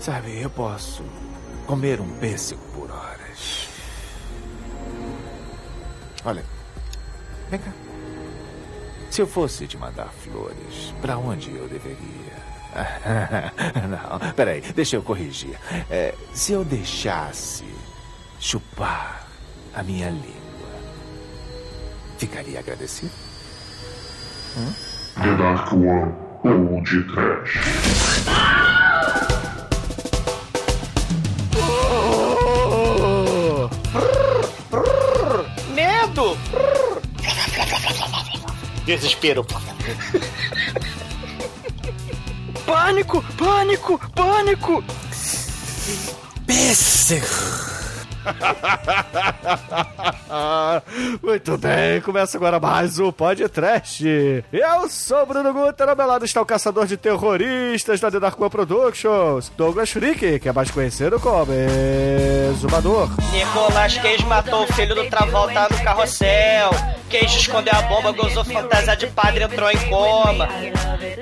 Sabe, eu posso comer um pêssego por horas. Olha, vem cá. Se eu fosse te mandar flores, para onde eu deveria? Não, peraí, deixa eu corrigir. É, se eu deixasse chupar a minha língua, ficaria agradecido? Hum? The Dark One ou de Trash. Desespero. pânico! Pânico! Pânico! Pêssego! Muito bem, começa agora mais um podcast. Eu sou Bruno Guter, ao meu lado está o caçador de terroristas da The Dark Productions, Douglas Freak, que é mais conhecido como Exumador. Nicolas Cage matou o filho do Travolta no carrossel. Cage escondeu a bomba, gozou fantasia de padre, entrou em coma.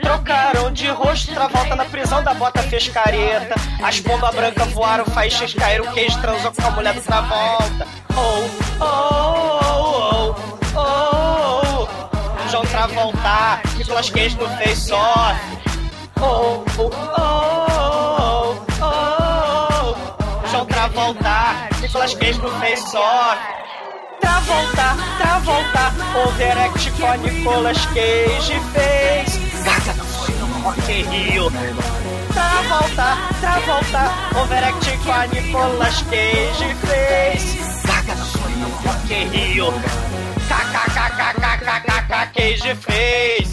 Trocaram de rosto, Travolta na prisão da bota fez careta. As bombas brancas voaram, faíscas caíram, Cage transou com a mulher do Travolta. Oh, oh, oh, oh, oh. João Travolta, Nicolas Cage no Face Off. Oh, oh, oh, oh, oh. João Travolta, Nicolas Cage no Face Off. Travolta, Travolta, overact com Nicolas Cage fez. Gaga não foi no Rock in Rio. Travolta, Travolta, overact com Nicolas Cage fez. Gaga não foi no Rock Rio. KKKKKKK Cage fez.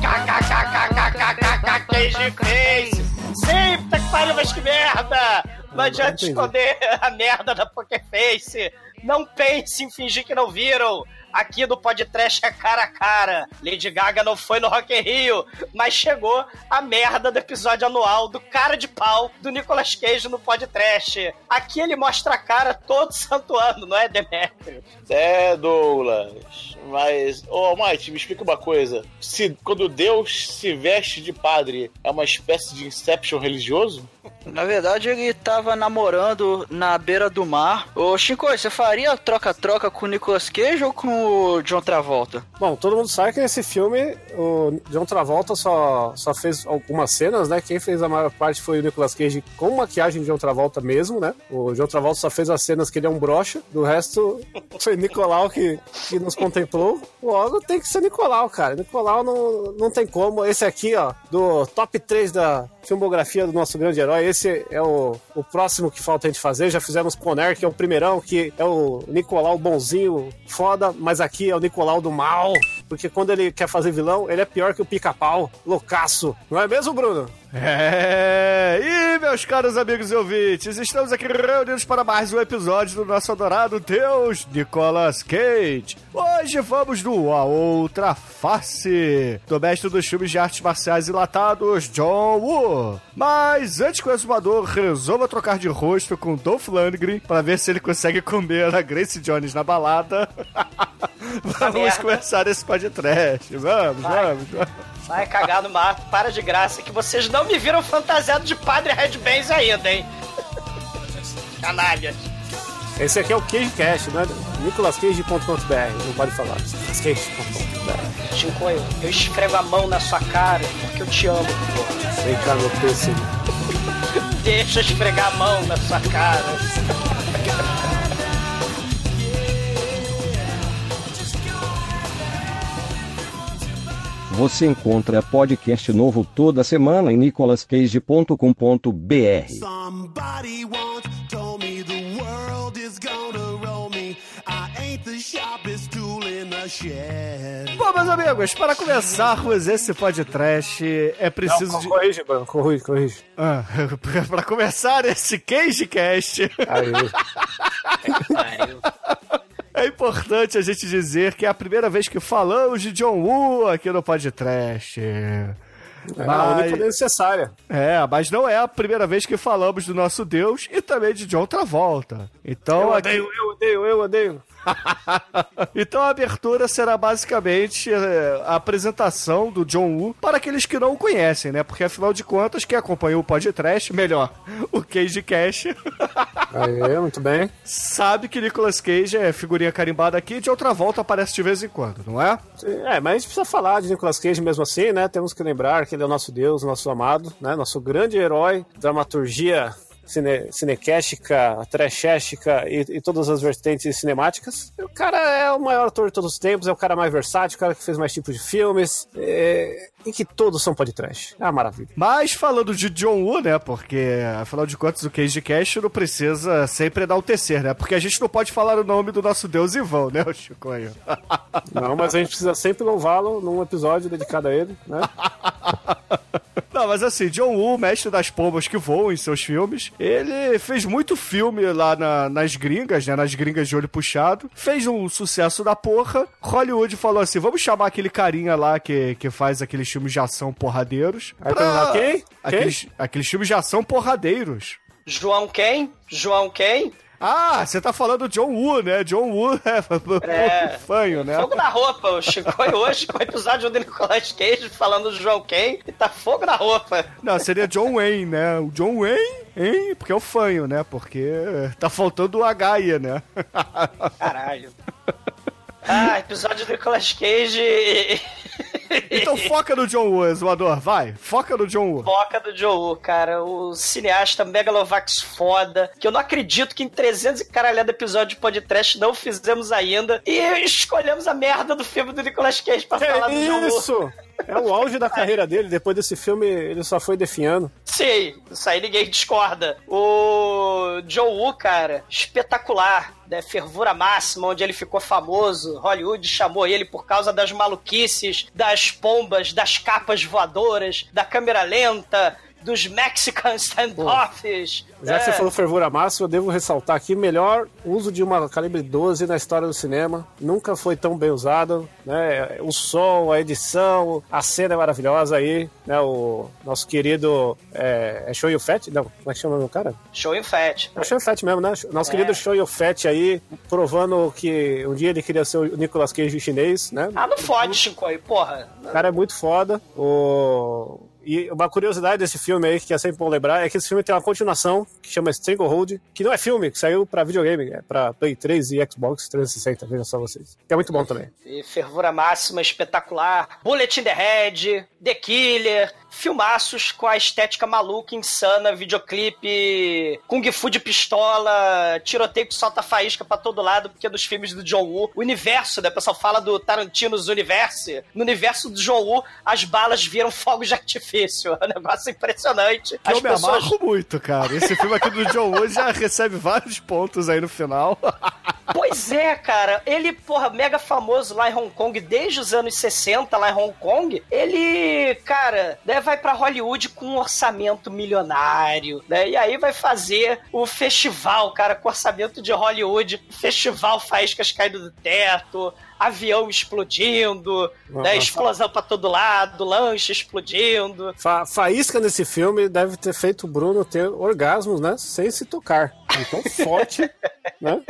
KKKKKKK Cage fez. Sim, puta que pariu, mas que merda! Não adianta esconder a merda da Poker Face. Não pense em fingir que não viram. Aqui no podcast é cara a cara. Lady Gaga não foi no Rock in Rio, mas chegou a merda do episódio anual do cara de pau do Nicolas Cage no podcast. Aqui ele mostra a cara todo santo ano, não é, Demetrio? É, Douglas. Mas, ô, oh, Mike, me explica uma coisa. Se quando Deus se veste de padre, é uma espécie de Inception religioso? Na verdade, ele tava namorando na beira do mar. Ô, Chico, você faria troca-troca com o Nicolas Cage ou com o John Travolta? Bom, todo mundo sabe que nesse filme o John Travolta só, só fez algumas cenas, né? Quem fez a maior parte foi o Nicolas Cage com maquiagem de John Travolta mesmo, né? O John Travolta só fez as cenas que ele é um brocha, do resto foi Nicolau que, que nos contemplou. Logo tem que ser Nicolau, cara. Nicolau não, não tem como. Esse aqui, ó, do top 3 da filmografia do nosso grande herói, esse é o, o próximo que falta a gente fazer. Já fizemos Conner, que é o primeirão, que é o Nicolau bonzinho, foda, mas aqui é o Nicolau do mal. Porque quando ele quer fazer vilão, ele é pior que o pica-pau, loucaço. Não é mesmo, Bruno? É, e meus caros amigos e ouvintes, estamos aqui reunidos para mais um episódio do nosso adorado Deus Nicolas Cage. Hoje vamos no A Outra Face, do mestre dos filmes de artes marciais enlatados, John Woo. Mas antes que o exumador resolva trocar de rosto com Dolph Lundgren para ver se ele consegue comer a Grace Jones na balada, vamos começar esse podcast. Vamos, vamos, vamos. Vai cagar no mato, para de graça, que vocês não me viram fantasiado de padre Red Benz ainda, hein? Canalhas. Esse aqui é o CageCast, né? nicolascage.com.br, não pode falar. nicolascage.com.br. Chicoio, eu esfrego a mão na sua cara porque eu te amo. Vem cá, meu pêssego. Deixa eu esfregar a mão na sua cara. Você encontra podcast novo toda semana em nicolascage.com.br. Bom, meus amigos, para começarmos esse podcast, é preciso Não, de. corrige, mano, corrige, corrige. Ah, para começar esse CageCast. É importante a gente dizer que é a primeira vez que falamos de John Woo aqui no podcast. É a única necessária. É, mas não é a primeira vez que falamos do nosso Deus e também de John Travolta. Então, Eu aqui... odeio, eu odeio, eu odeio. então a abertura será basicamente é, a apresentação do John Woo para aqueles que não o conhecem, né? Porque afinal de contas, quem acompanhou o podcast, melhor, o Cage Cash, Aí, muito bem. sabe que Nicolas Cage é figurinha carimbada aqui e de outra volta aparece de vez em quando, não é? É, mas a gente precisa falar de Nicolas Cage mesmo assim, né? Temos que lembrar que ele é o nosso Deus, nosso amado, né? Nosso grande herói, dramaturgia cine, cinequéstica, trashéstica e, e todas as vertentes cinemáticas. O cara é o maior ator de todos os tempos, é o cara mais versátil, o cara que fez mais tipos de filmes, é, e que todos são podcast. É uma maravilha. Mas falando de John Woo, né? Porque afinal de contas o Cage Cash não precisa sempre enaltecer, né? Porque a gente não pode falar o nome do nosso Deus em vão, né, o Chicoio? Não, mas a gente precisa sempre louvá-lo num episódio dedicado a ele, né? Não, mas assim, John Woo, mestre das pombas que voam em seus filmes, ele fez muito filme lá na- nas gringas, né? Nas gringas de olho puxado. Fez um sucesso da porra. Hollywood falou assim: vamos chamar aquele carinha lá que, que faz aqueles filmes de ação porradeiros. Aí perguntar quem? Quem? Aqueles, aqueles filmes de ação porradeiros. João quem? João quem? Ah, você tá falando do John Woo, né? John Woo é, É. fanho, né? Fogo na roupa. O Chico hoje com o episódio do Nicolas Cage falando do João quem e tá fogo na roupa. Não, seria John Wayne, né? O John Wayne, hein? Porque é o fanho, né? Porque tá faltando o H aí, né? Caralho. Ah, episódio do Nicolas Cage. Então foca no John Woo, zoador, vai. Foca no John Woo. Boca do Joe, cara, o cineasta Megalovax foda, que eu não acredito que em 300 e caralhada episódio de podcast não fizemos ainda, e escolhemos a merda do filme do Nicolas Cage pra falar Que do John Woo. isso? É o auge da carreira dele. Depois desse filme, ele só foi definhando. Sim, isso aí ninguém discorda. O John Woo, cara, espetacular. Né, fervura máxima, onde ele ficou famoso. Hollywood chamou ele por causa das maluquices, das pombas, das capas voadoras, da câmera lenta, dos Mexican standoffs. Já que É, você falou fervura máxima, eu devo ressaltar aqui: melhor uso de uma calibre 12 na história do cinema. Nunca foi tão bem usado. Né? O som, a edição, a cena é maravilhosa aí. Né? O nosso querido. É, é Show You Fat? Não, como é que chama o cara? Show em Fat. É o Show You Fat mesmo, né? Nosso É. querido Show You Fat aí, provando que um dia ele queria ser o Nicolas Cage chinês, né? Ah, não fode, Chico aí, porra. O cara é muito foda. O... E uma curiosidade desse filme aí, que é sempre bom lembrar, é que esse filme tem uma continuação que chama Stranglehold, que não é filme, que saiu pra videogame, é pra Play 3 e Xbox 360, vejam só vocês. Que é muito bom também. E fervura máxima, espetacular. Bullet in the Head, The Killer, filmaços com a estética maluca, insana, videoclipe, Kung Fu de pistola, tiroteio que solta faísca pra todo lado, porque é dos filmes do John Woo. O universo, né? O pessoal fala do Tarantino's Universe. No universo do John Woo, as balas viram fogos de artifício. É um negócio impressionante. As eu me pessoas amarro muito, cara. Esse filme aqui do John Woo já recebe vários pontos aí no final. Pois é, cara. Ele, porra, mega famoso lá em Hong Kong desde os anos 60, lá em Hong Kong. Ele, cara, né, vai pra Hollywood com um orçamento milionário, né? E aí vai fazer o festival, cara, com orçamento de Hollywood. Festival Faíscas caindo do teto. Avião explodindo, né? Uhum. Explosão pra todo lado, lanche explodindo. Fa faísca nesse filme deve ter feito o Bruno ter orgasmos, né? Sem se tocar. Então, forte, né?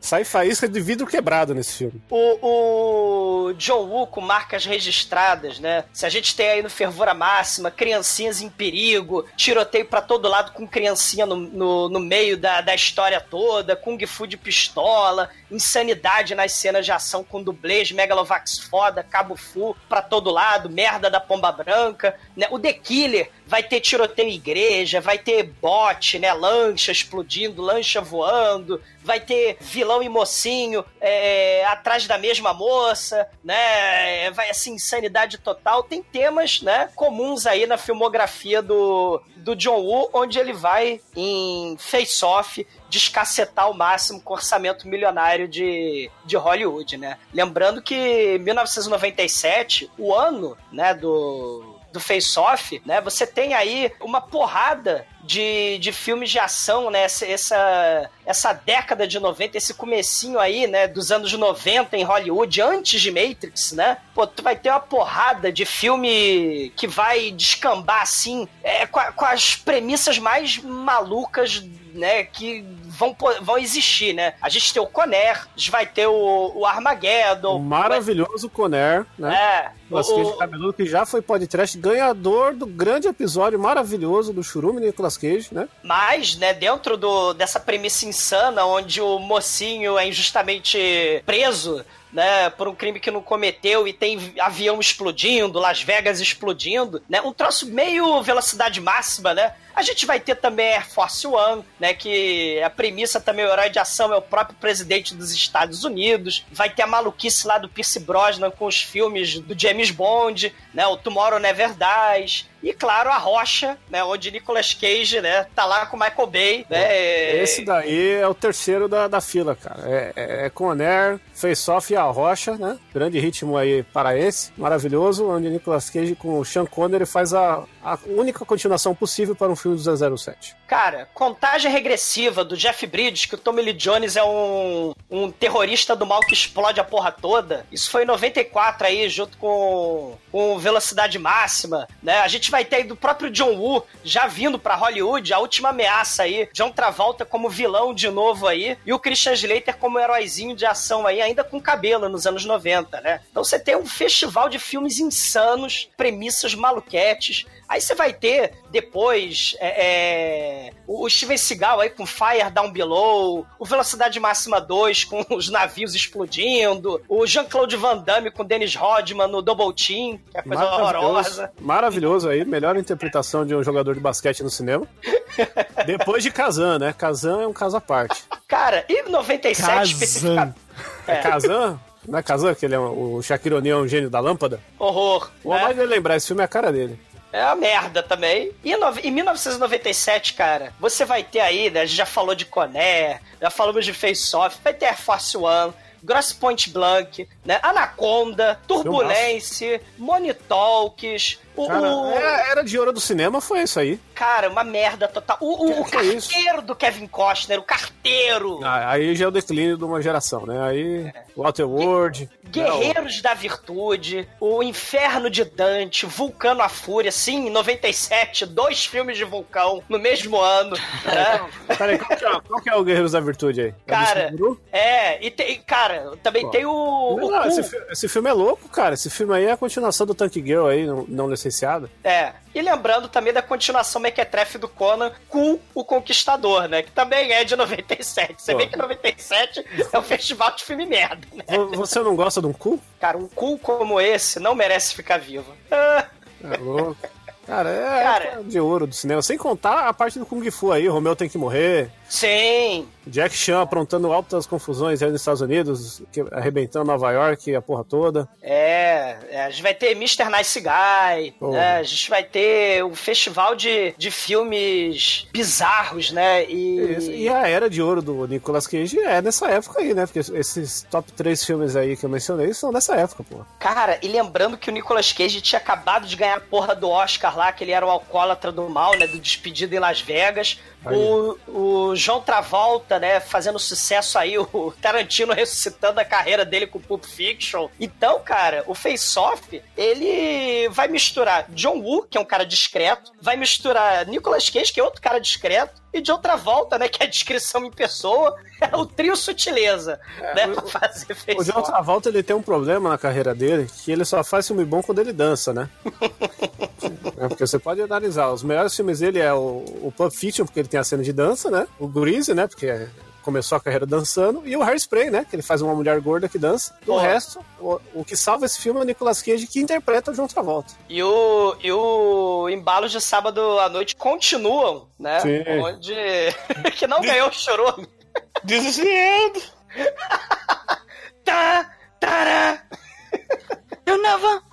Sai faísca de vidro quebrado nesse filme. O, o John Woo com marcas registradas, né? Se a gente tem aí no Fervura Máxima, criancinhas em perigo, tiroteio pra todo lado com criancinha no, no, no meio da, da história toda, Kung Fu de pistola, insanidade nas cenas de ação com dublês, Megalovax foda, Cabo Fu pra todo lado, merda da pomba branca, né? O The Killer vai ter tiroteio em igreja, vai ter bote, né? Lancha explodindo, lancha voando, vai ter vilão e mocinho é, atrás da mesma moça, né? Vai assim, insanidade total. Tem temas, né, comuns aí na filmografia do, do John Woo, onde ele vai em face-off descacetar ao máximo com orçamento milionário de, de Hollywood, né? Lembrando que 1997, o ano, né, do do Face Off, né? Você tem aí uma porrada de, de filmes de ação, né? Essa, essa, essa década de 90, esse comecinho aí, né? Dos anos 90 em Hollywood, antes de Matrix, né? Pô, tu vai ter uma porrada de filme que vai descambar, assim, é, com, a- com as premissas mais malucas né, que vão, vão existir, né? A gente tem o Conner, a gente vai ter o, o Armageddon. O maravilhoso vai... Conner, né? É. Nicolas Cage cabeludo que já foi podcast ganhador do grande episódio maravilhoso do Churume Nicolas Cage, né? Mas, né, dentro do, dessa premissa insana onde o mocinho é injustamente preso, né, por um crime que não cometeu e tem avião explodindo, Las Vegas explodindo, né? Um troço meio velocidade máxima, né? A gente vai ter também Air Force One, né? Que a premissa também, o herói de ação é o próprio presidente dos Estados Unidos. Vai ter a maluquice lá do Pierce Brosnan com os filmes do James Bond, né? O Tomorrow Never Dies. E claro, a Rocha, né? Onde Nicolas Cage, né? Tá lá com Michael Bay, né? Esse daí é o terceiro da, da fila, cara. É, é, é Face Off e a Rocha, né? Grande ritmo aí para esse, maravilhoso, onde Nicolas Cage com o Sean Connery faz a, a única continuação possível para um filme do 007. Cara, contagem regressiva do Jeff Bridges, que o Tommy Lee Jones é um, um terrorista do mal que explode a porra toda. Isso foi em 94 aí, junto com, com Velocidade Máxima, né? A gente vai ter aí do próprio John Woo já vindo pra Hollywood, a última ameaça aí. John Travolta como vilão de novo aí, e o Christian Slater como heróizinho de ação aí, ainda com cabelo nos anos 90, né? Então você tem um festival de filmes insanos, premissas maluquetes, Aí você vai ter depois é, é, o Steven Seagal aí com Fire Down Below, o Velocidade Máxima 2 com os navios explodindo, o Jean-Claude Van Damme com Dennis Rodman no Double Team, que é coisa horrorosa. Maravilhoso aí, melhor interpretação de um jogador de basquete no cinema. depois de Kazan, né? Kazan é um caso à parte. Cara, e 97 especificamente. É, é Kazan? Não é Kazan, que ele é um, o Shaquille O'Neal é um gênio da lâmpada? Horror. O né? mais lembrar, esse filme é a cara dele. É uma merda também. E em 1997, cara, você vai ter aí, né? A gente já falou de Coné, já falamos de Face Off, vai ter Air Force One, Gross Point Blank, né? Anaconda, Turbulência, Money Talks, Cara, o... Era de ouro do cinema, foi isso aí. Cara, uma merda total. O, o, o é carteiro do Kevin Costner, o carteiro. Ah, aí já é o declínio de uma geração, né? Aí, é. Waterworld. Guerreiros não. da Virtude, O Inferno de Dante, Vulcano a Fúria, sim, em 97, dois filmes de vulcão no mesmo ano. né? Peraí, qual, que é, qual que é o Guerreiros da Virtude aí? É cara, é, e tem, cara, também Pô. tem o. Não, o esse, esse, filme é louco, cara. Esse filme aí é a continuação do Tank Girl aí, não, não licenciado. É. E lembrando também da continuação Mequetrefe do Conan com o Conquistador, né? Que também é de 97. Você Pô. vê que 97 é um festival de filme merda, né? Você não gosta de um cu? Cara, um cu como esse não merece ficar vivo. É louco. Cara, é Cara, de ouro do cinema. Sem contar a parte do Kung Fu aí, Romeu tem que morrer. Sim. Jack Chan aprontando altas confusões aí nos Estados Unidos, arrebentando Nova York, a porra toda. É, é a gente vai ter Mr. Nice Guy, né? a gente vai ter um festival de, de filmes bizarros, né? E... e a era de ouro do Nicolas Cage é nessa época aí, né? Porque esses top 3 filmes aí que eu mencionei são dessa época, pô. Cara, e lembrando que o Nicolas Cage tinha acabado de ganhar a porra do Oscar lá, que ele era o alcoólatra do mal, né? Do Despedido em Las Vegas. O, o João Travolta, né, fazendo sucesso aí, o Tarantino ressuscitando a carreira dele com Pulp Fiction. Então, cara, o Face Off, ele vai misturar John Woo, que é um cara discreto, vai misturar Nicolas Cage, que é outro cara discreto, e de outra volta, né, que é a descrição em pessoa, é o trio sutileza, é, né, o, pra fazer O de outra volta ele tem um problema na carreira dele, que ele só faz filme bom quando ele dança, né? é, porque você pode analisar, os melhores filmes dele é o, o Pulp Fiction, porque ele tem a cena de dança, né? O Grease, né, porque começou a carreira dançando, e o Hairspray, né? Que ele faz uma mulher gorda que dança. Do oh. resto, o, o, que salva esse filme é o Nicolas Cage, que interpreta o John Travolta. E o, e o Embalos de Sábado à Noite continuam, né? Sim. Onde... que não ganhou, chorou. This is tá, tará! You never before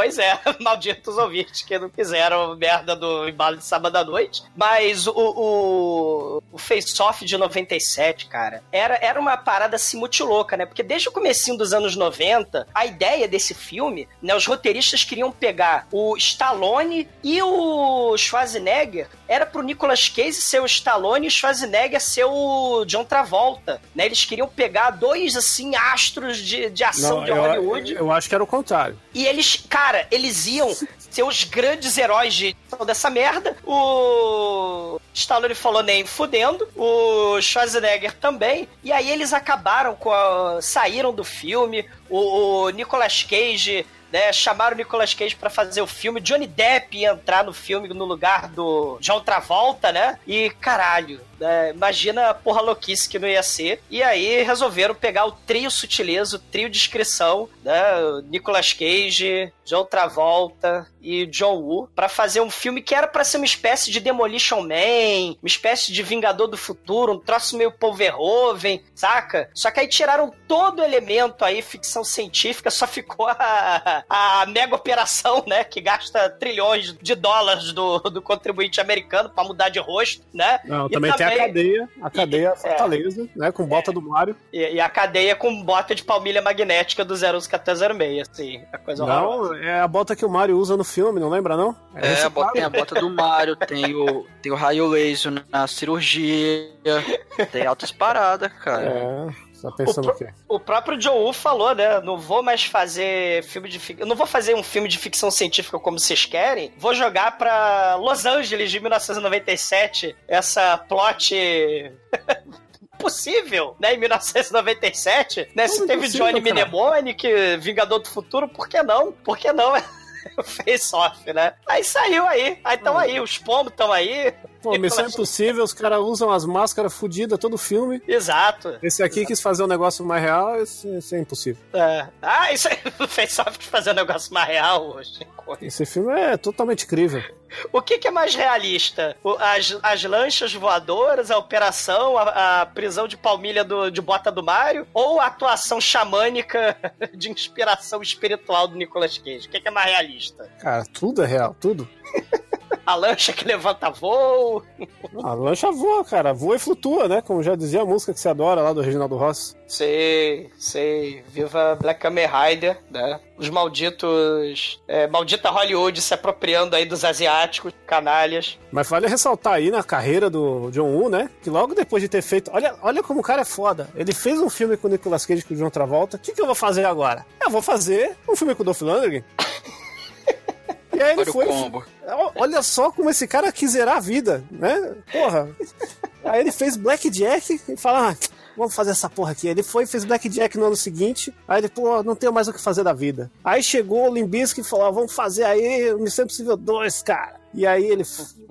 Pois é, malditos ouvintes que não fizeram merda do embalo de sábado à noite. Mas o, o, Face-Off de 97, cara, era, era uma parada assim muito louca, né? Porque desde o comecinho dos anos 90, a ideia desse filme, né? Os roteiristas queriam pegar o Stallone e o Schwarzenegger. Era pro Nicolas Cage ser o Stallone e o Schwarzenegger ser o John Travolta, né? Eles queriam pegar dois, assim, astros de, de ação não, de Hollywood. Eu, eu acho que era o contrário. E eles cara, eles iam ser os grandes heróis de dessa merda. O Stallone falou nem fudendo, o Schwarzenegger também. E aí eles acabaram com a... saíram do filme. O, o Nicolas Cage né, chamaram o Nicolas Cage para fazer o filme, Johnny Depp ia entrar no filme no lugar do John Travolta, né? E caralho, né, imagina a porra louquice que não ia ser. E aí resolveram pegar o trio sutileza, o trio discrição, né? Nicolas Cage, John Travolta e John Woo, para fazer um filme que era para ser uma espécie de Demolition Man, uma espécie de Vingador do Futuro, um troço meio Paul Verhoeven, saca? Só que aí tiraram todo o elemento aí, ficção científica, só ficou a, a mega operação, né? Que gasta trilhões de dólares do, do contribuinte americano para mudar de rosto, né? Não, também, também, tem a cadeia, a cadeia e, Fortaleza, é, né? Com bota é, do Mario. E, e, a cadeia com bota de palmilha magnética do 01406, assim, a coisa Não, horrorosa. é a bota que o Mario usa no filme, não lembra, não? É, é a bota, tem a bota do Mario, tem o, tem o raio laser na cirurgia, tem altas paradas, cara. É. Tá pensando o, o quê? O próprio John Woo falou, né? Não vou mais fazer filme de ficção. Não vou fazer um filme de ficção científica como vocês querem. Vou jogar pra Los Angeles de 1997 essa plot. possível, né? Em 1997, né? Se teve Johnny Mnemonic, Vingador do Futuro, por que não? Por que não? Face Off, né? Aí saiu aí. Aí estão hum. aí, os pombos estão aí. Pô, Missão Impossível, os caras usam as máscaras fodidas todo filme. Exato. Esse aqui quis fazer um negócio mais real, esse, esse é impossível. É. Ah, isso aí, o Off quis fazer um negócio mais real hoje. Esse filme é totalmente crível. O que, que, é mais realista? As, as lanchas voadoras, a operação, a, a prisão de palmilha do, de bota do Mario? Ou a atuação xamânica de inspiração espiritual do Nicolas Cage? O que, que é mais realista? Cara, tudo é real, tudo. A lancha que levanta voo. A lancha voa, cara. Voa e flutua, né? Como já dizia a música que você adora lá do Reginaldo Rossi. Sei, sei. Viva Black Kamen Rider, né? Os malditos. É, maldita Hollywood se apropriando aí dos asiáticos, canalhas. Mas vale ressaltar aí na carreira do John Woo, né? Que logo depois de ter feito. Olha, olha como o cara é foda. Ele fez um filme com o Nicolas Cage com o John Travolta. O que, que eu vou fazer agora? Eu vou fazer um filme com o Dolph Lundgren. E aí ele foi. Olha só como esse cara quis zerar a vida, né? Porra. Aí ele fez Blackjack e fala. Ah, vamos fazer essa porra aqui. Ele foi fez Blackjack no ano seguinte. Aí ele, pô, não tenho mais o que fazer da vida. Aí chegou o Limbisky e falou: ah, vamos fazer aí Missão Impossível 2, cara. E aí ele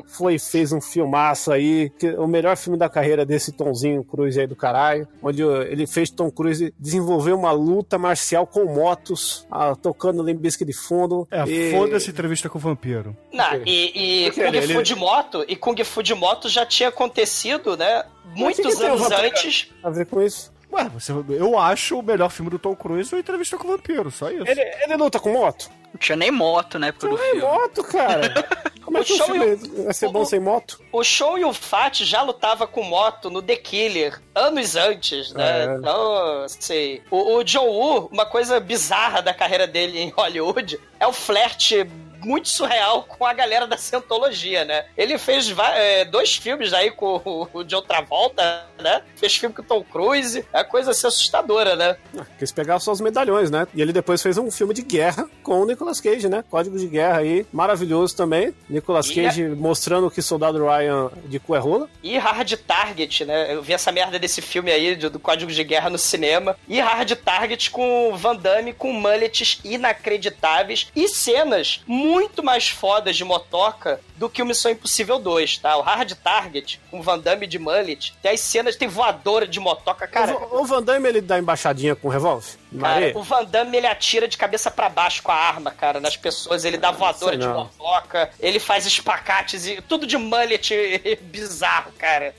foi e fez um filmaço aí, que, o melhor filme da carreira desse Tomzinho Cruise aí do caralho, onde ele fez Tom Cruise desenvolver uma luta marcial com motos, ah, tocando Limbisky de fundo. É, e... foda-se entrevista com o vampiro. Não, e, e Kung ele... Fu de moto, e Kung Fu de moto já tinha acontecido, né? Muitos que anos antes. A ver com isso? Ué, você, eu acho o melhor filme do Tom Cruise o Entrevista com o Vampiro, só isso. Ele, ele luta com moto? Não tinha nem moto na época não do filme. Não moto, cara. Como é que o show o vai ser o, bom sem moto? O Show e o Fat já lutava com moto no The Killer anos antes, né? É. Então, sei. O, o John Woo, uma coisa bizarra da carreira dele em Hollywood é o flerte muito surreal com a galera da Scientologia, né? Ele fez é, dois filmes aí com o John Travolta, né? Fez filme com o Tom Cruise. É coisa assim assustadora, né? Ah, quis pegar só os medalhões, né? E ele depois fez um filme de guerra com o Nicolas Cage, né? Código de Guerra aí, maravilhoso também. Nicolas Cage a... mostrando que Soldado Ryan de cu é rola. E Hard Target, né? Eu vi essa merda desse filme aí, do Código de Guerra no cinema. E Hard Target com Van Damme com mullets inacreditáveis e cenas muito muito mais fodas de motoca do que o Missão Impossível 2, tá? O Hard Target, com Van Damme de mullet, tem as cenas, tem voadora de motoca, cara. O, o Van Damme, ele dá embaixadinha com o revólver? Cara, o Van Damme, ele atira de cabeça para baixo com a arma, cara, nas pessoas, ele dá voadora de motoca, ele faz espacates e tudo de mullet bizarro, cara.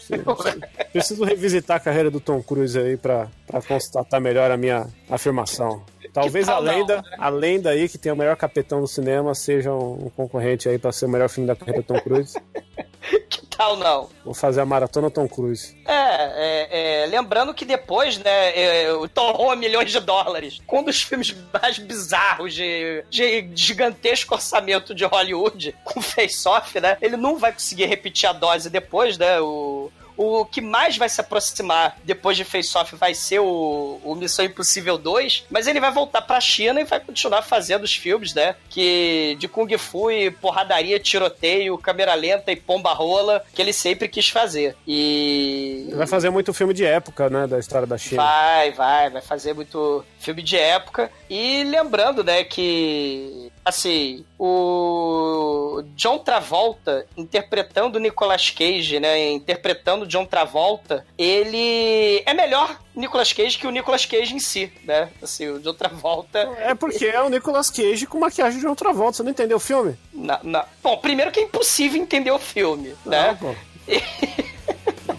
Preciso revisitar a carreira do Tom Cruise aí pra, pra constatar melhor a minha afirmação. Talvez a lenda, né? a lenda aí que tem o melhor capitão do cinema seja um, concorrente aí para ser o melhor filme da carreira Tom Cruise. que tal não? Vou fazer a maratona Tom Cruise. É, é, é lembrando que depois, né, é, torrou milhões de dólares. Um dos filmes mais bizarros de, de gigantesco orçamento de Hollywood, com Face Off, né? Ele não vai conseguir repetir a dose depois, né? O, o que mais vai se aproximar depois de Face Off vai ser o, o Missão Impossível 2, mas ele vai voltar pra China e vai continuar fazendo os filmes, né? Que de Kung Fu e porradaria, tiroteio, câmera lenta e pomba rola, que ele sempre quis fazer. E. Vai fazer muito filme de época, né? Da história da China. Vai, vai, vai fazer muito filme de época. E lembrando, né, que assim, o John Travolta interpretando o Nicolas Cage, né, interpretando John Travolta, ele é melhor Nicolas Cage que o Nicolas Cage em si, né? Assim, o John Travolta. É porque é o Nicolas Cage com maquiagem de John Travolta, você não entendeu o filme? Na. Bom, primeiro que é impossível entender o filme, né? Não, pô.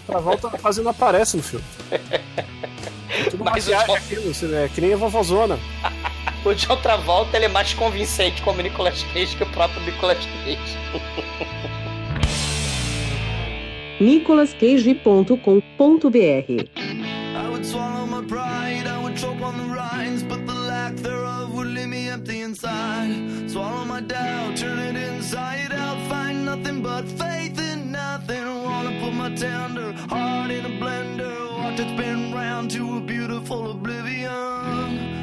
Travolta quase não aparece no filme. É tudo Mas o maquiagem John- aquilo, você- é que nem a vovozona. O John Travolta ele é mais convincente como Nicolas Cage que o próprio Nicolas Cage. nicolascage.com.br I would swallow my pride, I would choke on the rinds, but the lack thereof would leave me empty inside. Swallow my doubt, turn it inside out, find nothing but faith in nothing. Wanna put my tender heart in a blender, watch it spin round to a beautiful oblivion.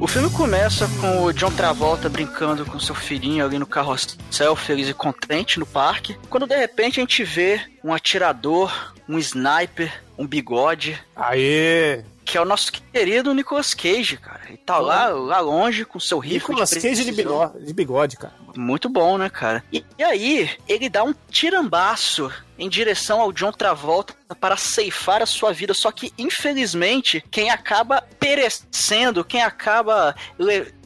O filme começa com o John Travolta brincando com seu filhinho ali no carrossel, feliz e contente no parque. Quando de repente a gente vê um atirador, um sniper, um bigode, Aê! que é o nosso querido Nicolas Cage, cara. Ele tá lá, lá longe com seu rifle Nicolas de Cage de bigode, de bigode, cara. Muito bom, né, cara? E, e aí, ele dá um tirambaço em direção ao John Travolta para ceifar a sua vida. Só que, infelizmente, quem acaba perecendo, quem acaba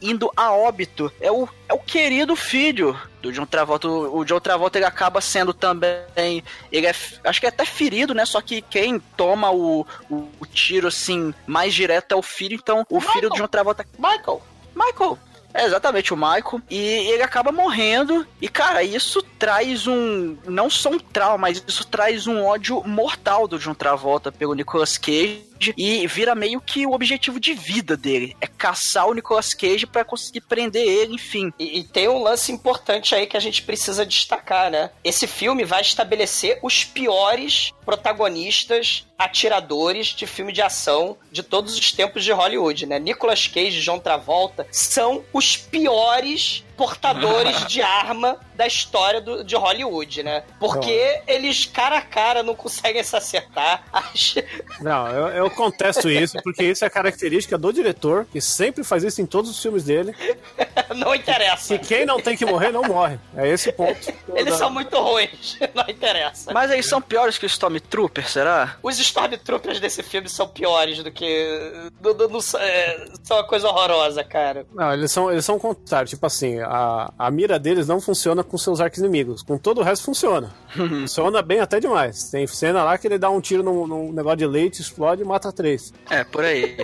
indo a óbito é o, é o querido filho do John Travolta. O, o John Travolta ele acaba sendo também. Ele é, acho que é até ferido, né? Só que quem toma o, o, o tiro assim mais direto é o filho. Então, o filho do John Travolta. Michael! Michael! É exatamente o Michael. E ele acaba morrendo. E, cara, isso traz um. Não só um trauma, mas isso traz um ódio mortal do John Travolta pelo Nicolas Cage. E vira meio que o objetivo de vida dele. É caçar o Nicolas Cage pra conseguir prender ele, enfim. E, e tem um lance importante aí que a gente precisa destacar, né? Esse filme vai estabelecer os piores protagonistas, atiradores de filme de ação de todos os tempos de Hollywood, né? Nicolas Cage e John Travolta são os piores portadores de arma da história do- de Hollywood, né? Porque eles cara a cara não conseguem se acertar. As- Não, eu, eu contesto isso, porque isso é característica do diretor, que sempre faz isso em todos os filmes dele. não interessa. Que quem não tem que morrer, não morre. É esse o ponto. Eles são muito ruins, não interessa. Mas eles são piores que o Stormtrooper, será? Os Stormtroopers desse filme são piores do que. do- do- do- é, são uma coisa horrorosa, cara. Não, eles são, eles são o contrário. Tipo assim, a, a mira deles não funciona com seus arcos inimigos. Com todo o resto funciona. funciona bem até demais. Tem cena lá que ele dá um tiro num, num negócio de leite, explode e mata três. É, por aí.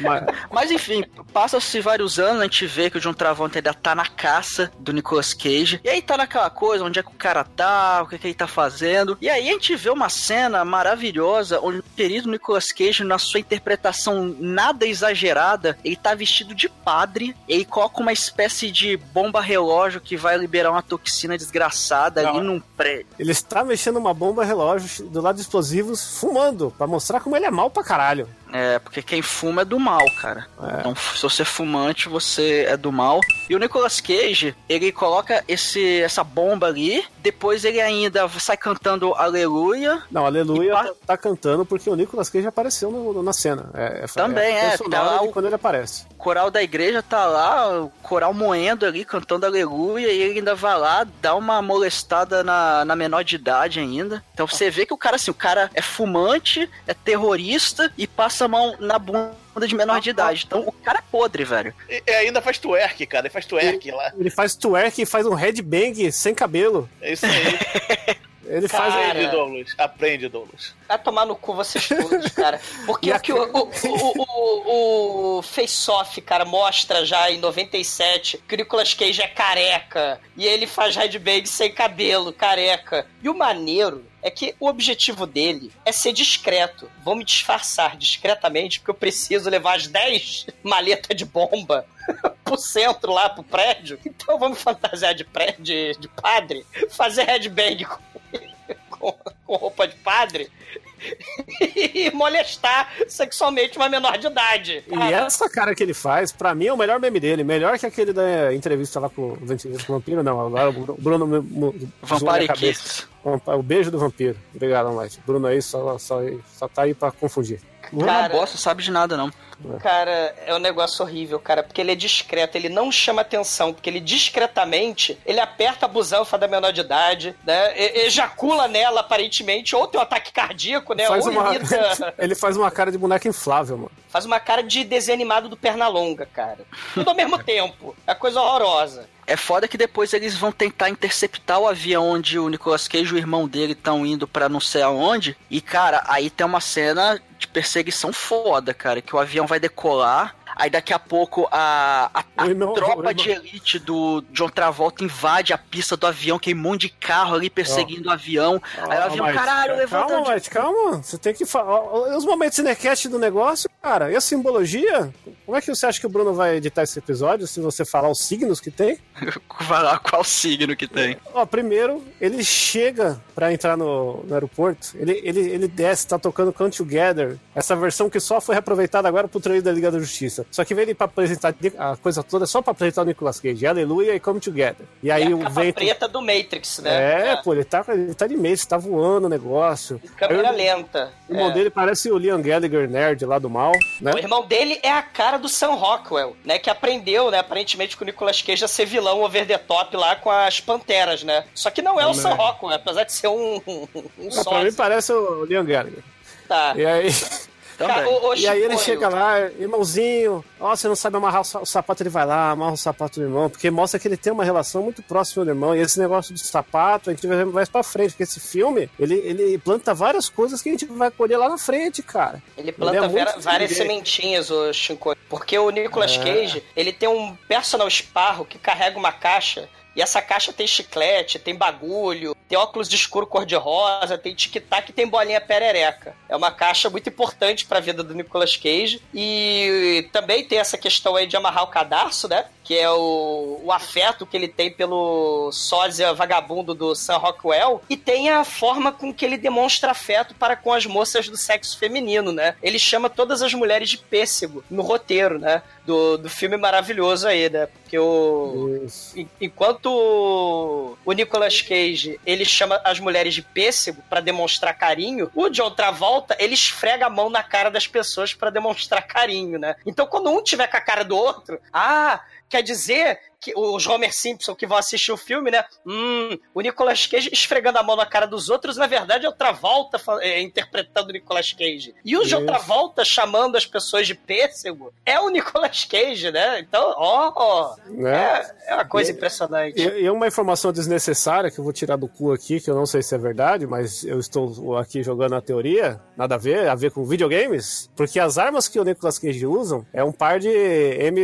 Mas, Mas enfim, passa-se vários anos, a gente vê que o John Travolta ainda tá na caça do Nicolas Cage. E aí tá naquela coisa, onde é que o cara tá, o que, que ele tá fazendo. E aí a gente vê uma cena maravilhosa, onde o querido Nicolas Cage, na sua interpretação nada exagerada, ele tá vestido de padre, ele coloca uma espécie de bomba relógio que vai liberar uma toxina desgraçada ali num prédio. ele está mexendo uma bomba relógio do lado de explosivos, fumando, pra mostrar como ele é mal pra caralho. É, porque quem fuma é do mal, cara. Então, se você é fumante, você é do mal. E o Nicolas Cage, ele coloca esse, essa bomba ali, depois ele ainda sai cantando Aleluia. Não, Aleluia tá, tá cantando porque o Nicolas Cage apareceu no- na cena. É, é, Também, é, é, tá lá o- quando ele aparece. O coral da igreja tá lá, o coral moendo ali, cantando Aleluia, e ele ainda vai lá, dá uma molestada na, na menor de idade ainda. Então você vê que o cara, assim, o cara é fumante, é terrorista e passa a mão na bunda de menor de idade. Então o cara é podre, velho. E, e ainda faz twerk, cara. Ele faz twerk lá. Ele faz twerk e faz um headbang sem cabelo. É isso aí. Ele faz. Cara. Aprende, Douglas. Aprende, Douglas. Vai tomar no cu vocês todos, cara. Porque o que o, o, o, o, o Face Off, cara, mostra já em 97 que o Nicolas Cage é careca. E ele faz headbang sem cabelo, careca. E o maneiro é que o objetivo dele é ser discreto. Vou me disfarçar discretamente, porque eu preciso levar as 10 maletas de bomba pro centro lá, pro prédio. Então vamos fantasiar de prédio, de, padre, fazer headbang com, com, com roupa de padre e molestar sexualmente uma menor de idade. E essa cara que ele faz, pra mim, é o melhor meme dele. Melhor que aquele da entrevista lá com o Venti- com o Vampiro, não. Agora o Bruno- Vampire. Kiss. O beijo do vampiro. Obrigado, Mike. Bruno aí só, só, só tá aí pra confundir. Bruno é uma bosta, sabe de nada não. Cara, é um negócio horrível, cara, porque ele é discreto, ele não chama atenção, porque ele discretamente, ele aperta a busanfa da menor de idade, né? e- Ejacula nela, aparentemente, ou tem um ataque cardíaco, né? Faz ou uma... ele faz uma cara de boneco inflável, mano. Faz uma cara de desenho animado do Pernalonga, cara. Tudo ao mesmo tempo. É coisa horrorosa. É foda que depois eles vão tentar interceptar o avião onde o Nicolas Cage e o irmão dele estão indo pra não sei aonde. E, cara, aí tem uma cena de perseguição foda, cara. Que o avião vai decolar. Aí daqui a pouco a, a, a irmão- tropa de elite do John Travolta invade a pista do avião, que é um monte de carro ali perseguindo o avião. aí o avião, Mike, caralho, levanta. Calma, Mike, calma. Você tem que falar. Os momentos cinecast do negócio, cara. E a simbologia? Como é que você acha que o Bruno vai editar esse episódio se você falar os signos que tem? Vai lá, qual signo que tem? Ó, primeiro, ele chega pra entrar no, no aeroporto, ele, ele, ele desce, tá tocando Come Together, essa versão que só foi reaproveitada agora pro trailer da Liga da Justiça. Só que veio ele pra apresentar a coisa toda só pra apresentar o Nicolas Cage, Aleluia e Come Together. E aí é a o vento. preta do Matrix, né? É, pô, ele tá, ele tá de mês, tá voando o negócio. Câmera Aí lenta. O irmão É. dele parece o Liam Gallagher nerd lá do mal, né? O irmão dele é a cara do Sam Rockwell, né? Que aprendeu, né? Aparentemente com o Nicolas Cage a ser vilão over the top lá com as panteras, né? Só que não é o Não, Sam né? Rockwell, apesar de ser um, um, um Ah, pra mim parece o Liam Gallagher. Tá. E aí, O e aí ele chega lá, irmãozinho, ó, você não sabe amarrar o, sa- o sapato, ele vai lá, amarra o sapato do irmão, porque mostra que ele tem uma relação muito próxima do irmão, e esse negócio do sapato, a gente vai ver mais pra frente, porque esse filme, ele, ele planta várias coisas que a gente vai colher lá na frente, cara. Ele planta é muito vera- várias sementinhas, o Shinko. Porque o Nicolas É. Cage, ele tem um personal esparro que carrega uma caixa. E essa caixa tem chiclete, tem bagulho, tem óculos de escuro cor-de-rosa, tem tic-tac e tem bolinha perereca. É uma caixa muito importante pra vida do Nicolas Cage. E também tem essa questão aí de amarrar o cadarço, né? Que é o, o afeto que ele tem pelo sósia vagabundo do Sam Rockwell. E tem a forma com que ele demonstra afeto para com as moças do sexo feminino, né? Ele chama todas as mulheres de pêssego no roteiro, né? Do, do filme maravilhoso aí, né? Porque o. en- Enquanto o Nicolas Cage ele chama as mulheres de pêssego para demonstrar carinho, o John Travolta ele esfrega a mão na cara das pessoas para demonstrar carinho, né? Então quando um tiver com a cara do outro, ah, quer dizer que os Homer Simpson que vão assistir o filme, né? Hum, o Nicolas Cage esfregando a mão na cara dos outros, na verdade é o Travolta fa- é, interpretando o Nicolas Cage. E o John Isso. Travolta chamando as pessoas de pêssego é o Nicolas Cage, né? Então, ó, ó, Né? é, é uma coisa E- impressionante. E, e uma informação desnecessária que eu vou tirar do cu aqui, que eu não sei se é verdade, mas eu estou aqui jogando a teoria, nada a ver, a ver com videogames, porque as armas que o Nicolas Cage usam é um par de M.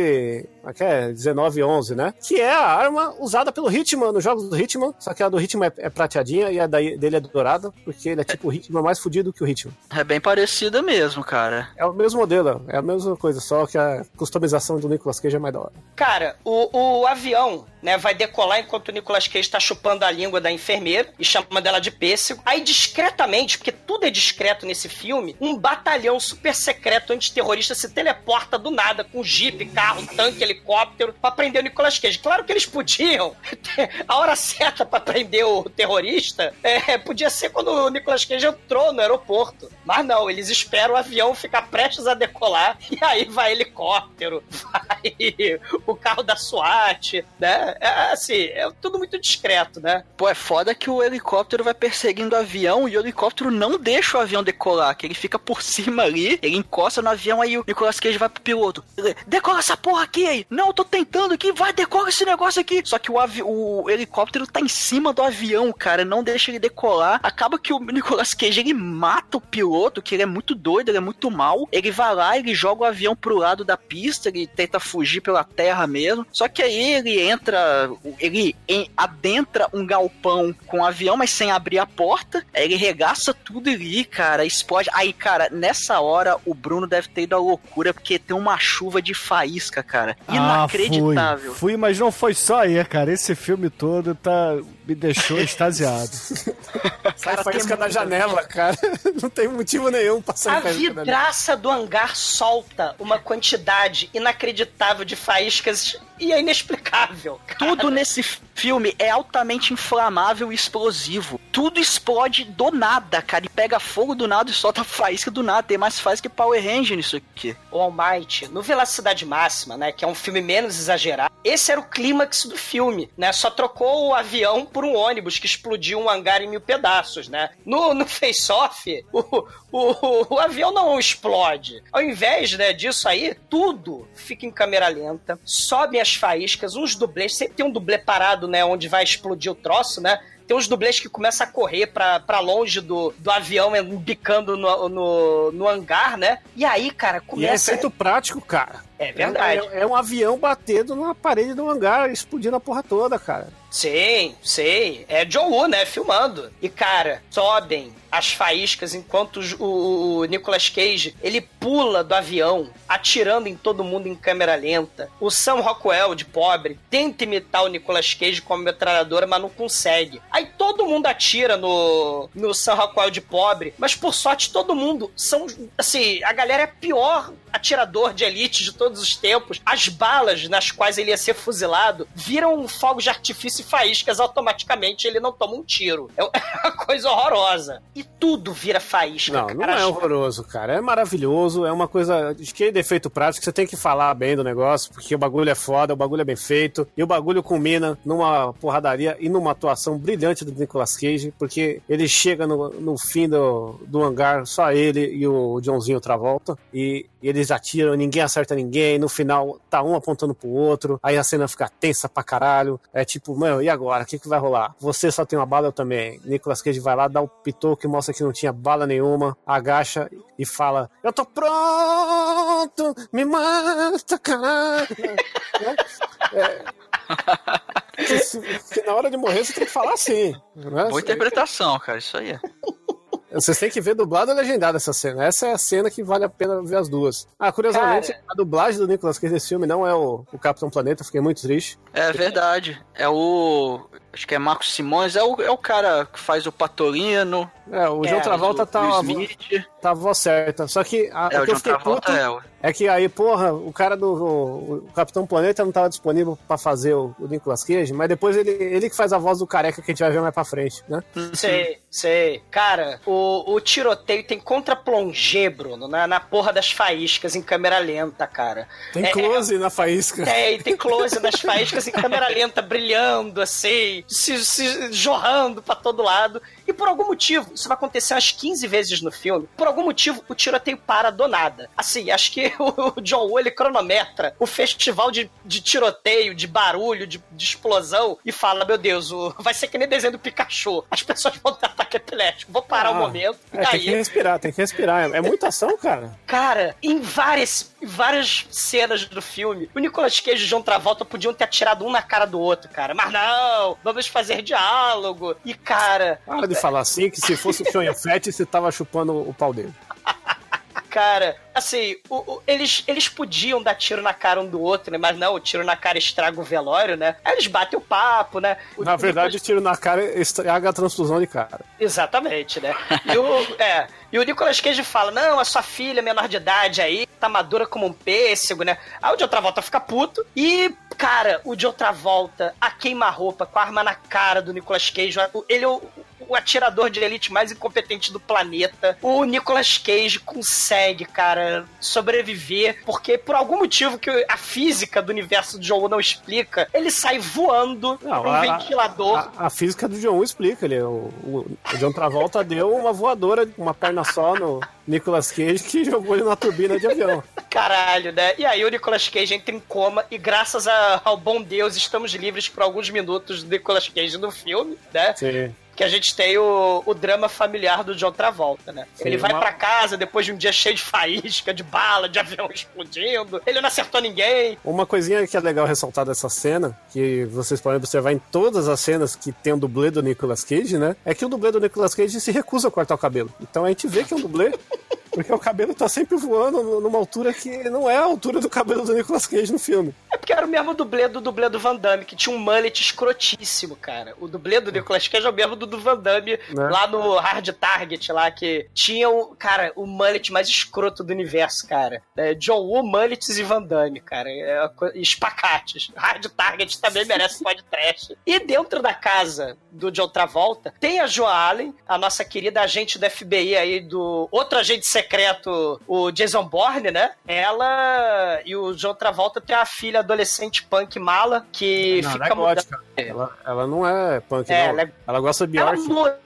é que é? 1911, né? Que é a arma usada pelo Hitman nos jogos do Hitman, só que a do Hitman é, é prateadinha e a daí- dele é dourada, porque ele é tipo o Hitman mais fudido que o Hitman. É bem parecida mesmo, cara. É o mesmo modelo, é a mesma coisa, só que a customização do Nicolas Cage é mais da hora. Cara, o, o avião, né, vai decolar enquanto o Nicolas Cage tá chupando a língua da enfermeira e chama dela de pêssego. Aí, discretamente, porque tudo é discreto nesse filme, um batalhão super secreto antiterrorista se teleporta do nada com jipe, carro, tanque, helicóptero pra prender o Nicolas Cage. Claro que eles podiam. a hora certa pra prender o terrorista é, podia ser quando o Nicolas Cage entrou no aeroporto. Mas não, eles esperam o avião ficar prestes a decolar e aí vai helicóptero, vai o carro da SWAT, né? É, assim, é tudo muito discreto, né? Pô, é foda que o helicóptero vai perseguindo o avião e o helicóptero não deixa o avião decolar, que ele fica por cima ali, ele encosta no avião, aí o Nicolas Cage vai pro piloto. Decola essa porra aqui aí! Não, eu tô tentando aqui, vai, decola esse negócio aqui! Só que o, o helicóptero tá em cima do avião, cara, não deixa ele decolar. Acaba que o Nicolas Cage, ele mata o piloto, que ele é muito doido, ele é muito mal. Ele vai lá, ele joga o avião pro lado da pista, ele tenta fugir pela terra mesmo. Só que aí ele entra entra. Ele adentra um galpão com um avião, mas sem abrir a porta. Aí ele regaça tudo ali, cara. Explode. Aí, cara, nessa hora o Bruno deve ter ido à loucura, porque tem uma chuva de faísca, cara. Inacreditável. Ah, fui, fui, mas não foi só aí, cara. Esse filme todo tá, me deixou extasiado. Sai faísca da janela, cara. Não tem motivo nenhum pra sair A vidraça do hangar solta uma quantidade inacreditável de faíscas e é inexplicável. Tudo nesse filme é altamente inflamável e explosivo. Tudo explode do nada, cara. E pega fogo do nada e solta faísca do nada. Tem mais faísca que Power Ranger nisso aqui. O Almighty, no Velocidade Máxima, né, que é um filme menos exagerado, esse era o clímax do filme, né? Só trocou o avião por um ônibus que explodiu um hangar em mil pedaços, né? No, no Face-Off, o, o, o avião não explode. Ao invés né, disso aí, tudo fica em câmera lenta, sobem as faíscas, uns dublês, sempre tem um dublê parado, né, onde vai explodir o troço, né? Tem uns dublês que começam a correr pra, pra longe do, do avião, bicando no, no, no hangar, né? E aí, cara, E é começa... efeito prático, cara. É verdade. É, é um avião batendo na parede do hangar, explodindo a porra toda, cara. Sim, sei. É John Woo, né? Filmando. E, cara, sobem as faíscas enquanto o, o Nicolas Cage ele pula do avião, atirando em todo mundo em câmera lenta. O Sam Rockwell, de pobre, tenta imitar o Nicolas Cage como metralhadora, mas não consegue. Aí todo mundo atira no, no Sam Rockwell de pobre, mas por sorte todo mundo são. Assim, a galera é pior atirador de elite de todos os tempos. As balas nas quais ele ia ser fuzilado viram fogos de artifício e faíscas automaticamente. Ele não toma um tiro. É uma coisa horrorosa. E tudo vira faísca. Não, não cara. é horroroso, cara. É maravilhoso, é uma coisa de que defeito prático, você tem que falar bem do negócio, porque o bagulho é foda, o bagulho é bem feito, e o bagulho culmina numa porradaria e numa atuação brilhante do Nicolas Cage, porque ele chega no, no fim do, do hangar, só ele e o Johnzinho Travolta, e, e eles atiram, ninguém acerta ninguém, no final tá um apontando pro outro, aí a cena fica tensa pra caralho, é tipo, mano, e agora? O que, que vai rolar? Você só tem uma bala, eu também. Nicolas Cage vai lá, dá o pitoco que mostra que não tinha bala nenhuma, agacha e fala: Eu tô pronto, me mata, caralho. Né? É. Que, que na hora de morrer você tem que falar assim. Né? Boa interpretação, cara. Isso aí. Vocês têm que ver dublado ou legendado essa cena. Essa é a cena que vale a pena ver as duas. Ah, curiosamente, Cara. a dublagem do Nicolas Cage desse filme não é o, o Capitão Planeta, fiquei muito triste. É verdade. É o. Acho que é Marcos Simões. É o, é o cara que faz o Patolino. É, o É, João Travolta o tá, a, Smith. tá a voz certa. Só que a, É, o o que eu fiquei Travolta puto é o. é que aí, porra, o cara do o, o Capitão Planeta não tava disponível pra fazer o, o Nicolas Cage, mas depois ele, ele que faz a voz do careca que a gente vai ver mais pra frente, né? Sei, sei. Cara, o, o tiroteio tem contra-plongé, Bruno, na, na porra das faíscas em câmera lenta, cara. Tem É- close na faísca. Tem, tem close nas faíscas em câmera lenta, brilhando, assim, se, se jorrando pra todo lado. E por algum motivo, isso vai acontecer umas 15 vezes no filme, por algum motivo o tiroteio para do nada. Assim, acho que o John Woo, ele cronometra o festival de, de tiroteio, de barulho, de, de explosão, e fala, meu Deus, o, vai ser que nem desenho do Pikachu. As pessoas vão ter ataque epilético. Vou parar Ah, um momento. É, e tem que aí, respirar, tem que respirar. É, é muita ação, cara. Cara, em várias, em várias cenas do filme, o Nicolas Cage e o John Travolta podiam ter atirado um na cara do outro, cara. Mas não, vamos fazer diálogo. E, cara, falar assim, que se fosse o Sonho Fett, você tava chupando o pau dele. cara, assim, o- o- eles, eles podiam dar tiro na cara um do outro, né? Mas não, o tiro na cara estraga o velório, né? Aí eles batem o papo, né? O- Na o verdade, Nicolas- tiro na cara estraga a transfusão de cara. Exatamente, né? E o, é, e o Nicolas Cage fala: Não, a sua filha menor de idade aí tá madura como um pêssego, né? Aí o John Travolta fica puto e, cara, o John Travolta, a queima-roupa, com a arma na cara do Nicolas Cage, o- ele é o, o atirador de elite mais incompetente do planeta. O Nicolas Cage consegue, cara, sobreviver, porque por algum motivo que a física do universo do John Woo não explica, ele sai voando Não, um a- ventilador. A, a física do John Woo explica. Ele, o, o, o John Travolta deu uma voadora, uma perna só no Nicolas Cage que jogou ele na turbina de avião. Caralho, né? E aí o Nicolas Cage entra em coma e graças a- ao bom Deus estamos livres por alguns minutos do Nicolas Cage no filme, né? Sim. Que a gente tem o, o drama familiar do John Travolta, né? Sim, ele vai uma- pra casa depois de um dia cheio de faísca, de bala, de avião explodindo. Ele não acertou ninguém. Uma coisinha que é legal ressaltar dessa cena, que vocês podem observar em todas as cenas que tem o dublê do Nicolas Cage, né? É que o dublê do Nicolas Cage se recusa a cortar o cabelo. Então a gente vê que é um dublê, porque o cabelo tá sempre voando numa altura que não é a altura do cabelo do Nicolas Cage no filme. É porque era o mesmo dublê do dublê do Van Damme, que tinha um mullet escrotíssimo, cara. O dublê do Nicolas Cage é o mesmo do do Van Damme, Né? lá no Hard Target, lá, que tinha o, cara, o mullet mais escroto do universo, cara. É, John Woo, mullets e Van Damme, cara. É espacates. Hard Target também merece podcast. E dentro da casa do John Travolta, tem a Joan Allen, a nossa querida agente do FBI aí, do outro agente secreto, o Jason Bourne, né? Ela e o John Travolta tem a filha adolescente punk mala que Não, ela fica é gótica. Ela, ela não é punk, É, não. ela é- Ela gosta de ela Bjork. muda.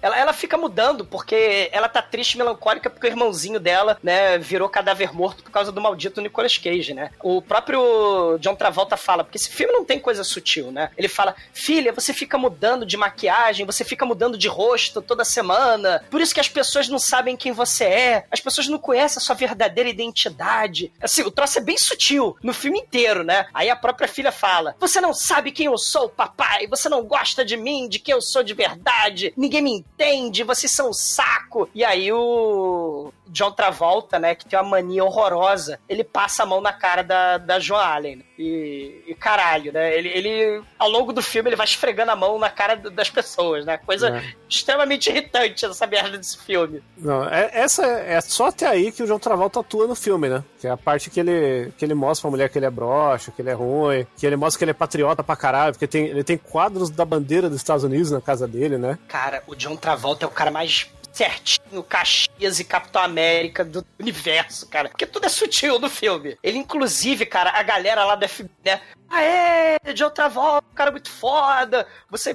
Ela, ela fica mudando porque ela tá triste e melancólica porque o irmãozinho dela, né, virou cadáver morto por causa do maldito Nicolas Cage, né? O próprio John Travolta fala, porque esse filme não tem coisa sutil, né? Ele fala: Filha, você fica mudando de maquiagem, você fica mudando de rosto toda semana, por isso que as pessoas não sabem quem você é, as pessoas não conhecem a sua verdadeira identidade. Assim, o troço é bem sutil no filme inteiro, né? Aí a própria filha fala: Você não sabe quem eu sou, papai, você não gosta de mim, de quem eu sou de verdade, ninguém me entende, vocês são um saco. E aí o John Travolta, né, que tem uma mania horrorosa, ele passa a mão na cara da, da Joan Allen. E, e caralho, né? Ele, ele, ao longo do filme, ele vai esfregando a mão na cara das pessoas, né? Coisa É. extremamente irritante essa merda desse filme. Não, é, essa é, é só até aí que o John Travolta atua no filme, né? Que é a parte que ele, que ele mostra pra mulher que ele é broxa, que ele é ruim, que ele mostra que ele é patriota pra caralho, porque tem, ele tem quadros da bandeira dos Estados Unidos na casa dele, né? Cara, o John Travolta é o cara mais certinho, Caxias e Capitão América do universo, cara. Porque tudo é sutil no filme. Ele, inclusive, cara, a galera lá do FBI, né? Aê, John Travolta, um cara muito foda. Você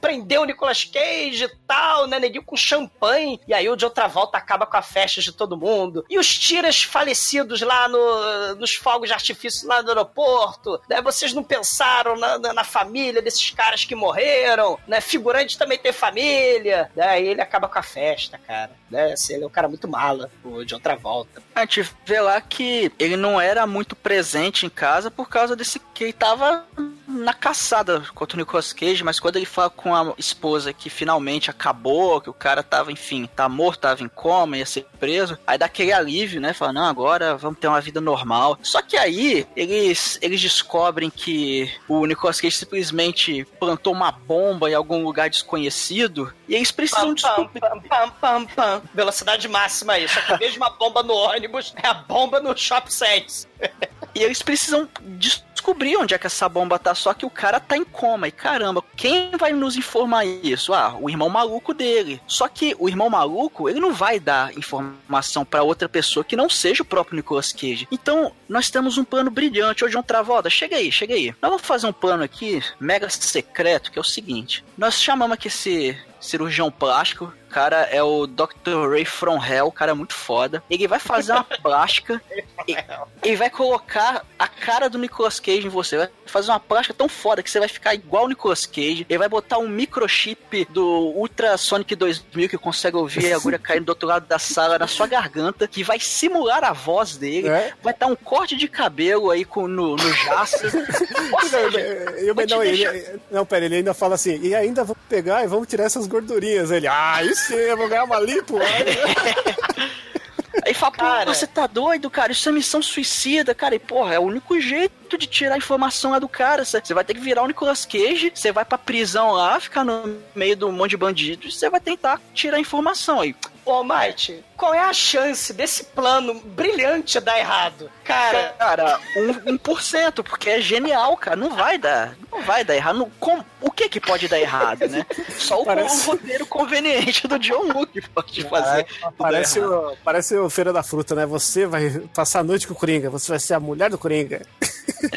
prendeu o Nicolas Cage e tal, né? Neguinho com champanhe. E aí o John Travolta acaba com a festa de todo mundo. E os tiras falecidos lá no, nos fogos de artifício lá no aeroporto, né? Vocês não pensaram na, na, na família desses caras que morreram, né? Figurante também tem família. Né? Aí ele acaba com a festa, cara. Né? Assim, ele é um cara muito mala, o John Travolta. A gente vê lá que ele não era muito presente em casa por causa desse que ele tava na caçada contra o Nicolas Cage, mas quando ele fala com a esposa que finalmente acabou, que o cara tava, enfim, tá morto, tava em coma, ia ser preso, aí dá aquele alívio, né? Fala, não, agora vamos ter uma vida normal. Só que aí eles, eles descobrem que o Nicolas Cage simplesmente plantou uma bomba em algum lugar desconhecido e eles precisam Pam, pam, pam, pam, pam. Velocidade máxima aí. Só que em vez de uma bomba no ônibus, é a bomba no Shop Sense. E eles precisam descobrir onde é que essa bomba tá, só que o cara tá em coma. E caramba, quem vai nos informar isso? Ah, o irmão maluco dele. Só que o irmão maluco, ele não vai dar informação pra outra pessoa que não seja o próprio Nicolas Cage. Então, nós temos um plano brilhante. Ô, John Travolta, chega aí, chega aí. Nós vamos fazer um plano aqui, mega secreto, que é o seguinte. Nós chamamos aqui esse cirurgião plástico. Cara é o Dr. Ray From Hell, o cara é muito foda. Ele vai fazer uma plástica e, e vai colocar a cara do Nicolas Cage em você. Vai fazer uma plástica tão foda que você vai ficar igual o Nicolas Cage. Ele vai botar um microchip do Ultra Sonic 2000 que consegue ouvir a agulha caindo do outro lado da sala na sua garganta, que vai simular a voz dele. É. Vai dar um corte de cabelo aí com, no, no jaço. Seja, Eu, não, ele- não, pera, ele ainda fala assim, e ainda vamos pegar e vamos tirar essas gordurinhas. Ele, ah, isso eu vou ganhar uma lipo. Aí fala, pô, Cara. você tá doido, cara? Isso é missão suicida, cara. E, porra, é o único jeito de tirar a informação lá do cara. Você você vai ter que virar o Nicolas Cage, você vai pra prisão lá, ficar no meio de um monte de bandidos, você vai tentar tirar a informação aí. Ô, Mike, qual é a chance desse plano brilhante dar errado? Cara, Cara, um, um por cento, porque é genial, cara. Não vai dar. Não vai dar errado. Não, com- o que que pode dar errado, né? Só o, Parece- o roteiro conveniente do John Woo que pode fazer. Parece o, parece o Feira da Fruta, né? Você vai passar a noite com o Coringa, você vai ser a mulher do Coringa.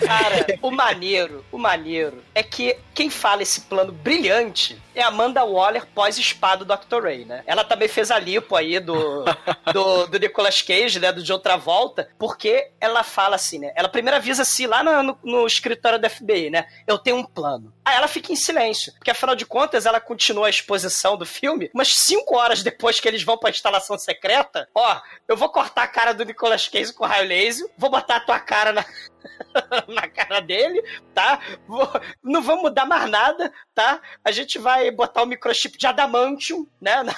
Cara, o maneiro, o maneiro é que quem fala esse plano brilhante é Amanda Waller pós-espada do Dr. Ray, né? Ela também fez a lipo aí do, do, do Nicolas Cage, né? Do de outra volta, porque ela fala assim, né? Ela primeiro avisa assim lá no, no, no escritório da FBI, né? Eu tenho um plano. Aí ela fica em silêncio, porque afinal de contas ela continua a exposição do filme, mas cinco horas depois que eles vão pra instalação secreta, ó, eu vou cortar a cara do Nicolas Cage com raio laser, vou botar a tua cara na, na cara dele, tá? Vou- não vamos mudar mais nada, tá? A gente vai botar o microchip de adamantium, né? Na,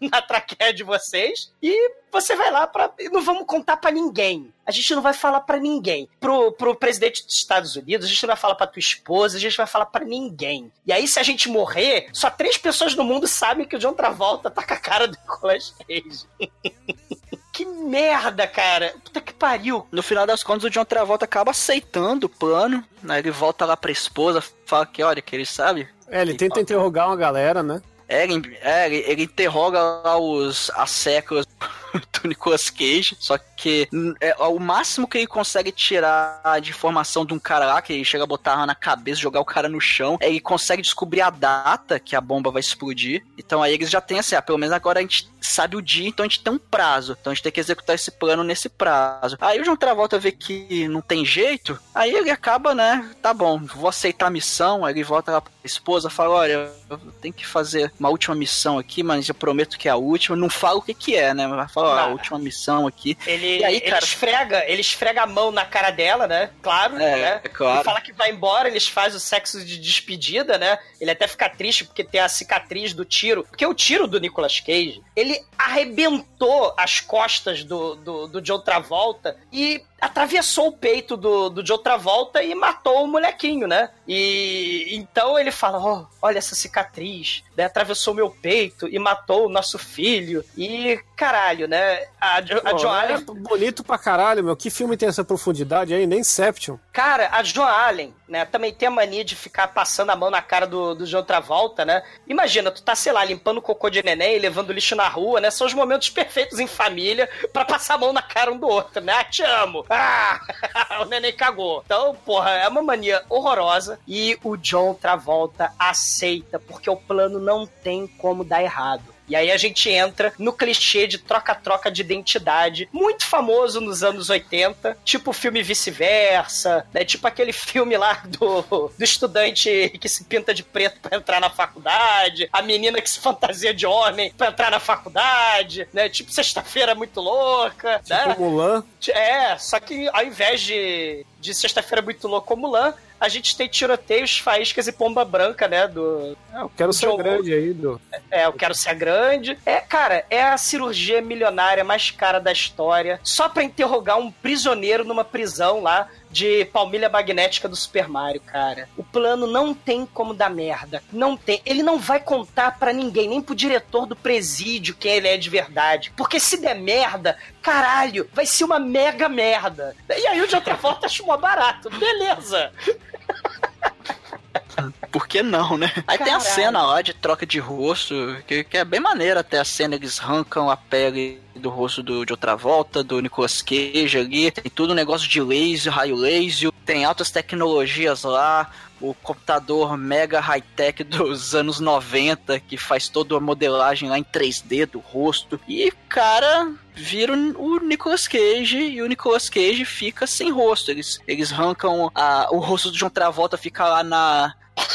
na traqueia de vocês. E você vai lá pra. Não vamos contar pra ninguém. A gente não vai falar pra ninguém. Pro, pro presidente dos Estados Unidos, a gente não vai falar pra tua esposa, a gente vai falar pra ninguém. E aí, se a gente morrer, só três pessoas no mundo sabem que o John Travolta tá com a cara do Nicolas Cage. que merda, cara. Puta que pariu. No final das contas, o John Travolta acaba aceitando o plano, né? Ele volta lá pra esposa, fala que, olha, que ele sabe. É, ele tenta interrogar uma galera, né? É, ele, é, ele, ele interroga lá os as séculos do Nicolas Cage, só que hum, é, o máximo que ele consegue tirar de informação de um cara lá, que ele chega a botar na cabeça, jogar o cara no chão, é ele consegue descobrir a data que a bomba vai explodir. Então aí eles já têm assim, ah, pelo menos agora a gente sabe o dia, então a gente tem um prazo. Então a gente tem que executar esse plano nesse prazo. Aí o João Travolta vê que não tem jeito, aí ele acaba, né? Tá bom, vou aceitar a missão. Aí ele volta lá pra esposa, fala: Olha, eu tenho que fazer uma última missão aqui, mas eu prometo que é a última. Não fala o que que é, né? Mas fala: Ó, a última missão aqui. Ele, E aí, ele cara? esfrega, ele esfrega a mão na cara dela, né? Claro, É, né? é claro. E fala que vai embora, eles fazem o sexo de despedida, né? Ele até fica triste porque tem a cicatriz do tiro. Porque o tiro do Nicolas Cage, ele arrebentou as costas do, do, do John Travolta e atravessou o peito do, do John Travolta e matou o molequinho, né? E então ele fala: ó, olha essa cicatriz, né? Atravessou meu peito e matou o nosso filho. E caralho, né? A, a Joan é Allen bonito pra caralho, meu. Que filme tem essa profundidade aí? Nem Inception. Cara, a Joan Allen, né, também tem a mania de ficar passando a mão na cara do, do John Travolta, né? Imagina, tu tá, sei lá, limpando o cocô de neném, levando lixo na rua, né? São os momentos perfeitos em família pra passar a mão na cara um do outro, né? Ah, te amo! Ah! o neném cagou. Então, porra, é uma mania horrorosa e o John Travolta aceita, porque o plano não tem como dar errado. E aí a gente entra no clichê de troca-troca de identidade, muito famoso nos anos 80, tipo o filme Vice-Versa, né? Tipo aquele filme lá do, do estudante que se pinta de preto pra entrar na faculdade, a menina que se fantasia de homem pra entrar na faculdade, né? Tipo Sexta-feira Muito Louca, né? Tipo Mulan. É, só que ao invés de, de Sexta-feira Muito Louca ou Mulan, a gente tem tiroteios, faíscas e pomba branca, né? Do, É, eu quero ser John- grande aí, do. é, eu quero ser grande. É, cara, é a cirurgia milionária mais cara da história. Só pra interrogar um prisioneiro numa prisão lá de palmilha magnética do Super Mario, cara. O plano não tem como dar merda. Não tem. Ele não vai contar pra ninguém, nem pro diretor do presídio quem ele é de verdade. Porque se der merda, caralho, vai ser uma mega merda. E aí o de outra volta acho mó barato. Beleza. Por que não, né? Aí tem a Caralho. cena lá de troca de rosto, que, que é bem maneira até a cena, eles arrancam a pele do rosto do, de outra volta, do Nicolas Cage ali, tem tudo um negócio de laser, raio laser, tem altas tecnologias lá, o computador mega high-tech dos anos 90, que faz toda a modelagem lá em 3D do rosto, e cara, vira o Nicolas Cage e o Nicolas Cage fica sem rosto. Eles, eles arrancam a, o rosto do John Travolta, fica lá na,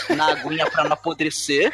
na aguinha pra não apodrecer.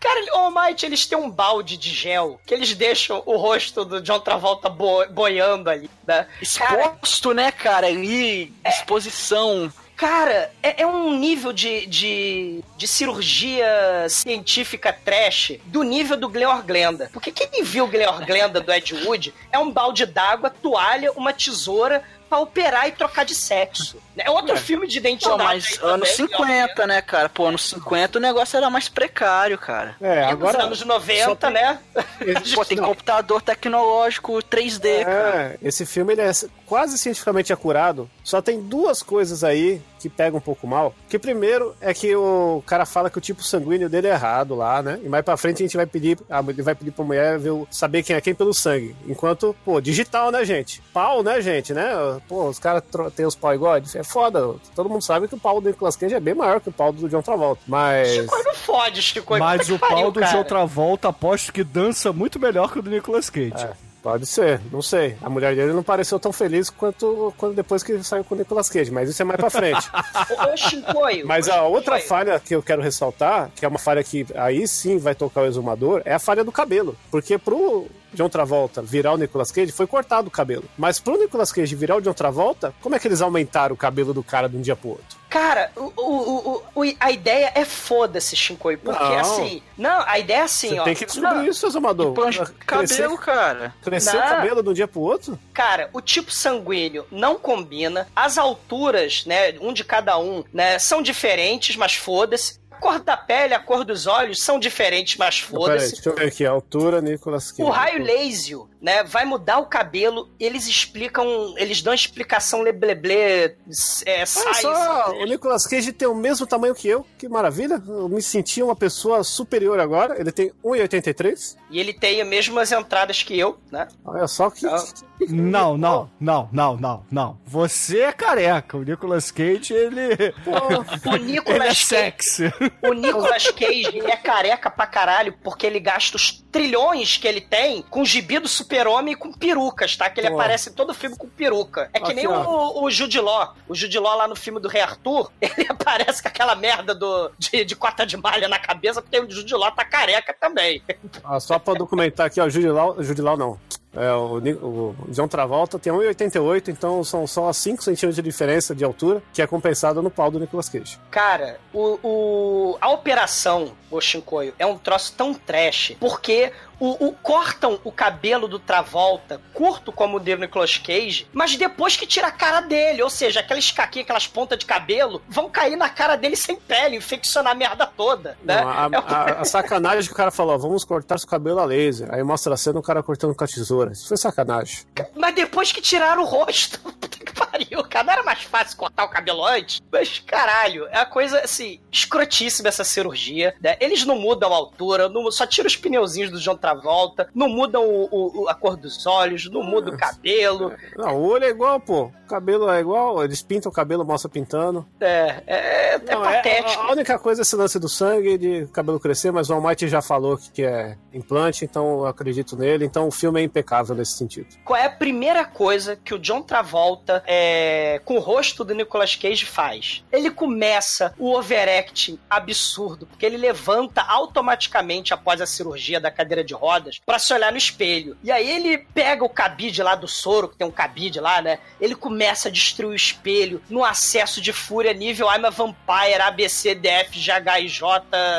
Cara, ele- ô Might, eles têm um balde de gel que eles deixam o rosto do John Travolta bo- boiando ali, né? Cara, Exposto, né, cara? Ali, exposição. cara, é, é um nível de, de, de cirurgia científica trash do nível do Gleor Glenda. Porque quem viu o Gleor Glenda do Ed Wood é um balde d'água, toalha, uma tesoura pra operar e trocar de sexo. É outro filme de Pô, identidade. mas aí também, anos Gleor 50, né, cara? Pô, anos 50 o negócio era mais precário, cara. É, Nos agora. anos 90, só tem- né? Pô, tem computador tecnológico 3D, cara. É, esse filme ele é quase cientificamente acurado, só tem duas coisas aí que pegam um pouco mal. Que primeiro é que o cara fala que o tipo sanguíneo dele é errado lá, né? E mais pra frente a gente vai pedir, a- ele vai pedir pra mulher ver, saber quem é quem pelo sangue. Enquanto, pô, digital, né, gente? Pau, né, gente, né? Pô, os caras têm os pau igual, é foda. Todo mundo sabe que o pau do Nicolas Cage é bem maior que o pau do John Travolta. Mas. Chico não fode, Chico. Mas o pariu, pau do cara. John Travolta aposto que dança muito melhor que o do Nicolas Cage. É, pode ser, não sei. A mulher dele não pareceu tão feliz quanto, quanto depois que saiu com o Nicolas Cage, mas isso é mais pra frente. Mas a outra falha que eu quero ressaltar, que é uma falha que aí sim vai tocar o exumador, é a falha do cabelo. Porque pro John Travolta virar o Nicolas Cage, foi cortado o cabelo. Mas pro Nicolas Cage virar o John Travolta, como é que eles aumentaram o cabelo do cara de um dia pro outro? Cara, o, o, o, o- a ideia é foda-se, Shinkoi. Porque Não. assim. Não, a ideia é assim, Você ó. tem que descobrir não, isso, exumador. Planja cabelo, cara. Cresceu Não. o cabelo de um dia pro outro? Cara, o tipo sanguíneo não combina. As alturas, né, um de cada um, né, são diferentes, mas foda-se. A cor da pele, a cor dos olhos são diferentes, mas Peraí, foda-se. deixa eu ver aqui. Altura, Nicolas Cage. O raio laser, né, vai mudar o cabelo. Eles explicam, eles dão explicação lebleble, é, Olha size. só, o Nicolas Cage tem o mesmo tamanho que eu. Que maravilha. Eu me senti uma pessoa superior agora. Ele tem 1,83. E ele tem as mesmas entradas que eu, né? Olha só que. Ah. Não, não, não, não, não, não. Você é careca. O Nicolas Cage, ele. O, o Ele é Nicolas Cage, sexy. o Nicolas Cage, ele é careca pra caralho, porque ele gasta os trilhões que ele tem com gibi do super-homem com perucas, tá? Que ele Pô. aparece em todo filme com peruca. É que Aqui, nem ó. o, o Jude Law. O Jude Law lá no filme do Rei Arthur, ele aparece com aquela merda do, de, de cota de malha na cabeça, porque o Jude Law tá careca também. Ah, só pra documentar aqui, ó. Jude Law, Jude Law não. É, o, o John Travolta tem 1,88, então são só 5 centímetros de diferença de altura, que é compensada no pau do Nicolas Cage. Cara, o, o- a operação, o Shinkoio, é um troço tão trash, porque o, o- cortam o cabelo do Travolta, curto como o do Nicolas Cage, mas depois que tira a cara dele, ou seja, aquelas caquinhas, aquelas pontas de cabelo, vão cair na cara dele sem pele, infeccionar a merda toda, né? Não, a, É um- a- a sacanagem que o cara falou, vamos cortar seu cabelo a laser. Aí mostra a cena o cara cortando com a tesoura. Isso foi sacanagem. Mas depois que tiraram o rosto, puta que pariu, cara, não era mais fácil cortar o cabelo antes? Mas, caralho, é uma coisa, assim, escrotíssima essa cirurgia, né? Eles não mudam a altura, não- só tiram os pneuzinhos do John Travolta, não mudam o- o- a cor dos olhos, não muda o cabelo. Não, o olho é igual, pô. O cabelo é igual, eles pintam o cabelo, mostra pintando. É, é, é Não, patético. a única coisa é esse lance do sangue, de cabelo crescer, mas o Almighty já falou que, que é implante, então eu acredito nele. Então o filme é impecável nesse sentido. Qual é a primeira coisa que o John Travolta, é, com o rosto do Nicolas Cage, faz? Ele começa o overacting absurdo, porque ele levanta automaticamente após a cirurgia da cadeira de rodas pra se olhar no espelho. E aí ele pega o cabide lá do soro, que tem um cabide lá, né? Ele começa a destruir o espelho num acesso de fúria nível I'm a Vampire, ABC, DF, GHIJ.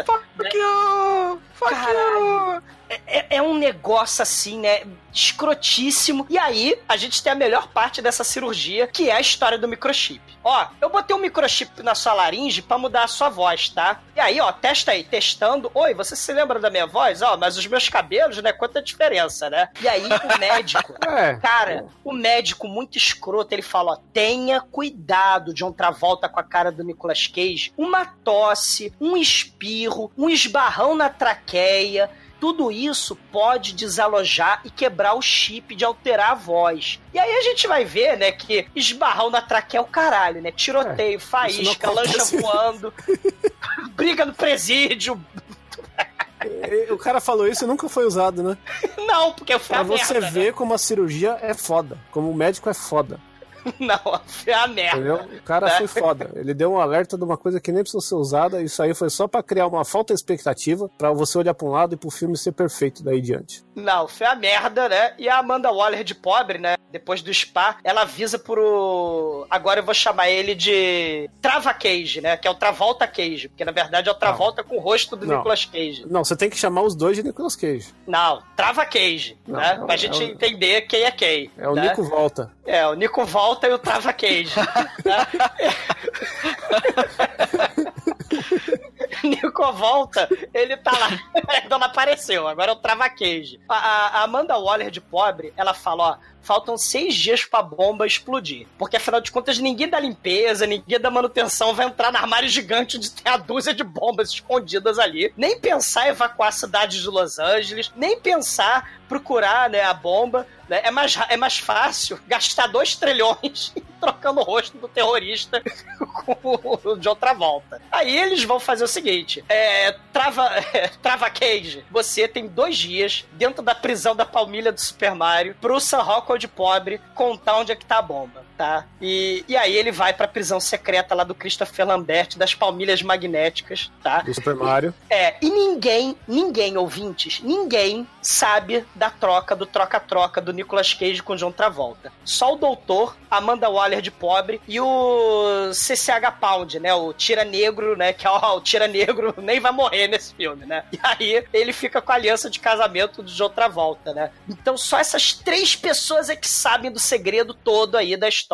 Fuck you! Fuck Caralho. É, é um negócio assim, né? Escrotíssimo. E aí, a gente tem a melhor parte dessa cirurgia, que é a história do microchip. Ó, eu botei um microchip na sua laringe pra mudar a sua voz, tá? E aí, ó, testa aí, testando. Oi, você se lembra da minha voz? Ó, mas os meus cabelos, né? Quanta diferença, né? E aí, o médico. É. Cara, o médico muito escroto, ele fala, ó, tenha cuidado de um Travolta com a cara do Nicolas Cage, uma tosse, um espirro, um esbarrão na traqueia, tudo isso pode desalojar e quebrar o chip de alterar a voz. E aí a gente vai ver, né, que esbarrão na traqueia é o caralho, né? Tiroteio, faísca, não lancha voando, briga no presídio. E- O cara falou isso e nunca foi usado, né? Não, porque foi Pra você merda. né? ver como a cirurgia é foda, como o médico é foda. Não, foi a merda. Entendeu? O cara Né? foi foda. Ele deu um alerta de uma coisa que nem precisou ser usada. Isso aí foi só pra criar uma falta de expectativa, pra você olhar pra um lado e pro filme ser perfeito daí diante. Não, foi a merda, né? E a Amanda Waller de pobre, né? Depois do spa, ela avisa pro. Agora eu vou chamar ele de Trava Cage, né? Que é o Travolta Cage. Porque na verdade é o Travolta com o rosto do Não. Nicolas Cage. Não, você tem que chamar os dois de Nicolas Cage. Não, Trava Cage, Não, né? não, pra é gente o- entender quem é quem. É o né? Nico Volta. É, o Nico volta e o Trava Cage. né? Nico volta, ele tá lá. Ainda não apareceu, agora é o Trava Cage. A, a- Amanda Waller de pobre, ela fala: ó, faltam seis dias pra bomba explodir. Porque afinal de contas, ninguém da limpeza, ninguém da manutenção vai entrar no armário gigante onde tem a dúzia de bombas escondidas ali. Nem pensar em evacuar a cidade de Los Angeles, nem pensar procurar né, a bomba. Né? É, mais, é mais fácil gastar dois trilhões trocando o rosto do terrorista com o de outra volta. Aí eles vão fazer o seguinte: é, trava, é, trava Cage, você tem dois dias dentro da prisão da palmilha do Super Mario pro Sam Rockwell de pobre contar onde é que tá a bomba, tá? E, e aí ele vai pra prisão secreta lá do Christopher Lambert das palmilhas magnéticas, tá? Do Super Mario. É, e ninguém, ninguém, ouvintes, ninguém sabe da troca, do troca-troca do Nicolas Cage com John Travolta. Só o doutor, Amanda Waller de pobre e o CCH Pound, né? O Tira Negro, né? Que é ó, o Tira Negro nem vai morrer nesse filme, né? E aí ele fica com a aliança de casamento de John Travolta, né? Então só essas três pessoas é que sabem do segredo todo aí da história,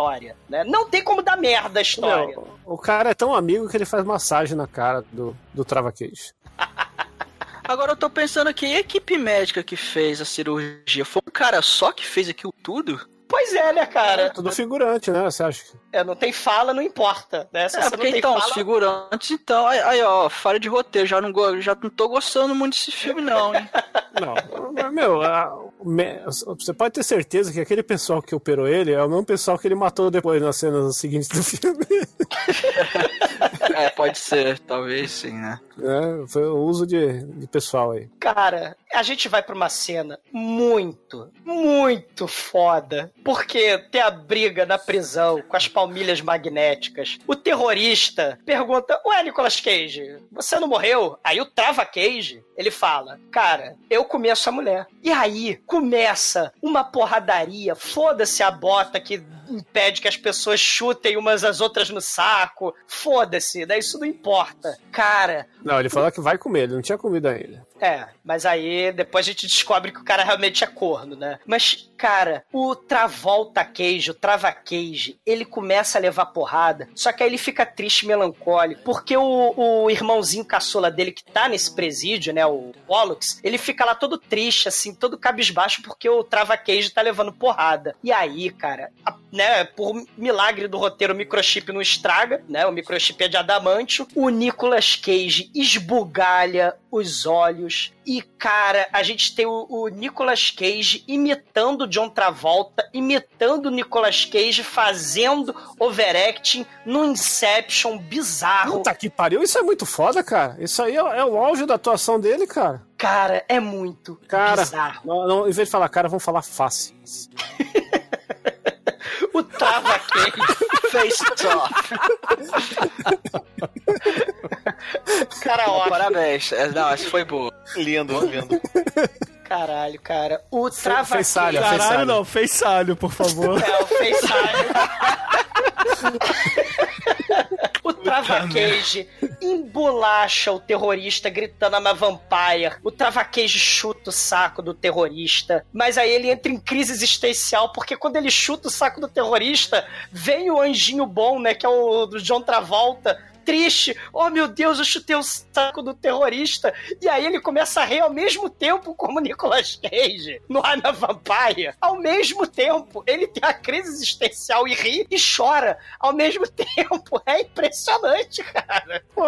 né? Não tem como dar merda a história. Meu, o cara é tão amigo que ele faz massagem na cara do, do Trava Cage. Agora eu tô pensando aqui, e a equipe médica que fez a cirurgia? Foi um cara só que fez aquilo tudo? Pois é, né, cara? É tudo figurante, né? Você acha? É, não tem fala, não importa. Né? Se é, você porque não tem então, fala... os figurantes, então, aí, aí, ó, falha de roteiro, já não, go- já não tô gostando muito desse filme, não, hein? Não, meu, a- você pode ter certeza que aquele pessoal que operou ele é o mesmo pessoal que ele matou depois nas cenas seguintes do filme. é, pode ser, talvez sim, né? É, foi o uso de, de pessoal aí. Cara, a gente vai pra uma cena muito, muito foda. Porque tem a briga na prisão com as palmilhas magnéticas. O terrorista pergunta: Ué, Nicolas Cage, você não morreu? Aí o Trava Cage, ele fala: Cara, eu comi essa mulher. E aí começa uma porradaria. Foda-se a bota que impede que as pessoas chutem umas às outras no saco. Foda-se, né? Isso não importa. Cara, Não, ele falou que vai comer, ele não tinha comido ainda. É, mas aí depois a gente descobre que o cara realmente é corno, né? Mas, cara, o Travolta Cage, o Trava Cage, ele começa a levar porrada, só que aí ele fica triste e melancólico, porque o, o irmãozinho caçula dele que tá nesse presídio, né, o Pollux, ele fica lá todo triste, assim, todo cabisbaixo, porque o Trava Cage tá levando porrada. E aí, cara, a- né, por milagre do roteiro, o microchip não estraga, né, o microchip é de adamantio, o Nicolas Cage esbugalha os olhos. E, cara, a gente tem o, o Nicolas Cage imitando John Travolta, imitando o Nicolas Cage, fazendo overacting no Inception bizarro. Puta que pariu, isso é muito foda, cara. Isso aí é, é o auge da atuação dele, cara. Cara, é muito Cara, bizarro. não, não, em vez de falar cara, vamos falar face. O Trava Cage Face off. Cara, ó, Parabéns. É, Não, essa foi boa. Lindo, lindo. caralho, cara. O Trava fez fez Caralho, salha. não, fez salho, por favor. É, o FaceTime. o Trava Cage embolacha o terrorista gritando I'm a vampire. O Trava Cage chuta o saco do terrorista. Mas aí ele entra em crise existencial, porque quando ele chuta o saco do terrorista, vem o anjinho bom, né? Que é o do John Travolta. Triste, oh meu Deus, eu chutei o saco do terrorista. E aí ele começa a rir ao mesmo tempo como o Nicolas Cage no I'm a Vampire. Ao mesmo tempo, ele tem a crise existencial e ri e chora ao mesmo tempo. É impressionante, cara. Pô,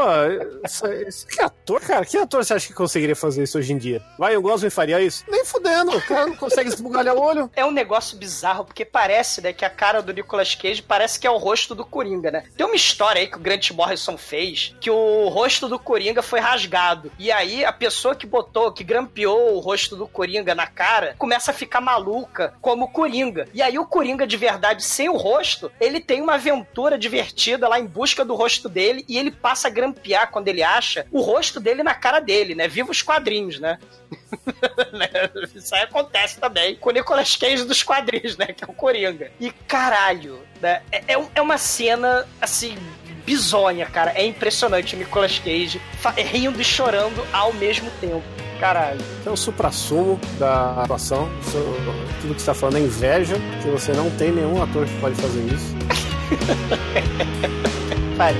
isso- que ator, cara? Que ator você acha que conseguiria fazer isso hoje em dia? Vai, o Gosling faria isso? Nem fudendo, o cara não consegue esbugalhar o olho. É um negócio bizarro, porque parece, né, que a cara do Nicolas Cage parece que é o rosto do Coringa, né? Tem uma história aí que o Grant Morrison fez, que o rosto do Coringa foi rasgado. E aí a pessoa que botou, que grampeou o rosto do Coringa na cara, começa a ficar maluca como Coringa. E aí o Coringa de verdade, sem o rosto, ele tem uma aventura divertida lá em busca do rosto dele e ele passa a grampear quando ele acha o rosto dele na cara dele, né? Viva os quadrinhos, né? né? Isso aí acontece também com o Nicolas Cage dos quadrinhos, né? Que é o Coringa. E caralho, né? É, é é uma cena, assim, bizonha, cara. É impressionante o Nicolas Cage rindo e chorando ao mesmo tempo. Caralho. É o supra-sumo da atuação. Tudo que você tá falando é inveja, que você não tem nenhum ator que pode fazer isso. Pare.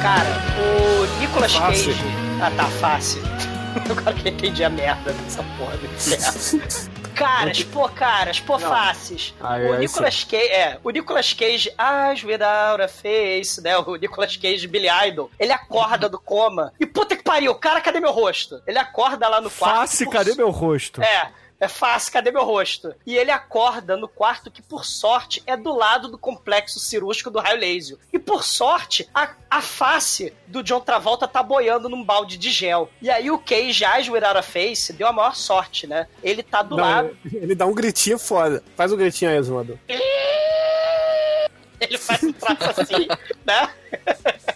Cara, o Nicolas. Cage. Ah, tá fácil. Agora que eu entendi a merda dessa porra do inferno. Caras, pô, caras, pô, faces. Aí, o aí Nicolas Cage, é, o Nicolas Cage, as without a face, né? O Nicolas Cage Billy Idol, ele acorda do coma. E puta que pariu, cara, cadê meu rosto? Ele acorda lá no quarto. Face, por cadê meu rosto? é, é fácil, cadê meu rosto? E ele acorda no quarto que, por sorte, é do lado do complexo cirúrgico do raio laser. E por sorte, a, a face do John Travolta tá boiando num balde de gel. E aí o Cage, as without a face, deu a maior sorte, né? Ele tá do Não, lado. ele dá um gritinho foda. Faz o gritinho aí, Zumador. Ele faz um traço assim, né?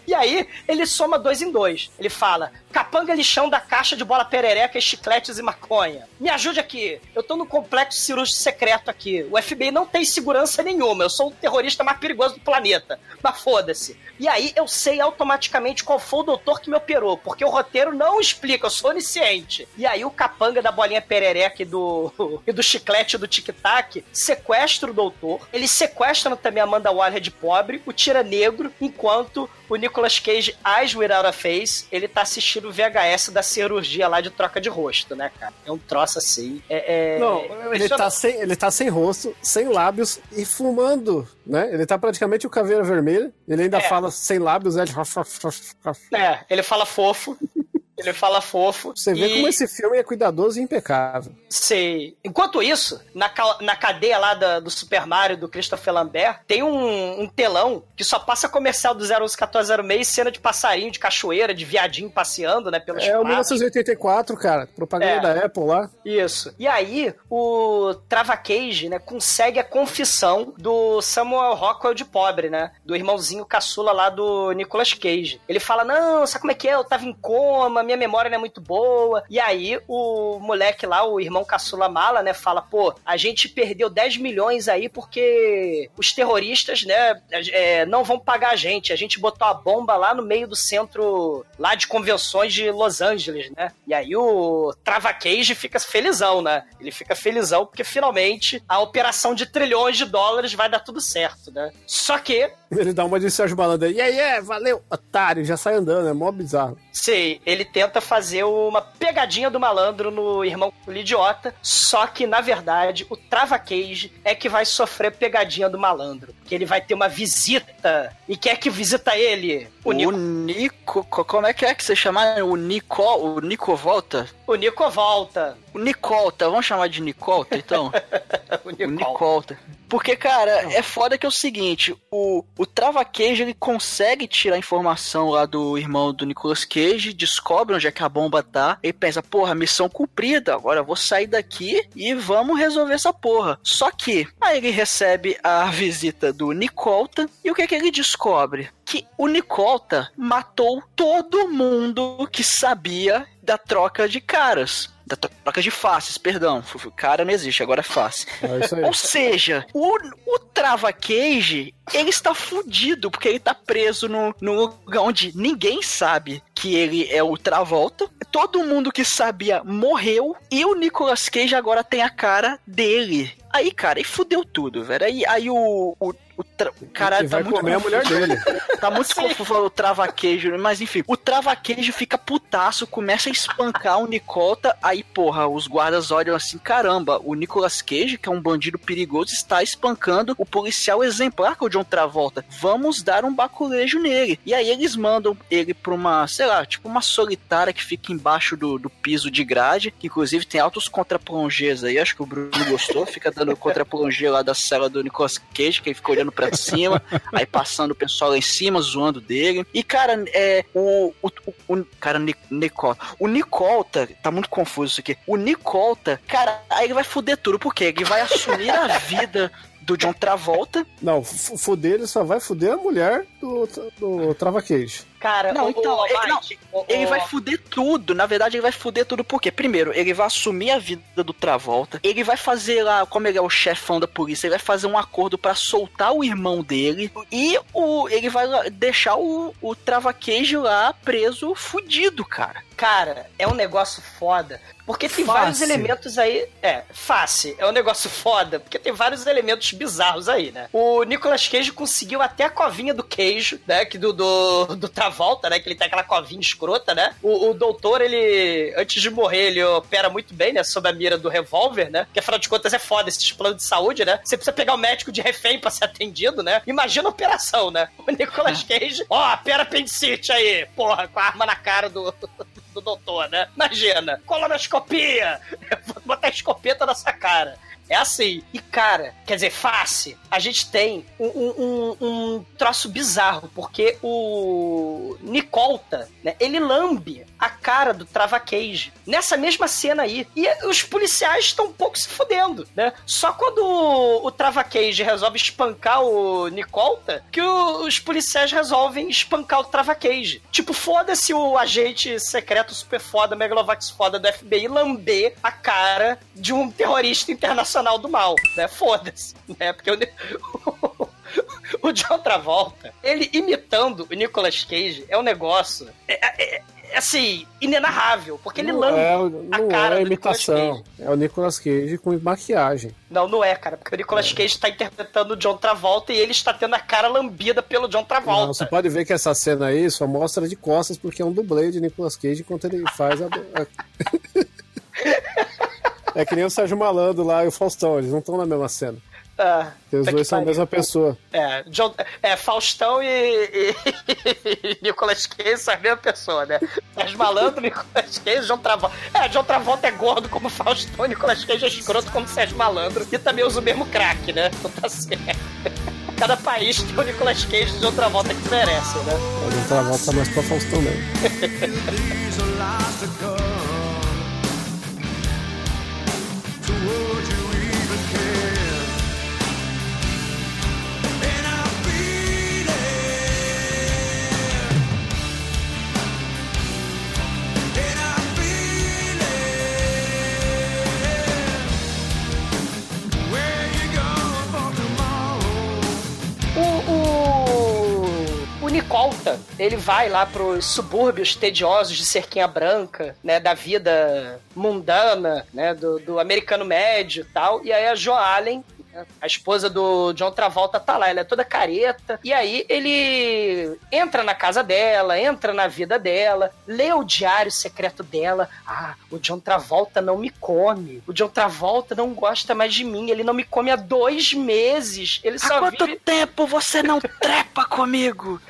E aí, ele soma dois em dois. Ele fala: capanga lixão da caixa de bola perereca, chicletes e maconha. Me ajude aqui. Eu tô no complexo cirúrgico secreto aqui. O FBI não tem segurança nenhuma. Eu sou o terrorista mais perigoso do planeta. Mas foda-se. E aí, eu sei automaticamente qual foi o doutor que me operou, porque o roteiro não explica, eu sou onisciente. E aí, o capanga da bolinha perereca e do, e do chiclete do tic-tac sequestra o doutor. Eles sequestram também a Amanda Waller de pobre, o tira negro, enquanto o Nicolas Cage, as without a face, ele tá assistindo o VHS da cirurgia lá de troca de rosto, né, cara? É um troço assim. É, é- Não, ele Isso- tá, sem, ele tá sem rosto, sem lábios e fumando, né? Ele tá praticamente o caveira vermelha. Ele ainda É. fala sem lábios, ele... É, ele fala fofo. Ele fala fofo. Você vê e- como esse filme é cuidadoso e impecável. Sei. Enquanto isso, na, ca- na cadeia lá da- do Super Mario, do Christopher Lambert, tem um, um telão que só passa comercial do 011-1406, cena de passarinho, de cachoeira, de viadinho passeando, né, pelos É o prados. 1984, cara. Propaganda É. da Apple lá. Isso. E aí, o Trava Cage, né, consegue a confissão do Samuel Rockwell de pobre, né? Do irmãozinho caçula lá do Nicolas Cage. Ele fala: Não, sabe como é que é? Eu tava em coma, minha memória não é muito boa. E aí, o moleque lá, o irmão caçula mala, né, fala: Pô, a gente perdeu 10 milhões aí porque os terroristas, né, é, não vão pagar a gente. A gente botou a bomba lá no meio do centro lá de convenções de Los Angeles, né? E aí o Trava Cage fica felizão, né? Ele fica felizão porque finalmente a operação de trilhões de dólares vai dar tudo certo, né? Só que, Ele dá uma de Sérgio Malandro. E aí, é, valeu, otário. Já sai andando, é mó bizarro. sei, ele tenta fazer uma pegadinha do malandro no irmão idiota, só que na verdade o Trava Cage é que vai sofrer pegadinha do malandro, que ele vai ter uma visita e quem é que visita ele? O O Nico, Nico. co- Como é que é que você chama? O Nico. O Nico volta? o Nico volta. O Nicolta, vamos chamar de Nicolta então? O O Nico. Nicolta. Porque, cara, é foda que é o seguinte, o, o Trava Cage, ele consegue tirar informação lá do irmão do Nicolas Cage, descobre onde é que a bomba tá, e pensa, porra, missão cumprida, agora eu vou sair daqui e vamos resolver essa porra. Só que, aí ele recebe a visita do Nicolta, e o que é que ele descobre? Que o Nicolta matou todo mundo que sabia da troca de caras. Da troca de faces, perdão. Cara não existe, agora é face. É. Ou seja, o, o Trava Cage, ele está fudido, porque ele tá preso no, no lugar onde ninguém sabe que ele é o Travolta. Todo mundo que sabia morreu, e o Nicolas Cage agora tem a cara dele. Aí, cara, aí fudeu tudo, velho. Aí, aí o, o, o, tra... o cara E tá vai muito comer a mulher dele. Tá muito confuso o Trava Cage, mas enfim. O Trava Cage fica putaço, começa a espancar o Nicolta. Aí, porra, os guardas olham assim: caramba, o Nicolas Cage, que é um bandido perigoso, está espancando o policial exemplar que é o John Travolta. Vamos dar um baculejo nele. E aí eles mandam ele pra uma, sei lá, tipo uma solitária que fica embaixo do, do piso de grade, que inclusive tem altos contraplongés aí. Acho que o Bruno gostou, fica dando contraplongé lá da cela do Nicolas Cage, que ele fica olhando pra cima aí passando o pessoal lá em cima, zoando dele. E, cara, é. O. O, o, cara, Ni- Nicolta. O Nicolta. Tá muito confuso isso aqui. O Nicolta, cara, aí ele vai fuder tudo. Por quê? Ele vai assumir a vida do John Travolta. Não, f- fuder, ele só vai fuder a mulher do, do Trava Cage. Cara, Não, o- então, o- ele- não, o- Ele vai fuder tudo. Na verdade, ele vai fuder tudo porque, primeiro, ele vai assumir a vida do Travolta. Ele vai fazer lá, como ele é o chefão da polícia, ele vai fazer um acordo pra soltar o irmão dele. E o, ele vai lá deixar o, o Trava Cage lá preso, fudido, cara. Cara, é um negócio foda. Porque tem Face. vários elementos aí. É, face. É um negócio foda, porque tem vários elementos bizarros aí, né? O Nicolas Cage conseguiu até a covinha do queijo, né? Que do, do, do Travolta, né? Que ele tem aquela covinha escrota, né? O, o doutor, ele, antes de morrer, ele opera muito bem, né? Sob a mira do revólver, né? Que afinal de contas é foda esses planos de saúde, né? Você precisa pegar o médico de refém pra ser atendido, né? Imagina a operação, né? O Nicolas Cage, ó, pera apendicite aí, porra, com a arma na cara do. Do doutor, né? Imagina, colonoscopia! Vou botar a escopeta nessa cara. É assim. E, cara, quer dizer, face, a gente tem um, um, um, um troço bizarro, porque o Nicolta, né, ele lambe a cara do Trava Cage nessa mesma cena aí. E os policiais estão um pouco se fudendo, né? Só quando o, Trava Cage resolve espancar o Nicolta, que o- os policiais resolvem espancar o Trava Cage. Tipo, foda-se o agente secreto super foda, Megalovax foda do FBI lamber a cara de um terrorista internacional do mal, né? Foda-se, né? Porque o, o John Travolta, ele imitando o Nicolas Cage é um negócio, é, é- é, assim, inenarrável, porque ele Não lambe é, a não cara é do Nicolas imitação. É o Nicolas Cage com maquiagem. Não, não é, cara, porque o Nicolas Cage está interpretando o John Travolta e ele está tendo a cara lambida pelo John Não, Travolta. você pode ver que essa cena aí só mostra de costas porque é um dublê de Nicolas Cage enquanto ele faz a. a- É que nem o Sérgio Malandro lá e o Faustão, eles não estão na mesma cena. Ah, Porque os dois são a mesma pessoa. É, John, é Faustão e, e, e Nicolas Cage são a mesma pessoa, né? Sérgio Malandro, Nicolas Cage, John Travolta. É, John Travolta é gordo como Faustão, Nicolas Cage é escroto como Sérgio Malandro e também usa o mesmo crack, né? Então tá certo. Cada país tem o Nicolas Cage e John Travolta que merece, né? Mas o Travolta tá mais pra Faustão mesmo. Nicolta, ele vai lá pros subúrbios tediosos de Cerquinha Branca, né, da vida mundana, né, do, do americano médio e tal, e aí a Jo Allen né, a esposa do John Travolta tá lá, ela é toda careta. E aí ele entra na casa dela, entra na vida dela, lê o diário secreto dela. Ah, o John Travolta não me come. O John Travolta não gosta mais de mim. Ele não me come há dois meses. Ele Há só quanto vive... tempo você não trepa comigo?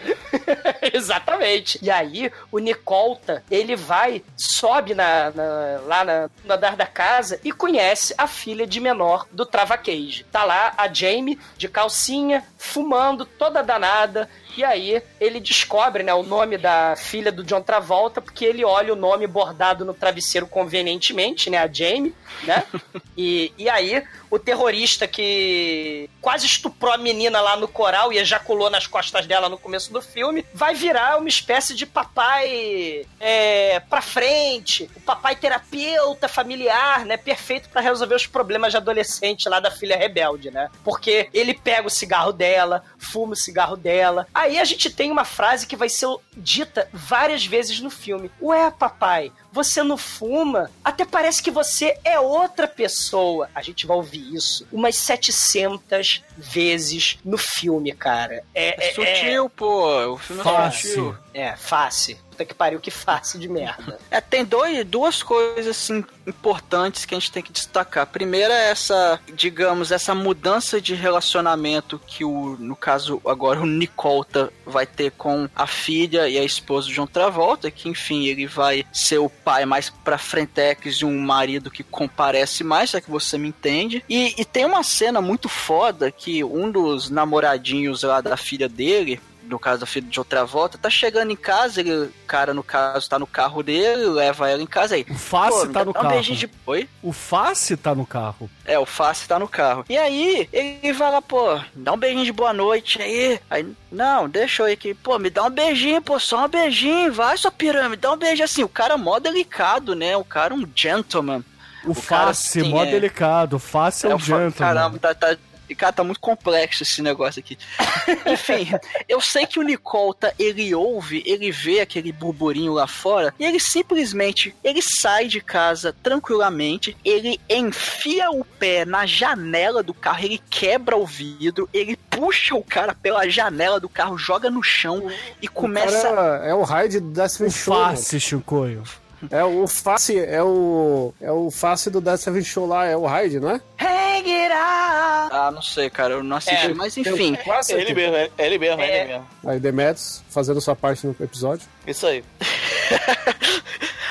Exatamente. E aí, o Nicolta, ele vai, sobe na, na- lá na, no andar da casa e conhece a filha de menor do Trava Cage. Tá lá a Jamie, de calcinha, fumando, toda danada. E aí, ele descobre, né, o nome da filha do John Travolta, porque ele olha o nome bordado no travesseiro convenientemente, né, a Jamie, né? E, e aí, o terrorista que quase estuprou a menina lá no coral e ejaculou nas costas dela no começo do filme, vai virar uma espécie de papai é, pra frente, o papai terapeuta familiar, né? Perfeito pra resolver os problemas de adolescente lá da filha rebelde, né? Porque ele pega o cigarro dela, fuma o cigarro dela. Aí a gente tem uma frase que vai ser dita várias vezes no filme. Ué, papai, você não fuma? Até parece que você é outra pessoa. A gente vai ouvir isso umas 700 vezes no filme, cara. É, É sutil, pô. O filme é Fácil. sutil. É, é face. Puta que pariu, que face de merda. É, tem dois, duas coisas assim, importantes que a gente tem que destacar. Primeira é essa, digamos, essa mudança de relacionamento que o, no caso agora o Nicolta vai ter com a filha e a esposa de John Travolta, que enfim, ele vai ser o pai mais pra frentex de um marido que comparece mais, já que você me entende. E, e tem uma cena muito foda que um dos namoradinhos lá da filha dele, no caso da filha de outra volta, tá chegando em casa, ele, o cara, no caso, tá no carro dele, leva ela em casa aí. O Face tá no um carro. beijinho de... Oi? O Face tá no carro. É, o Face tá no carro. E aí, ele vai lá, pô, dá um beijinho de boa noite aí. Aí, não, deixa eu ir aqui. Pô, me dá um beijinho, pô, só um beijinho. Vai, sua pirâmide, dá um beijo assim. O cara é mó delicado, né? O cara é um gentleman. O, O cara, Face, assim, mó é- delicado. O Face é, um o fa- gentleman. Caramba, tá, tá, E, cara, tá muito complexo esse negócio aqui. Enfim, eu sei que o Nicolta, ele ouve, ele vê aquele burburinho lá fora, e ele simplesmente, ele sai de casa tranquilamente, ele enfia o pé na janela do carro, ele quebra o vidro, ele puxa o cara pela janela do carro, joga no chão e começa... O cara é o raid Show. mano. Face, Chicoio. É o face, é o. É o face do Death Seven Show lá, é o raid, não é? Hang it out! Ah, não sei, cara, eu não assisti, É, mas enfim. Quase É ele mesmo, é é ele mesmo, é É. ele mesmo. Aí Demetrius fazendo sua parte no episódio. Isso aí.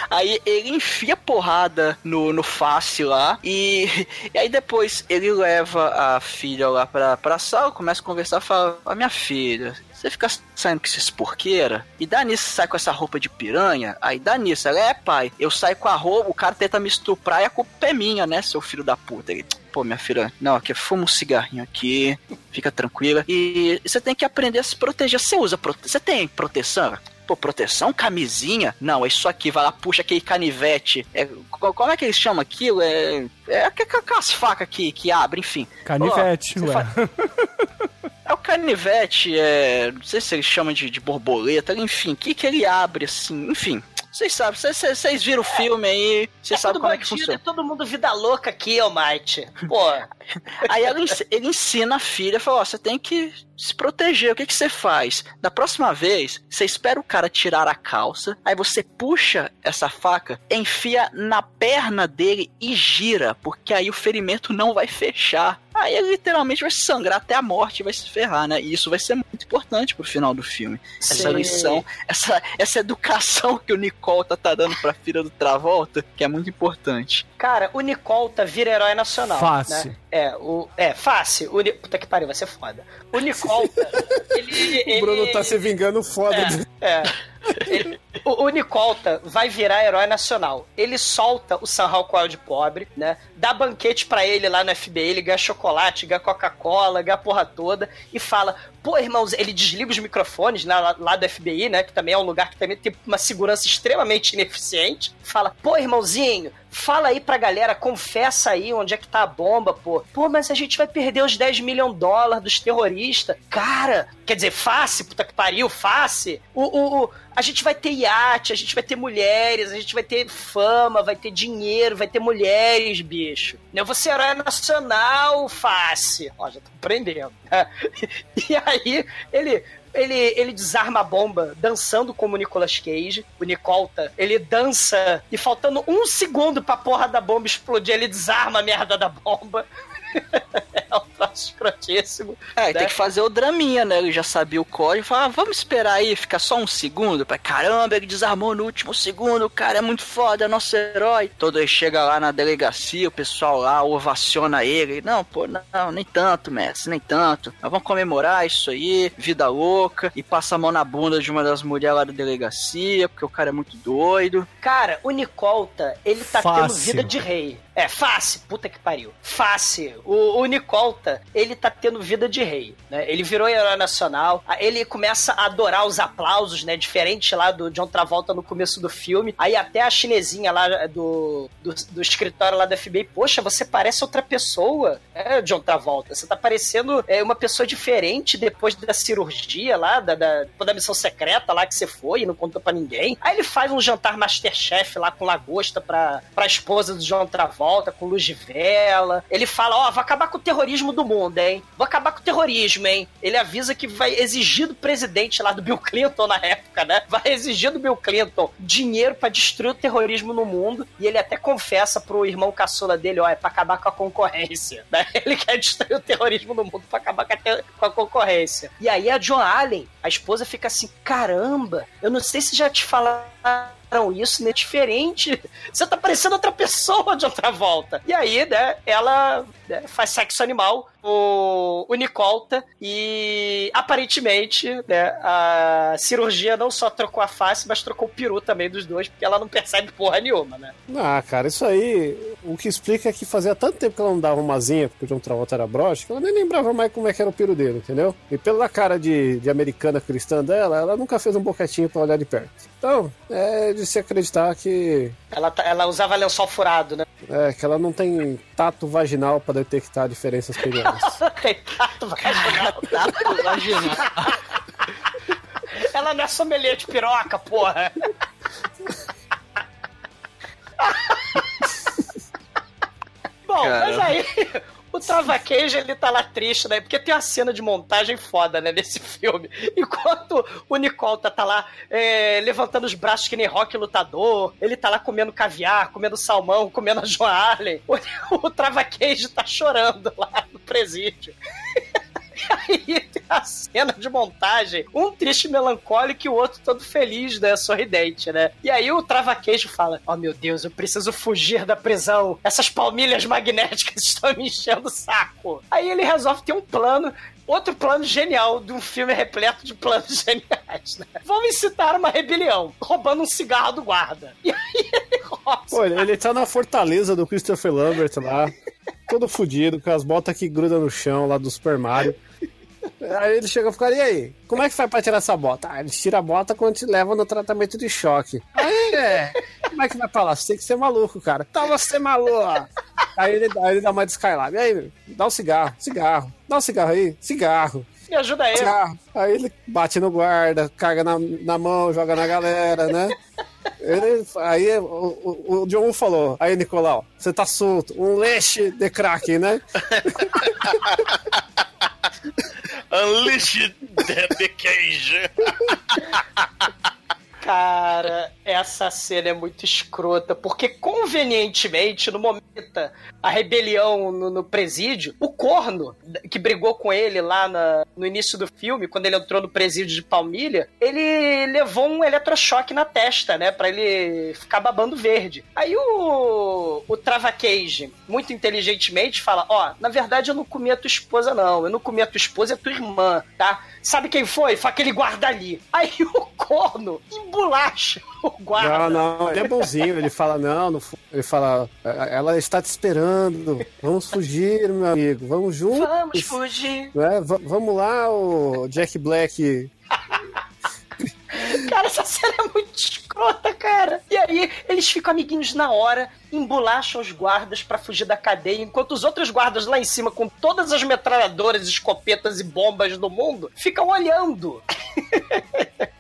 Aí ele enfia porrada no, no face lá e, e aí depois ele leva a filha lá pra, pra sala, começa a conversar, fala, a minha filha, você fica saindo com esses porqueira e dá nisso sai com essa roupa de piranha, aí dá nisso, ela é pai, eu saio com a roupa, o cara tenta me estuprar e a culpa é minha, né, seu filho da puta. Ele, pô, minha filha, não, aqui fuma um cigarrinho aqui, fica tranquila e você tem que aprender a se proteger. Você usa, prote- você tem proteção? Pô, proteção, camisinha? Não, é isso aqui, vai lá, puxa aquele canivete. É, co- como é que eles chamam aquilo? É, é aqu- aquelas facas que, que abrem, enfim. Canivete, ué. É o canivete, é, não sei se eles chamam de, de borboleta, enfim, o que, que ele abre assim, enfim. Vocês sabem, vocês- viram o filme aí, vocês É sabem como é que bandido, funciona. é todo mundo vida louca aqui, ô Might. Pô, Aí ela ele ensina a filha, fala, ó, você tem que se proteger, o que que você faz? Da próxima vez, você espera o cara tirar a calça, aí você puxa essa faca, enfia na perna dele e gira, porque aí o ferimento não vai fechar. Aí ele literalmente vai sangrar até a morte e vai se ferrar, né? E isso vai ser muito importante pro final do filme. Essa Sim. lição, essa, essa educação que o Nicolta tá dando pra filha do Travolta, que é muito importante. cara, o Nicolta vira herói nacional. Fácil. Né? É, o, é, fácil. O, puta que pariu, vai ser foda. O Nicolta, ele, O Bruno ele- tá se vingando foda. do- É. Ele- o, o Nicolta vai virar herói nacional. Ele solta o San Rafael de pobre, né? Dá banquete pra ele lá no FBI, ele ganha chocolate, ganha Coca-Cola, ganha a porra toda e fala: pô, irmãos, ele desliga os microfones lá, lá do FBI, né? Que também é um lugar que também tem uma segurança extremamente ineficiente. Fala: pô, irmãozinho, fala aí pra galera, confessa aí onde é que tá a bomba, pô. Pô, mas a gente vai perder os 10 milhões de dólares dos terroristas. Cara, quer dizer, face, puta que pariu, face. O, o, o- a gente vai ter iate, a gente vai ter mulheres, a gente vai ter fama, vai ter dinheiro, vai ter mulheres, bicho. Eu vou ser herói nacional, face. Ó, já tô prendendo. E aí, ele ele, ele desarma a bomba dançando como o Nicolas Cage. O Nicolta, ele dança e faltando um segundo pra porra da bomba explodir, ele desarma a merda da bomba. é um troço escrotíssimo. É, né? tem que fazer o draminha, né? Ele já sabia o código. Fala, ah, vamos esperar aí, ficar só um segundo. Pra caramba, ele desarmou no último segundo. O cara é muito foda, é nosso herói. Todo ele chega lá na delegacia, o pessoal lá ovaciona ele. Não, pô, não, nem tanto, mestre, nem tanto. Nós vamos comemorar isso aí, vida louca. E passa a mão na bunda de uma das mulheres lá da delegacia, porque o cara é muito doido. Cara, o Nicolta, ele tá tendo Fácil. vida de rei. É, fácil, puta que pariu. Fácil. O, o Nicolta, ele tá tendo vida de rei, né? Ele virou herói nacional, aí ele começa a adorar os aplausos, né? Diferente lá do John Travolta no começo do filme. Aí até a chinesinha lá do, do, do escritório lá da FBI, poxa, você parece outra pessoa, é, John Travolta. Você tá parecendo é, uma pessoa diferente depois da cirurgia lá, da, da, da missão secreta lá que você foi e não contou pra ninguém. Aí ele faz um jantar Masterchef lá com lagosta pra, pra esposa do John Travolta, com luz de vela. Ele fala, ó, vou acabar com o terrorismo do mundo, hein? Vou acabar com o terrorismo, hein? Ele avisa que vai exigir do presidente lá do Bill Clinton na época, né? Vai exigir do Bill Clinton dinheiro pra destruir o terrorismo no mundo. E ele até confessa pro irmão caçula dele, ó, é pra acabar com a concorrência. Né? Ele quer destruir o terrorismo no mundo pra acabar com a, te- com a concorrência. E aí a John Allen, a esposa, fica assim, caramba, eu não sei se já te falaram isso, né? Diferente. Você tá parecendo outra pessoa de outra volta. E aí, né, ela né, faz sexo animal, o, o Nicolta, e aparentemente, né, a cirurgia não só trocou a face, mas trocou o peru também dos dois, porque ela não percebe porra nenhuma, né? Ah, cara, isso aí, o que explica é que fazia tanto tempo que ela não dava uma zinha porque o John Travolta era broche, que ela nem lembrava mais como é que era o peru dele, entendeu? E pela cara de, de americana cristã dela, ela nunca fez um boquetinho pra olhar de perto. Então, é de se acreditar que, Ela, tá- ela usava lençol furado, né? é, que ela não tem tato vaginal pra detectar diferenças penianas. Retrato vaginal. Ela não é sommelier de piroca, porra. Bom, mas aí o Travaqueja ele tá lá triste, né? Porque tem uma cena de montagem foda, né? Nesse filme. Enquanto o Nicolta tá lá é, levantando os braços que nem rock lutador, ele tá lá comendo caviar, comendo salmão, comendo a Joan Arlen. O, o tá chorando lá no presídio. Aí tem a cena de montagem, um triste melancólico e o outro todo feliz, né? Sorridente, né? E aí o Travaquejo fala: Oh meu Deus, eu preciso fugir da prisão. Essas palmilhas magnéticas estão me enchendo o saco. Aí ele resolve ter um plano. Outro plano genial de um filme repleto de planos geniais, né? Vamos incitar uma rebelião, roubando um cigarro do guarda. E aí ele rouba. Pô, ele tá na fortaleza do Christopher Lambert lá, todo fudido, com as botas que grudam no chão lá do Super Mario. Aí ele chega e fica, e aí? Como é que faz pra tirar essa bota? Ah, eles tiram a bota quando te levam no tratamento de choque. Aí é. Como é que vai pra lá? Você tem que ser maluco, cara. Tá você maluco. Aí ele, aí ele dá uma de Skylab. E aí, meu, dá um cigarro, cigarro. Dá um cigarro aí, cigarro. Me ajuda aí. Cigarro. Aí ele bate no guarda, carga na, na mão, joga na galera, né? Ele, aí o, o, o John falou, aí Nicolau, você tá solto, um leite de crack, né? Unleash the, the cage. Cara, essa cena é muito escrota, porque convenientemente, no momento a rebelião no, no presídio, o corno que brigou com ele lá na- no início do filme, quando ele entrou no presídio de Palmilha, ele levou um eletrochoque na testa, né, Pra ele ficar babando verde. Aí o, o Travacage, muito inteligentemente, fala: Ó, na verdade eu não comi a tua esposa, não, eu não comi a tua esposa, é tua irmã, tá? Sabe quem foi? Foi aquele guarda ali. Aí o corno embolacha o guarda. Não, não, ele é bonzinho, ele fala, não, não ele fala, ela está te esperando, vamos fugir, meu amigo, vamos juntos. Vamos fugir. Va- vamos lá, o Jack Black. Cara, essa cena é muito escrota, cara. E aí, eles ficam amiguinhos na hora, embolacham os guardas pra fugir da cadeia, enquanto os outros guardas lá em cima, com todas as metralhadoras, escopetas e bombas do mundo, ficam olhando.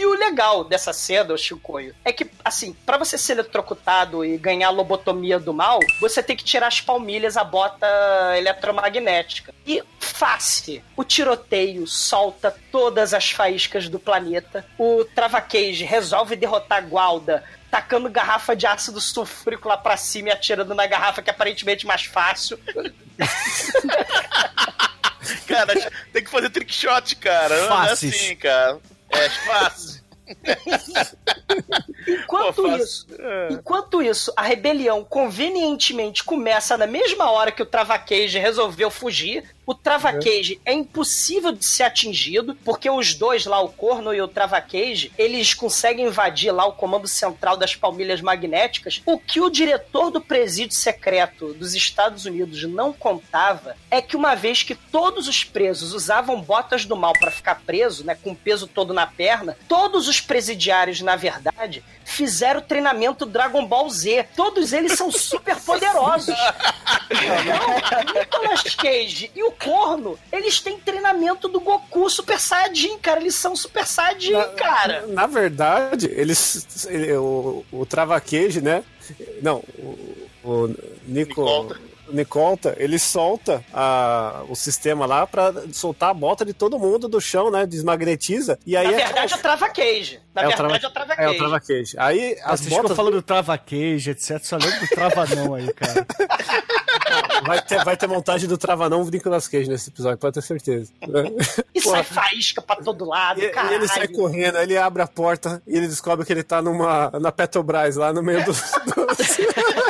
E o legal dessa cena, o Chicoio, é que, assim, pra você ser eletrocutado e ganhar a lobotomia do mal, você tem que tirar as palmilhas, a bota eletromagnética. E face, o tiroteio solta todas as faíscas do planeta. O Travacage resolve derrotar Gualda. Tacando garrafa de ácido sulfúrico lá pra cima e atirando na garrafa, que é aparentemente mais fácil. Cara, tem que fazer trick shot, cara. Não é assim, cara. É fácil. Enquanto Pô, isso, enquanto isso, a rebelião convenientemente começa na mesma hora que o Travacage resolveu fugir. O Travacage é impossível de ser atingido, porque os dois lá, o Corno e o Travacage, eles conseguem invadir lá o comando central das palmilhas magnéticas. O que o diretor do presídio secreto dos Estados Unidos não contava é que uma vez que todos os presos usavam botas do mal para ficar preso, né, com o peso todo na perna, todos os presidiários, na verdade, fizeram o treinamento Dragon Ball Z. Todos eles são super poderosos. Então, Nicolas Cage e o Corno, eles têm treinamento do Goku Super Saiyajin, cara. Eles são Super Saiyajin, cara. Na verdade, eles. ele- o, o Travaqueje, né? Não, o, o Nico. Nicolta. Nicolta, ele solta a, o sistema lá pra soltar a bota de todo mundo do chão, né? Desmagnetiza. E aí Na é- verdade, é o Trava Cage. Na É o verdade, trava- é o Trava é Cage. o Travaqueje. Aí Ah, as Vocês botas. falando do trava-queijo, etc. Só lembro do trava-não aí, cara. Vai ter, vai ter montagem do Travanão do Nicolas Cage nesse episódio, pode ter certeza. E Porra. sai faísca pra todo lado, caralho. ele sai correndo, aí ele abre a porta e ele descobre que ele tá numa, na Petrobras, lá no meio do.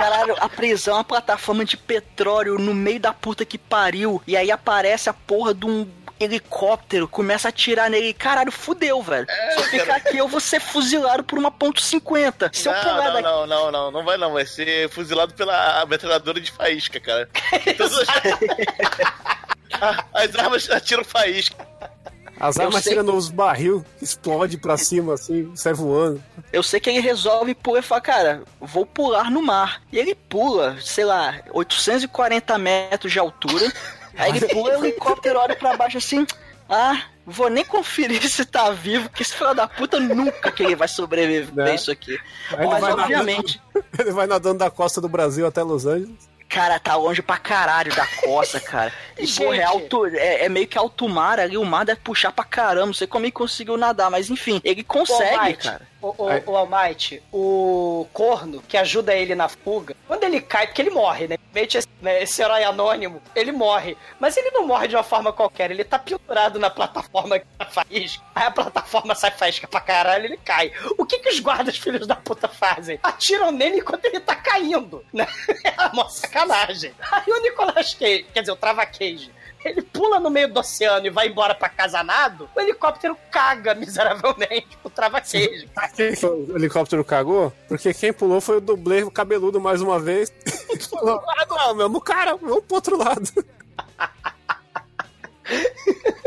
Caralho, a prisão é uma plataforma de petróleo no meio da puta que pariu. E aí aparece a porra de um helicóptero, começa a atirar nele. Caralho, fudeu, velho. Se eu ficar aqui, eu vou ser fuzilado por uma ponto .50. Se eu pular Não, não, daqui... não, não, não, não vai não. Vai ser fuzilado pela metralhadora de faísca, cara. Todas as... As armas atiram faísca. As armas sei tiram nos barril, explode pra cima, assim, sai voando. Eu sei que ele resolve pular e fala, cara, vou pular no mar. E ele pula, sei lá, 840 metros de altura. Aí ele pula, o helicóptero olha pra baixo assim. Ah, vou nem conferir se tá vivo, porque esse filho da puta nunca que ele vai sobreviver Né? isso aqui. Mas obviamente, Ele vai nadando da costa do Brasil até Los Angeles. Cara, tá longe pra caralho da costa, cara. E Gente. porra, é, alto, é, é meio que alto mar ali, o mar deve puxar pra caramba. Não sei como ele conseguiu nadar, mas enfim, ele consegue, Almighty, cara. O, o, Aí- o Almighty, o corno que ajuda ele na fuga, quando ele cai, porque ele morre, né? Esse, né, esse herói anônimo, ele morre. Mas ele não morre de uma forma qualquer, ele tá pendurado na plataforma que tá faísca. Aí a plataforma sai faísca pra caralho ele cai. O que que os guardas filhos da puta fazem? Atiram nele enquanto ele tá caindo, né? É uma sacanagem. Aí o Nicolas Cage, quer dizer, o Trava Cage, ele pula no meio do oceano e vai embora pra casa nado, o helicóptero caga miseravelmente o Trava Cage. Quem que o helicóptero cagou? Porque quem pulou foi o dublê cabeludo mais uma vez. Falou, ah, não, mesmo cara, vamos pro outro lado.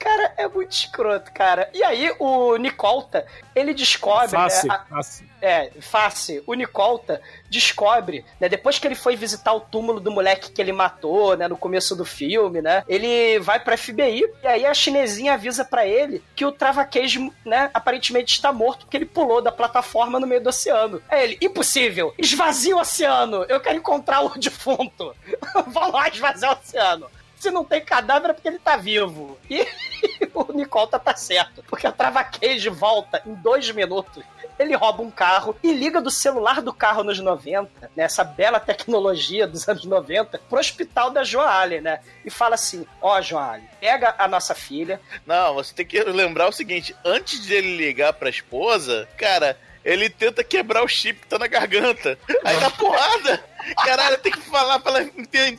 Cara, é muito escroto, cara. E aí, o Nicolta, ele descobre. Face, né, a- face. é, face. O Nicolta descobre, né? Depois que ele foi visitar o túmulo do moleque que ele matou, né? No começo do filme, né? Ele vai pra FBI e aí a chinesinha avisa pra ele que o Trava Cage, né? Aparentemente está morto porque ele pulou da plataforma no meio do oceano. Aí ele, impossível! Esvazia o oceano! Eu quero encontrar o defunto! Vão lá esvaziar o oceano! Se não tem cadáver é porque ele tá vivo. E o Nicolta tá certo. Porque a Trava Cage volta em dois minutos. Ele rouba um carro e liga do celular do carro nos 90, né, bela tecnologia dos anos 90, pro hospital da Joale, né? E fala assim: Ó, Joale, pega a nossa filha. Não, você tem que lembrar o seguinte: antes de ele ligar pra esposa, cara, ele tenta quebrar o chip que tá na garganta. Aí dá porrada. Caralho, tem que falar pra ela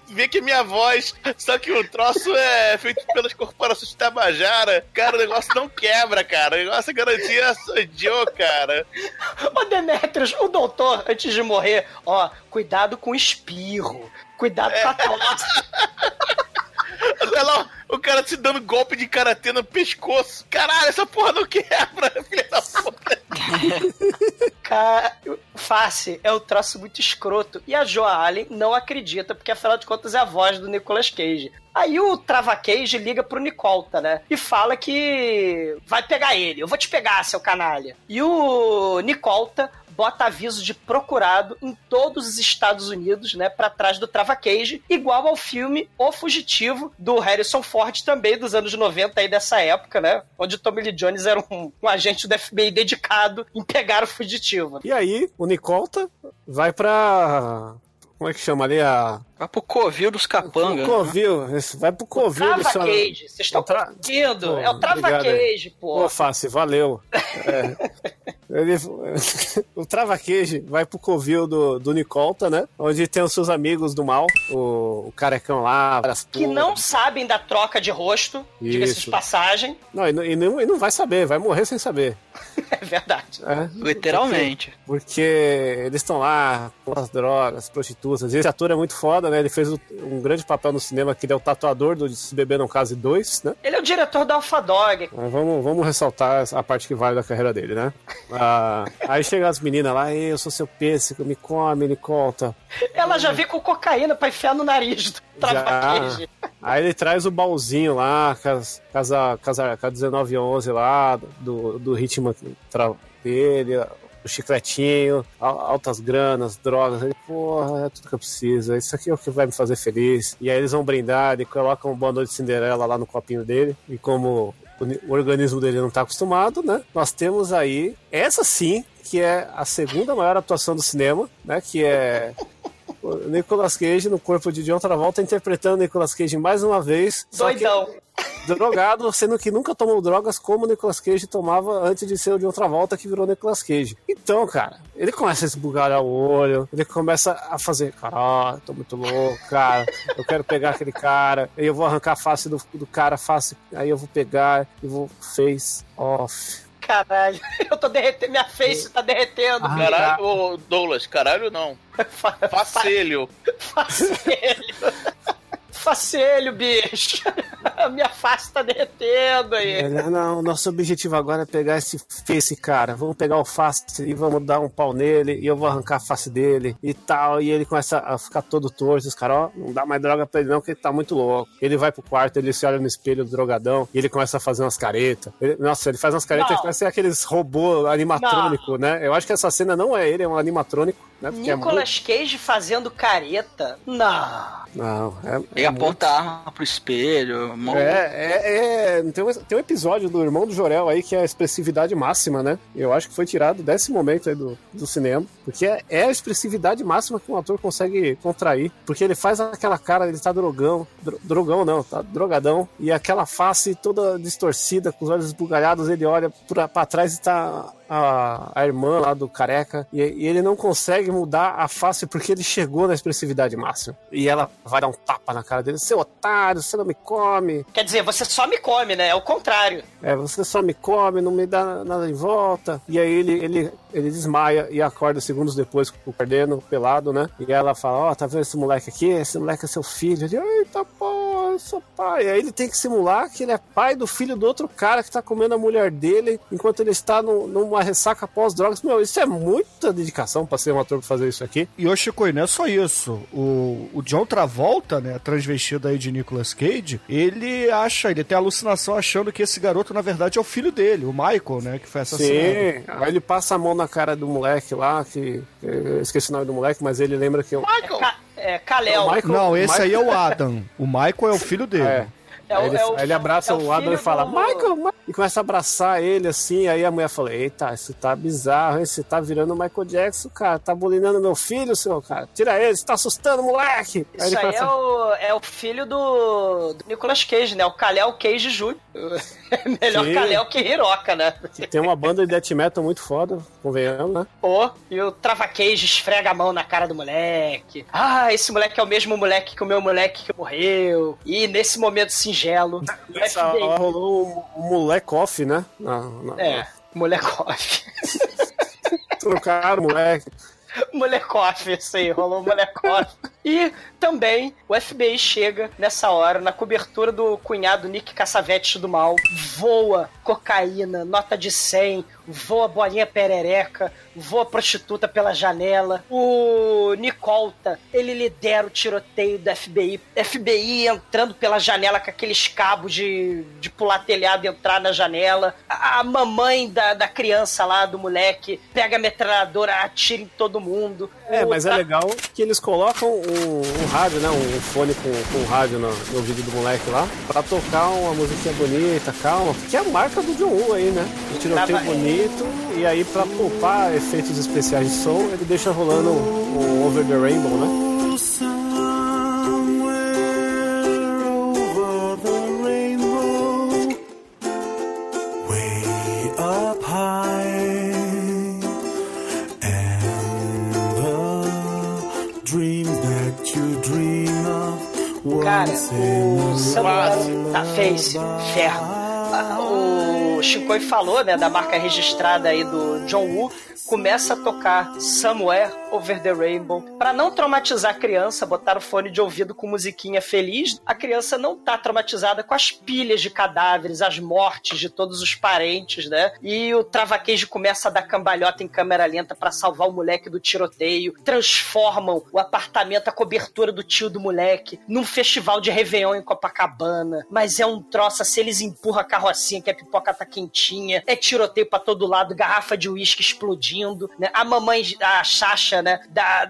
ver que é minha voz. Só que o troço é feito pelas corporações de Tabajara. Cara, o negócio não quebra, cara. O negócio é garantia Joe, cara. Ô, Demetrius, o doutor, antes de morrer, ó, cuidado com o espirro. Cuidado com a tosse. Olha lá, o cara te dando golpe de karatê no pescoço. Caralho, essa porra não quebra, filha da puta. Cara, face é um troço muito escroto. E a Joa Allen não acredita, porque afinal de contas é a voz do Nicolas Cage. Aí o Trava Cage liga pro Nicolta, né? E fala que vai pegar ele. Eu vou te pegar, seu canalha. E o Nicolta bota aviso de procurado em todos os Estados Unidos, né, Pra trás do Trava Cage, igual ao filme O Fugitivo do Harrison Ford também dos anos 90 aí dessa época, né, onde Tommy Lee Jones era um, um agente do FBI dedicado em pegar o fugitivo. E aí, o Nicolta vai pra. Como é que chama ali a. Vai pro Covil dos Capanga. O Covil, isso, vai pro Covil Trava do seu- Cage, vocês estão O tra- confundindo. Pô, É o Trava. Cage, pô. Pô, Face, valeu. É. Ele- o Trava Cage vai pro covil do, do Nicolta, né? Onde tem os seus amigos do mal, o, o carecão lá, várias Que não sabem da troca de rosto, diga-se de passagem. Não, e, não- e não, e não vai saber, vai morrer sem saber. É verdade. É, Literalmente. porque eles estão lá com as drogas, prostitutas. Esse ator é muito foda, né? Ele fez o- um grande papel no cinema, que ele é o tatuador do Se Beber Não Case 2, né? Ele é o diretor da Alpha Dog. Vamos, vamos ressaltar a parte que vale da carreira dele, né? Ah, aí chegam as meninas lá, "Ei, eu sou seu pêssego, me come, me conta. Ela já veio com cocaína pra enfiar no nariz do. Aí ele traz o baúzinho lá, com as, com as, com as, com a 1911 lá, do, do ritmo dele, o chicletinho, al- altas granas, drogas. Ele, porra, é tudo que eu preciso. Isso aqui é o que vai me fazer feliz. E aí eles vão brindar, ele coloca um boa noite de Cinderela lá no copinho dele. E como o, ni- o organismo dele não tá acostumado, né? Nós temos aí, essa sim, que é a segunda maior atuação do cinema, né? Que é o Nicolas Cage no corpo de John Travolta interpretando Nicolas Cage mais uma vez. Doidão. drogado, sendo que nunca tomou drogas como o Nicolas Cage tomava antes de ser o de outra volta que virou Nicolas Cage. Então, cara, ele começa a esbugalhar o olho, ele começa a fazer, caralho, tô muito louco, cara, eu quero pegar aquele cara, aí eu vou arrancar a face do, do cara, face, aí eu vou pegar e vou face off. Caralho, eu tô derretendo, minha face tá derretendo. Ah, Caralho, ô Douglas, caralho não. Facelho. Facelho. Facelho, bicho. A minha face tá derretendo aí. Ele, não, nosso objetivo agora é pegar esse, esse cara. Vamos pegar o face e vamos dar um pau nele e eu vou arrancar a face dele e tal. E ele começa a ficar todo torto. Os caras, ó, não dá mais droga pra ele não, porque ele tá muito louco. Ele vai pro quarto, ele se olha no espelho do drogadão e ele começa a fazer umas caretas. Ele- nossa, ele faz umas caretas Não. que parecem aqueles robô animatrônico, né? Eu acho que essa cena não é ele, é um animatrônico, né? Porque é Nicolas Cage fazendo careta? Não. muito... Não, é, Ele é aponta a arma pro espelho. mó- É, é, é. Tem um, tem um episódio do Irmão do Jorel aí que é a expressividade máxima, né? Eu acho que foi tirado desse momento aí do, do cinema. Porque é, é a expressividade máxima que um ator consegue contrair. Porque ele faz aquela cara, ele tá drogão. dro- drogão não, tá drogadão. E aquela face toda distorcida, com os olhos esbugalhados, ele olha pra, pra trás e tá a, a irmã lá do careca. E, e ele não consegue mudar a face porque ele chegou na expressividade máxima. E ela vai dar um tapa na cara dele. Seu otário, você não me come. Quer dizer, você só me come, né? É o contrário. É, você só me come, não me dá nada em volta. E aí ele, ele, ele desmaia e acorda segundos depois com o Cardeno pelado, né? E ela fala, ó, tá vendo esse moleque aqui? Esse moleque é seu filho. Ele, eita, pô, eu sou pai. E aí ele tem que simular que ele é pai do filho do outro cara que tá comendo a mulher dele enquanto ele está no- numa ressaca pós-drogas. Meu, isso é muita dedicação pra ser um ator pra fazer isso aqui. E ô Chico, e não é só isso. O, o John Travolta, né, transvestido aí de Nicolas Cage, ele acha, ele tem alucinação achando que esse garoto, na verdade, é o filho dele, o Michael, né, que foi assassinado. Sim, aí ele passa a mão na cara do moleque lá, que eu esqueci o nome do moleque, mas ele lembra que... eu- É, é Kalel. O Michael- Não, esse Michael- aí é o Adam. O Michael é o filho dele. É. É aí ele, é o- aí ele abraça é o o Adam e fala, do- Michael, Ma-" e começa a abraçar ele assim. Aí a mulher fala: Eita, isso tá bizarro, hein? Você tá virando o Michael Jackson, cara. Tá bulinando meu filho, seu cara. Tira ele, você tá assustando, moleque. Isso ele aí começa- é o, é o filho do, do Nicolas Cage, né? O Kalel Cage Jr. Melhor Sim. Kalel que Hiroka, né? Tem uma banda de death metal muito foda, convenhamos, né? Pô, e o Trava Cage esfrega a mão na cara do moleque. Ah, esse moleque é o mesmo moleque que o meu moleque que morreu. E nesse momento singelo, o Nessa FBI hora rolou um moleque off, né? Na, na, É, molecoff. Trocaram o moleque. molecoff, isso aí, rolou molecoff. E também o FBI chega nessa hora na cobertura do cunhado Nick Cassavetes do Mal. Voa cocaína, nota de 100, voa bolinha perereca, voa prostituta pela janela. O Nicolta, ele lidera o tiroteio do FBI. FBI entrando pela janela com aqueles cabos de, de pular telhado e entrar na janela. A, a mamãe da, da criança lá, do moleque, pega a metralhadora, atira em todo mundo. É, O mas é tra- legal que eles colocam um, um rádio, né? Um fone com, com um rádio no, no ouvido do moleque lá, pra tocar uma musiquinha bonita, calma, que é a marca do John Woo aí, né? Um tiroteio Tava- bonito, e aí pra poupar efeitos especiais de som, ele deixa rolando o Over the Rainbow, né? Way up high, Cara, o Samuel da Face, ferro. Ah, O Shinkoi falou, né, da marca registrada aí do John Woo, começa a tocar Somewhere Over the Rainbow. Pra não traumatizar a criança, botar o fone de ouvido com musiquinha feliz. A criança não tá traumatizada com as pilhas de cadáveres, as mortes de todos os parentes, né? E o Travaquejo começa a dar cambalhota em câmera lenta pra salvar o moleque do tiroteio. Transformam o apartamento, a cobertura do tio do moleque, num festival de Réveillon em Copacabana. Mas é um troço, se eles empurram a carrocinha que a pipoca tá quentinha, é tiroteio pra todo lado, garrafa de uísque explodindo, né? A mamãe, a Xaxa, né? Dá,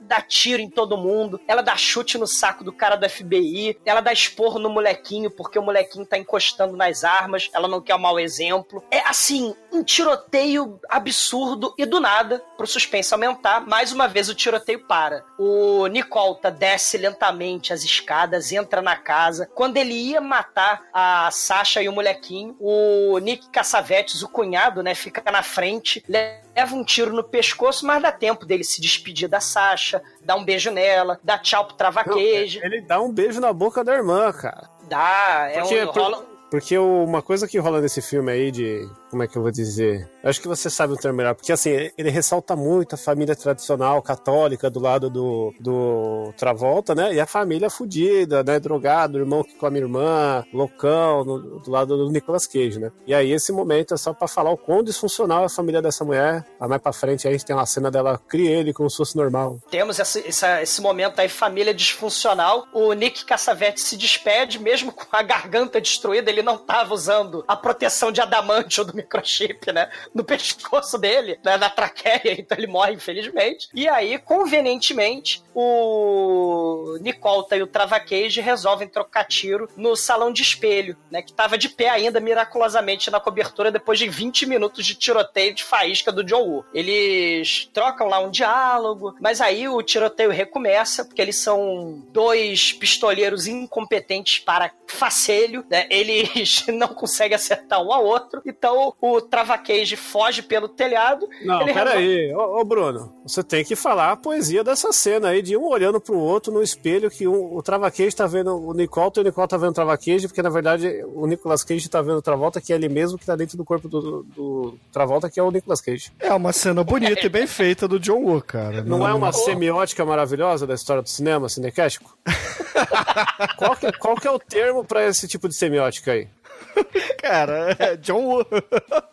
dá, tiro em todo mundo. Ela dá chute no saco do cara do FBI. Ela dá esporro no molequinho, porque o molequinho tá encostando nas armas. Ela não quer o mau exemplo. É assim, um tiroteio absurdo e do nada, pro suspense aumentar, mais uma vez o tiroteio para. O Nicolta desce lentamente as escadas, entra na casa. Quando ele ia matar a Sasha e o molequinho, o Nick Cassavetes, o cunhado, né, fica na frente, leva um tiro no pescoço, mas dá tempo dele se despedir da Sasha, dar um beijo nela, dar tchau pro Travaquejo. ele dá um beijo na boca da irmã, cara. Dá, é Porque, um, rola- porque uma coisa que rola nesse filme aí de como é que eu vou dizer? Acho que você sabe o termo melhor, porque assim, ele ressalta muito a família tradicional católica do lado do, do Travolta, né? E a família fudida, né? Drogado, irmão que come irmã, loucão, no- do lado do Nicolas Cage, né? E aí esse momento é só pra falar o quão disfuncional é a família dessa mulher. Lá mais pra frente aí a gente tem uma cena dela cria ele como se fosse normal. Temos essa- essa- esse momento aí, família disfuncional. O Nick Cassavetes se despede, mesmo com a garganta destruída, ele não tava usando a proteção de adamantio do microchip, né? No pescoço dele, né, na traqueia, então ele morre, infelizmente. E aí, convenientemente, o Nicolta e o Travacage resolvem trocar tiro no salão de espelho, né? Que tava de pé ainda, miraculosamente, na cobertura, depois de 20 minutos de tiroteio de faísca do John Woo. Eles trocam lá um diálogo, mas aí o tiroteio recomeça, porque eles são dois pistoleiros incompetentes para facelho, né? Eles não conseguem acertar um ao outro, então o Travacage foge pelo telhado. Não, peraí. Ô, ô, Bruno, você tem que falar a poesia dessa cena aí, de um olhando pro outro no espelho, que um, o Travaquejo tá vendo o Nicolta e o Nicolta tá vendo o Travaquejo, porque na verdade o Nicolas Cage tá vendo o Travolta, que é ele mesmo que tá dentro do corpo do, do Travolta, que é o Nicolas Cage. É uma cena bonita e bem feita do John Woo, cara. Não é uma semiótica maravilhosa da história do cinema cinecástico? qual, que, qual que é o termo pra esse tipo de semiótica aí? Cara, é John Woo.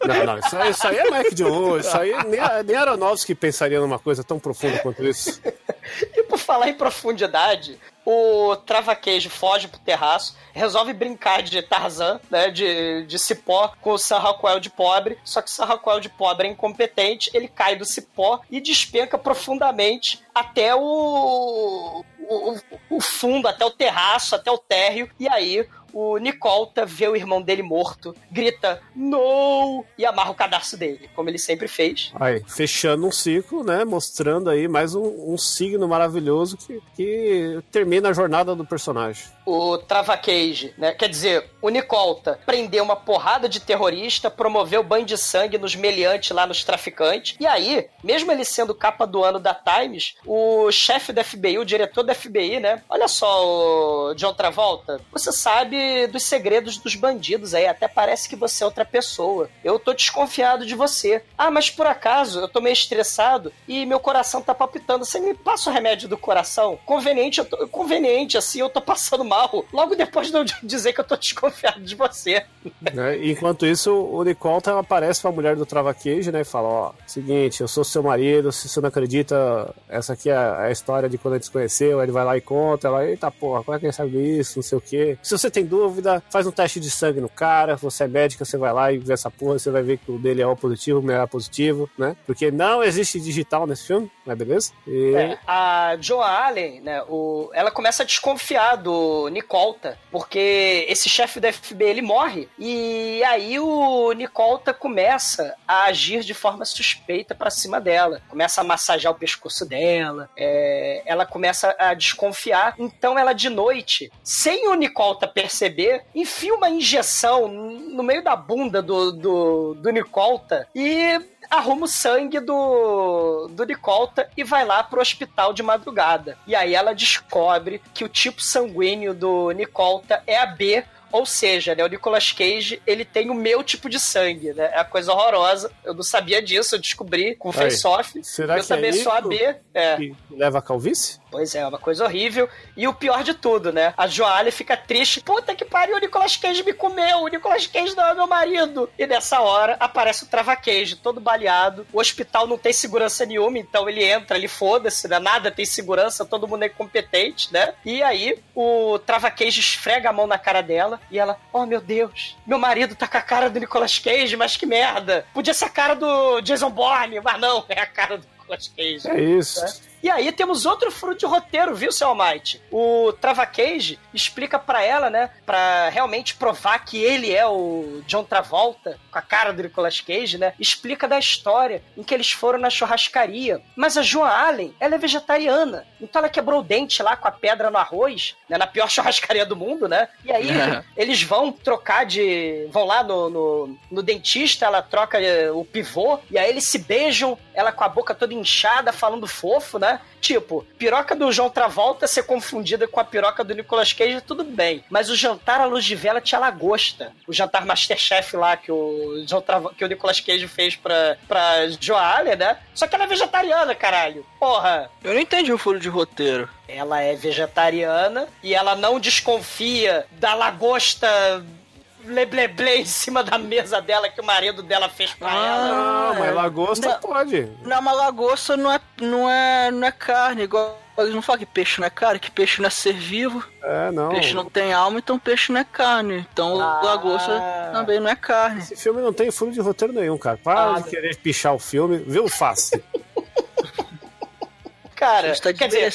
Não, não, isso, aí- isso aí é Mike John Woo, isso aí nem, nem Aronofsky pensaria numa coisa tão profunda quanto isso. E por falar em profundidade, o Travaquejo foge pro terraço, resolve brincar de Tarzan, né, de, de cipó, com o San Raquel de pobre, só que o San Raquel de pobre é incompetente, ele cai do cipó e despenca profundamente até o, o, o fundo, até o terraço, até o térreo, e aí o Nicolta vê o irmão dele morto, grita, no! E amarra o cadarço dele, como ele sempre fez. Aí, fechando um ciclo, né? Mostrando aí mais um, um signo maravilhoso que, que termina a jornada do personagem. O Travacage, né? Quer dizer, o Nicolta prendeu uma porrada de terrorista, promoveu banho de sangue nos meliantes lá nos traficantes. E aí, mesmo ele sendo capa do ano da Times, o chefe da FBI, o diretor da FBI, né? Olha só, o John Travolta, você sabe dos segredos dos bandidos aí, até parece que você é outra pessoa. Eu tô desconfiado de você. Ah, mas por acaso eu tô meio estressado e meu coração tá palpitando. Você me passa o remédio do coração? Conveniente, eu tô, conveniente, assim, eu tô passando mal. Logo depois de eu dizer que eu tô desconfiado de você. né? Enquanto isso, o Nicolta aparece pra mulher do Travaquejo, né? E fala: Ó, seguinte, eu sou seu marido, se você não acredita, essa aqui é a história de quando a gente se conheceu. Ele vai lá e conta. Ela, eita porra, como é que ele sabe isso? Não sei o quê. Se você tem dúvida, faz um teste de sangue no cara. Você é médica, você vai lá e vê essa porra. Você vai ver que o dele é O positivo, o meu é positivo, né? Porque não existe digital nesse filme, né? Beleza? E. É, a Joan Allen, né, o, ela começa a desconfiar do Nicolta, porque esse chefe da FBI ele morre, e aí o Nicolta começa a agir de forma suspeita pra cima dela, começa a massagear o pescoço dela, é, ela começa a desconfiar, então ela de noite, sem o Nicolta perceber, enfia uma injeção no meio da bunda do, do, do Nicolta e arruma o sangue do, do Nicolta e vai lá pro hospital de madrugada. E aí ela descobre que o tipo sanguíneo do Nicolta é a B, ou seja, né, o Nicolas Cage, ele tem o meu tipo de sangue, né? É uma coisa horrorosa. Eu não sabia disso, eu descobri com o Aí, Face-Off. será Eu que é também sou a isso B. É. que leva a calvície? Pois é, é uma coisa horrível. E o pior de tudo, né? A Joalha fica triste. Puta que pariu, o Nicolas Cage me comeu. O Nicolas Cage não é meu marido. E nessa hora aparece o Travacage, todo baleado. O hospital não tem segurança nenhuma, então ele entra ali, foda-se, né? Nada tem segurança, todo mundo é incompetente, né? E aí o Travacage esfrega a mão na cara dela e ela, oh meu Deus, meu marido tá com a cara do Nicolas Cage, mas que merda. Podia ser a cara do Jason Bourne, mas não, é a cara do Nicolas Cage. É isso. né? E aí temos outro furo de roteiro, viu, seu Almighty? O Travacage explica pra ela, né, pra realmente provar que ele é o John Travolta, com a cara do Nicolas Cage, né, explica da história em que eles foram na churrascaria. Mas a Joan Allen, ela é vegetariana, então ela quebrou o dente lá com a pedra no arroz, né, na pior churrascaria do mundo, né, e aí eles vão trocar de... vão lá no, no, no dentista, ela troca eh, o pivô, e aí eles se beijam, ela com a boca toda inchada, falando fofo, né, tá? Tipo, piroca do João Travolta ser confundida com a piroca do Nicolas Cage, tudo bem. Mas o jantar à luz de vela tinha lagosta. O jantar Masterchef lá que o, João Travo- que o Nicolas Cage fez pra, pra Joalha, né? Só que ela é vegetariana, caralho. Porra. Eu não entendi o furo de roteiro. Ela é vegetariana e ela não desconfia da lagosta lebleble em cima da mesa dela que o marido dela fez pra ela. Não, mas lagosta Não. pode. Não, mas lagosta não é, não é, não é carne, igual. Eles não falam que peixe não é carne, que peixe não é ser vivo, É, não. peixe não tem alma, então peixe não é carne. Então Ah. lagosta também não é carne. Esse filme não tem furo de roteiro nenhum, cara. Para Ah, de querer pichar o filme, viu? Face. Cara, está quer dizer.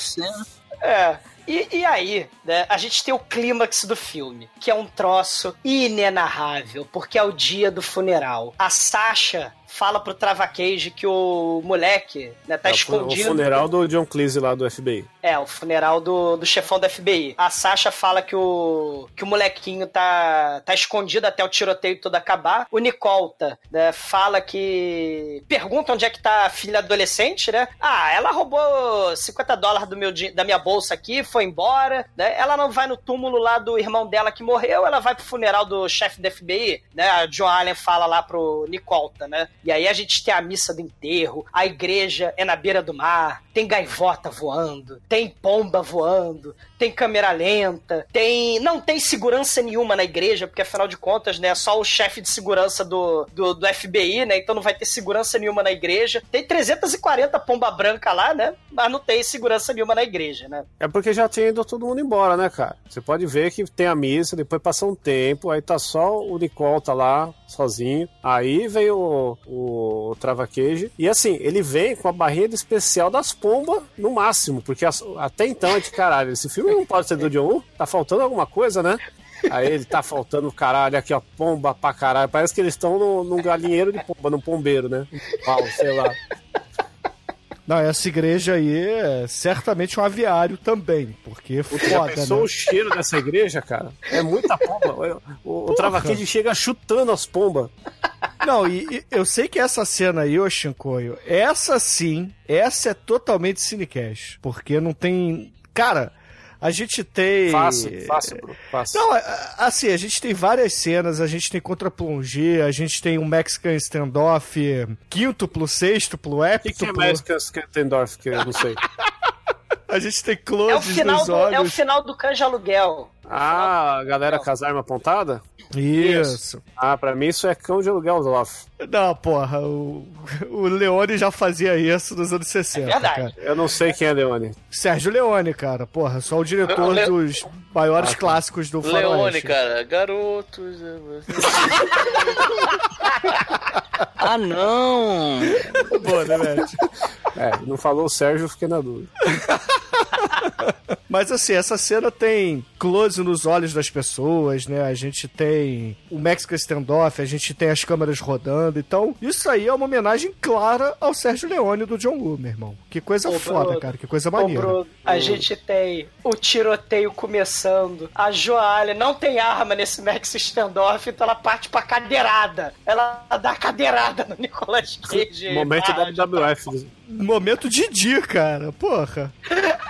É. E, e aí, né, a gente tem o clímax do filme, que é um troço inenarrável, porque é o dia do funeral. A Sasha fala pro Travaqueige que o moleque né, tá É o fu- o escondido. funeral do John Cleese lá do FBI. É, o funeral do, do chefão da FBI. A Sasha fala que o, que o molequinho tá, tá escondido até o tiroteio todo acabar. O Nicolta né, fala que. Pergunta onde é que tá a filha adolescente, né? Ah, ela roubou 50 dólares do meu, da minha bolsa aqui, foi embora, né? Ela não vai no túmulo lá do irmão dela que morreu, ela vai pro funeral do chefe da FBI, né? A Joan Allen fala lá pro Nicolta, né? E aí a gente tem a missa do enterro, a igreja é na beira do mar, tem gaivota voando, tem pomba voando, tem câmera lenta, tem. Não tem segurança nenhuma na igreja, porque afinal de contas, né, é só o chefe de segurança do, do, do FBI, né? Então não vai ter segurança nenhuma na igreja. Tem 340 pomba branca lá, né? Mas não tem segurança nenhuma na igreja, né? É porque já tinha ido todo mundo embora, né, cara? Você pode ver que tem a missa, depois passa um tempo, aí tá só o Nicole tá lá, sozinho. Aí vem o, o, Travaqueige. E assim, ele vem com a barreira especial das pombas no máximo, porque as- até então é de caralho. Esse filme não pode ser do John Woo? Tá faltando alguma coisa, né? Aí ele tá faltando caralho aqui, ó, pomba pra caralho. Parece que eles estão num galinheiro de pomba, num pombeiro, né? Pau, sei lá. Não, essa igreja aí é certamente um aviário também, porque Já foda, pensou né? o cheiro dessa igreja, cara? É muita pomba. O, o, chega chutando as pombas. Não, e, e eu sei que essa cena aí, ô Shinkoio, essa sim, essa é totalmente cinecash, porque não tem... Cara, a gente tem... Fácil, fácil, bro. Fácil. Não, assim, a gente tem várias cenas, a gente tem contra-plongé, a gente tem um Mexican standoff quíntuplo, sextuplo, O que, que é Mexican Skentendorf, que eu não sei? a gente tem É o final nos do, é o olhos. final do canja aluguel. Ah, a galera com as armas apontadas? Isso. Ah, pra mim isso é cão de aluguel off. Não, porra, o, o Leone já fazia isso nos anos 60, verdade. cara. Eu não sei quem é Leone. Sérgio Leone, cara, porra, só o diretor Le- dos maiores clássicos do Leone, faroeste. cara. Garotos. é Ah, não! Boa, né, velho? É, não falou o Sérgio, eu fiquei na dúvida. Mas assim, essa cena tem close nos olhos das pessoas, né? A gente tem o Mexican Standoff, a gente tem as câmeras rodando. Então, isso aí é uma homenagem clara ao Sérgio Leone do John Woo, meu irmão. Que coisa Ô, foda, Bruno. cara. Que coisa Ô, maneira. Bruno, a gente tem o tiroteio começando. A Joalha não tem arma nesse Max standoff, então ela parte pra cadeirada. Ela dá cadeirada no Nicolas Cage. Momento Ah, WWF. Momento Didi, cara. Porra.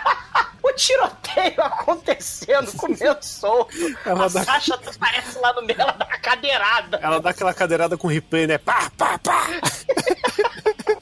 O tiroteio acontecendo, comendo solto. Ela a dá- Sasha aparece lá no meio, ela dá uma cadeirada. Ela dá aquela cadeirada com replay, né? Pá, pá, pá.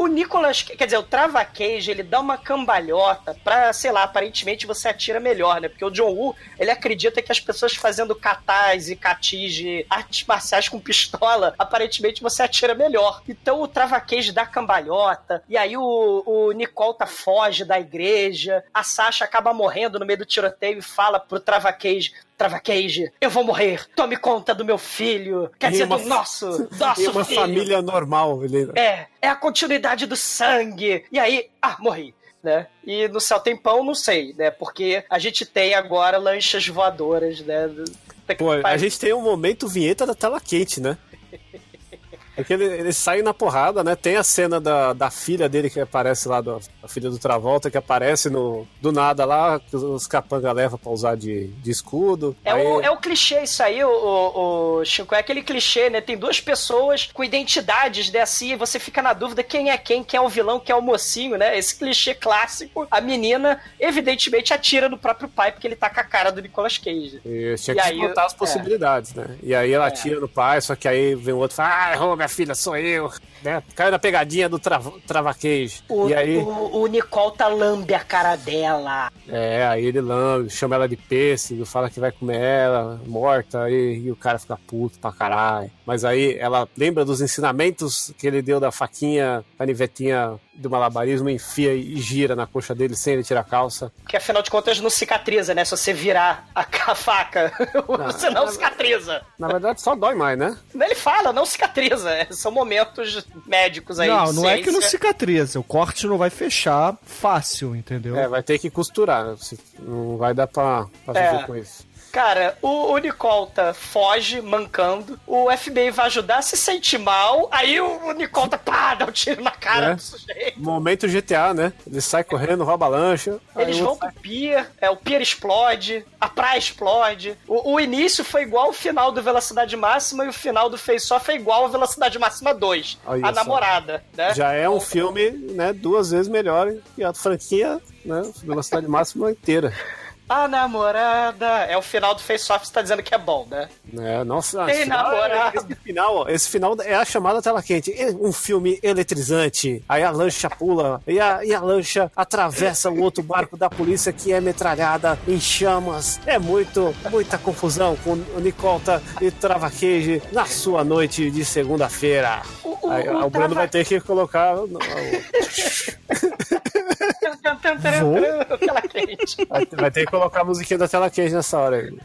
O Nicolas, quer dizer, o Trava Cage, ele dá uma cambalhota pra, sei lá, aparentemente você atira melhor, né? Porque o John Woo, ele acredita que as pessoas fazendo catais e catis de artes marciais com pistola, aparentemente você atira melhor. Então o Trava Cage dá cambalhota, e aí o, o Nicolta foge da igreja, a Sasha acaba morrendo no meio do tiroteio e fala pro Trava Cage, Trava Cage, eu vou morrer, tome conta do meu filho, quer E dizer, uma do nosso, nosso E uma filho. família normal. Ele... É, é a continuidade do sangue. E aí, ah, morri. Né? E no céu tem pão, não sei, né? Porque a gente tem agora lanchas voadoras, né? Pô, a gente tem um momento vinheta da tela quente, né? É que ele, ele sai na porrada, né? Tem a cena da, da filha dele que aparece lá, do, a filha do Travolta, que aparece no, do nada lá, que os, capanga levam pra usar de, de escudo. É, Aí- o, é o clichê isso aí, o, o, o Chico. É aquele clichê, né? Tem duas pessoas com identidades dessa e você fica na dúvida quem é quem, quem é o vilão, quem é o mocinho, né? Esse clichê clássico. A menina, evidentemente, atira no próprio pai porque ele tá com a cara do Nicolas Cage. E tinha E que aí, explotar as é. possibilidades, né? E aí ela atira no pai, só que aí vem o outro e fala, ah, errou, minha filha, sou eu. Né? Caiu na pegadinha do trava, travaquejo. O, E aí, o, o Nicole tá lambe a cara dela. é, aí ele lambe, chama ela de pêssego, fala que vai comer ela, morta, aí, e o cara fica puto pra caralho. Mas aí ela lembra dos ensinamentos que ele deu da faquinha, canivetinha do malabarismo, enfia e gira na coxa dele sem ele tirar a calça. Porque afinal de contas não cicatriza, né? Se você virar a, a faca, você não cicatriza. Na verdade, só dói mais, né? Ele fala, não cicatriza. É, São momentos médicos aí. Não, não é que não cicatriza. O corte não vai fechar fácil, entendeu? É, vai ter que costurar? Se- não vai dar pra, pra É. viver com isso. Cara, o, o Nicolta foge, mancando. O FBI vai ajudar, se sente mal. Aí o, o Nicolta, pá, dá um tiro na cara É. do sujeito. Momento GTA, né? Ele sai correndo, rouba a lancha. Eles vão pro pier, é, o pier explode, a praia explode. O, o início foi igual o final do Velocidade Máxima e o final do Face Off é igual ao Velocidade Máxima 2. Olha a namorada, né? Já é um filme, né, duas vezes melhor que a franquia, né, Velocidade Máxima inteira. A namorada. É o final do Face Off, você tá dizendo que é bom, né? É, nossa, Tem final, namorado. esse final, esse final é a chamada tela quente. É um filme eletrizante. Aí a lancha pula e a, e a lancha atravessa o outro barco da polícia que é metralhada em chamas. É muito, muita confusão com o Nicolta e Travaqueje na sua noite de segunda-feira. O, o, Aí, o o Bruno Trava- vai ter que colocar. Tela quente. Vai, ter que colocar a musiquinha da tela quente nessa hora aí.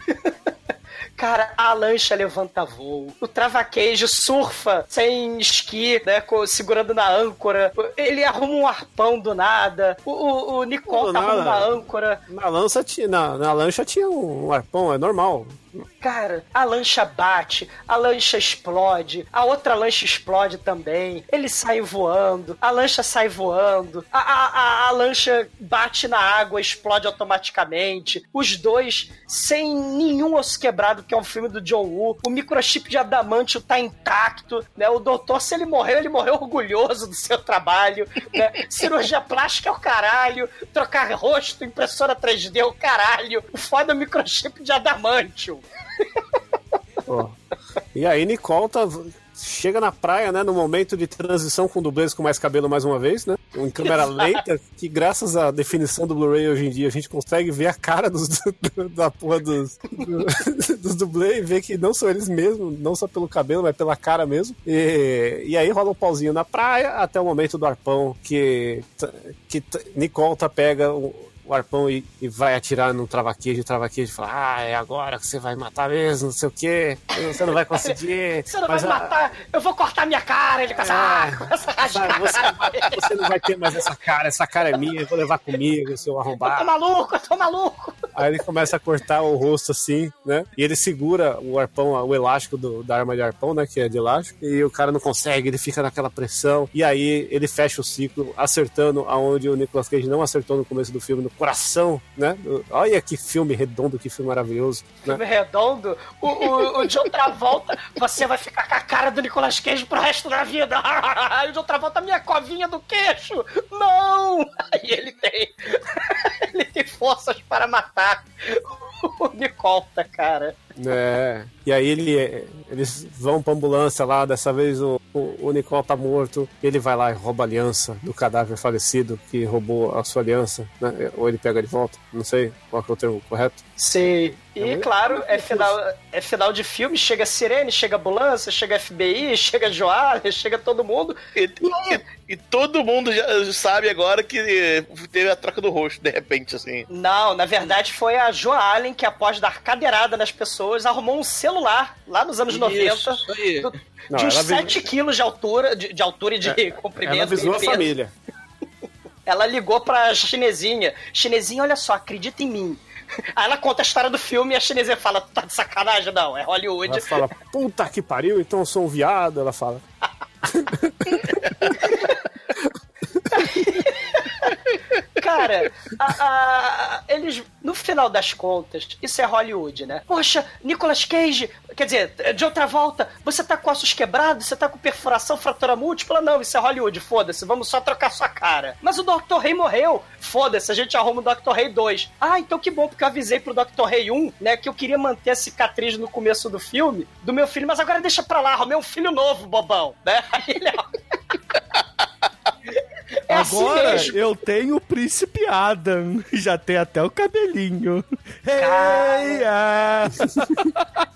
Cara, a lancha levanta voo. O travaquejo surfa sem esqui, né? Segurando na âncora. Ele arruma um arpão do nada. O, o, o Nicole tá arrumando a âncora. Na lança tinha, na, na lancha tinha um arpão, é normal. Cara, a lancha bate, a lancha explode, a outra lancha explode também. Ele sai voando, a lancha sai voando, a, a, a, a lancha bate na água, explode automaticamente. Os dois, sem nenhum osso quebrado, que é um filme do John Woo. O microchip de adamantio tá intacto, né? O doutor, se ele morreu, ele morreu orgulhoso do seu trabalho, né? Cirurgia plástica é o caralho, trocar rosto, impressora 3D é o caralho. O foda é o microchip de adamantio. Ó. E aí Nicole tá, chega na praia, né, no momento de transição com dublês com mais cabelo mais uma vez, né? Em câmera lenta, que graças à definição do Blu-ray hoje em dia a gente consegue ver a cara dos, da porra dos, do- dos dublês e ver que não são eles mesmos, não só pelo cabelo, mas pela cara mesmo. E, e aí rola um pauzinho na praia até o momento do arpão que, que Nicole tá pega o, o arpão e, e vai atirar no travaquejo, e o travaquejo fala, ah, é agora que você vai matar mesmo, não sei o quê, você não vai conseguir. Você não vai a- matar, eu vou cortar minha cara. Ele começa, É. ah, começa a rasgar. Você, você não vai ter mais essa cara, essa cara é minha, eu vou levar comigo, seu Eu tô arrombado. maluco, eu tô maluco. Aí ele começa a cortar o rosto assim, né? E ele segura o arpão, o elástico do- da arma de arpão, né? Que é de elástico. E o cara não consegue, ele fica naquela pressão. E aí ele fecha o ciclo, acertando aonde o Nicolas Cage não acertou no começo do filme, no coração, né? Olha que filme redondo, que filme maravilhoso. Né? Filme redondo, o, o, o John Travolta, você vai ficar com a cara do Nicolas Cage pro resto da vida. O John Travolta, minha covinha do queixo. Não! Aí ele tem, ele tem forças para matar o Nicolta, cara. É. E aí ele, eles vão pra ambulância lá, dessa vez o, o, o Nicole tá morto, ele vai lá e rouba a aliança do cadáver falecido que roubou a sua aliança, né? Ou ele pega de volta, não sei qual que é o termo correto. Sei. E claro, é final, é final de filme, chega sirene, chega ambulância, chega FBI, chega Joalha, chega todo mundo. E, e- e todo mundo já sabe agora que teve a troca do rosto, de repente, assim. Não, na verdade foi a Jo Allen que, após dar cadeirada nas pessoas, arrumou um celular lá nos anos 90 Isso aí. do- Não, de uns ela avisou- 7 quilos de altura, de, de altura e de comprimento. Ela avisou a família. Ela ligou pra chinesinha. Chinesinha, olha só, acredita em mim. Aí ela conta a história do filme e a chinesinha fala, tá de sacanagem? Não, é Hollywood. Ela fala, puta que pariu, então eu sou um viado. Ela fala. Cara, a- a- eles, no final das contas, isso é Hollywood, né? Poxa, Nicolas Cage, quer dizer, de outra volta, você tá com ossos quebrados, você tá com perfuração, fratura múltipla? Não, isso é Hollywood, foda-se, vamos só trocar sua cara. Mas o Dr. Rei morreu, foda-se, a gente arruma o Dr. Rei 2. Ah, então que bom, porque eu avisei pro Dr. Rei 1, né, que eu queria manter a cicatriz no começo do filme, do meu filho, mas agora deixa pra lá, arrumei um filho novo, bobão, né? Aí ele, É assim Agora mesmo. eu tenho o Príncipe Adam. Já tem até o cabelinho. Hey, ah.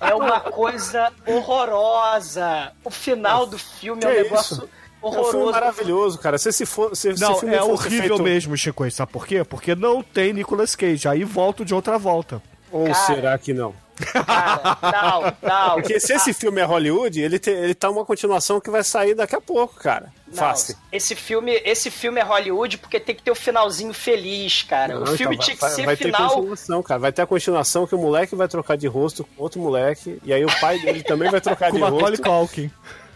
É uma coisa horrorosa. O final do filme é um Que negócio isso? É um horroroso. filme maravilhoso, cara. Se esse for, se, Não, esse filme é horrível feito- mesmo, Chico. Sabe por quê? Porque não tem Nicolas Cage. Aí volto de outra volta. Ou Cara. será que não? Cara, não, não. Porque se esse filme é Hollywood, ele, te- ele tá uma continuação que vai sair daqui a pouco, cara. Não, Fácil. Esse filme, esse filme é Hollywood porque tem que ter o finalzinho feliz, cara. Não, o filme então, tinha que vai, ser vai ter final. continuação, cara. Vai ter a continuação que o moleque vai trocar de rosto com outro moleque. E aí o pai dele também vai trocar Com de Macaulay rosto. Culkin.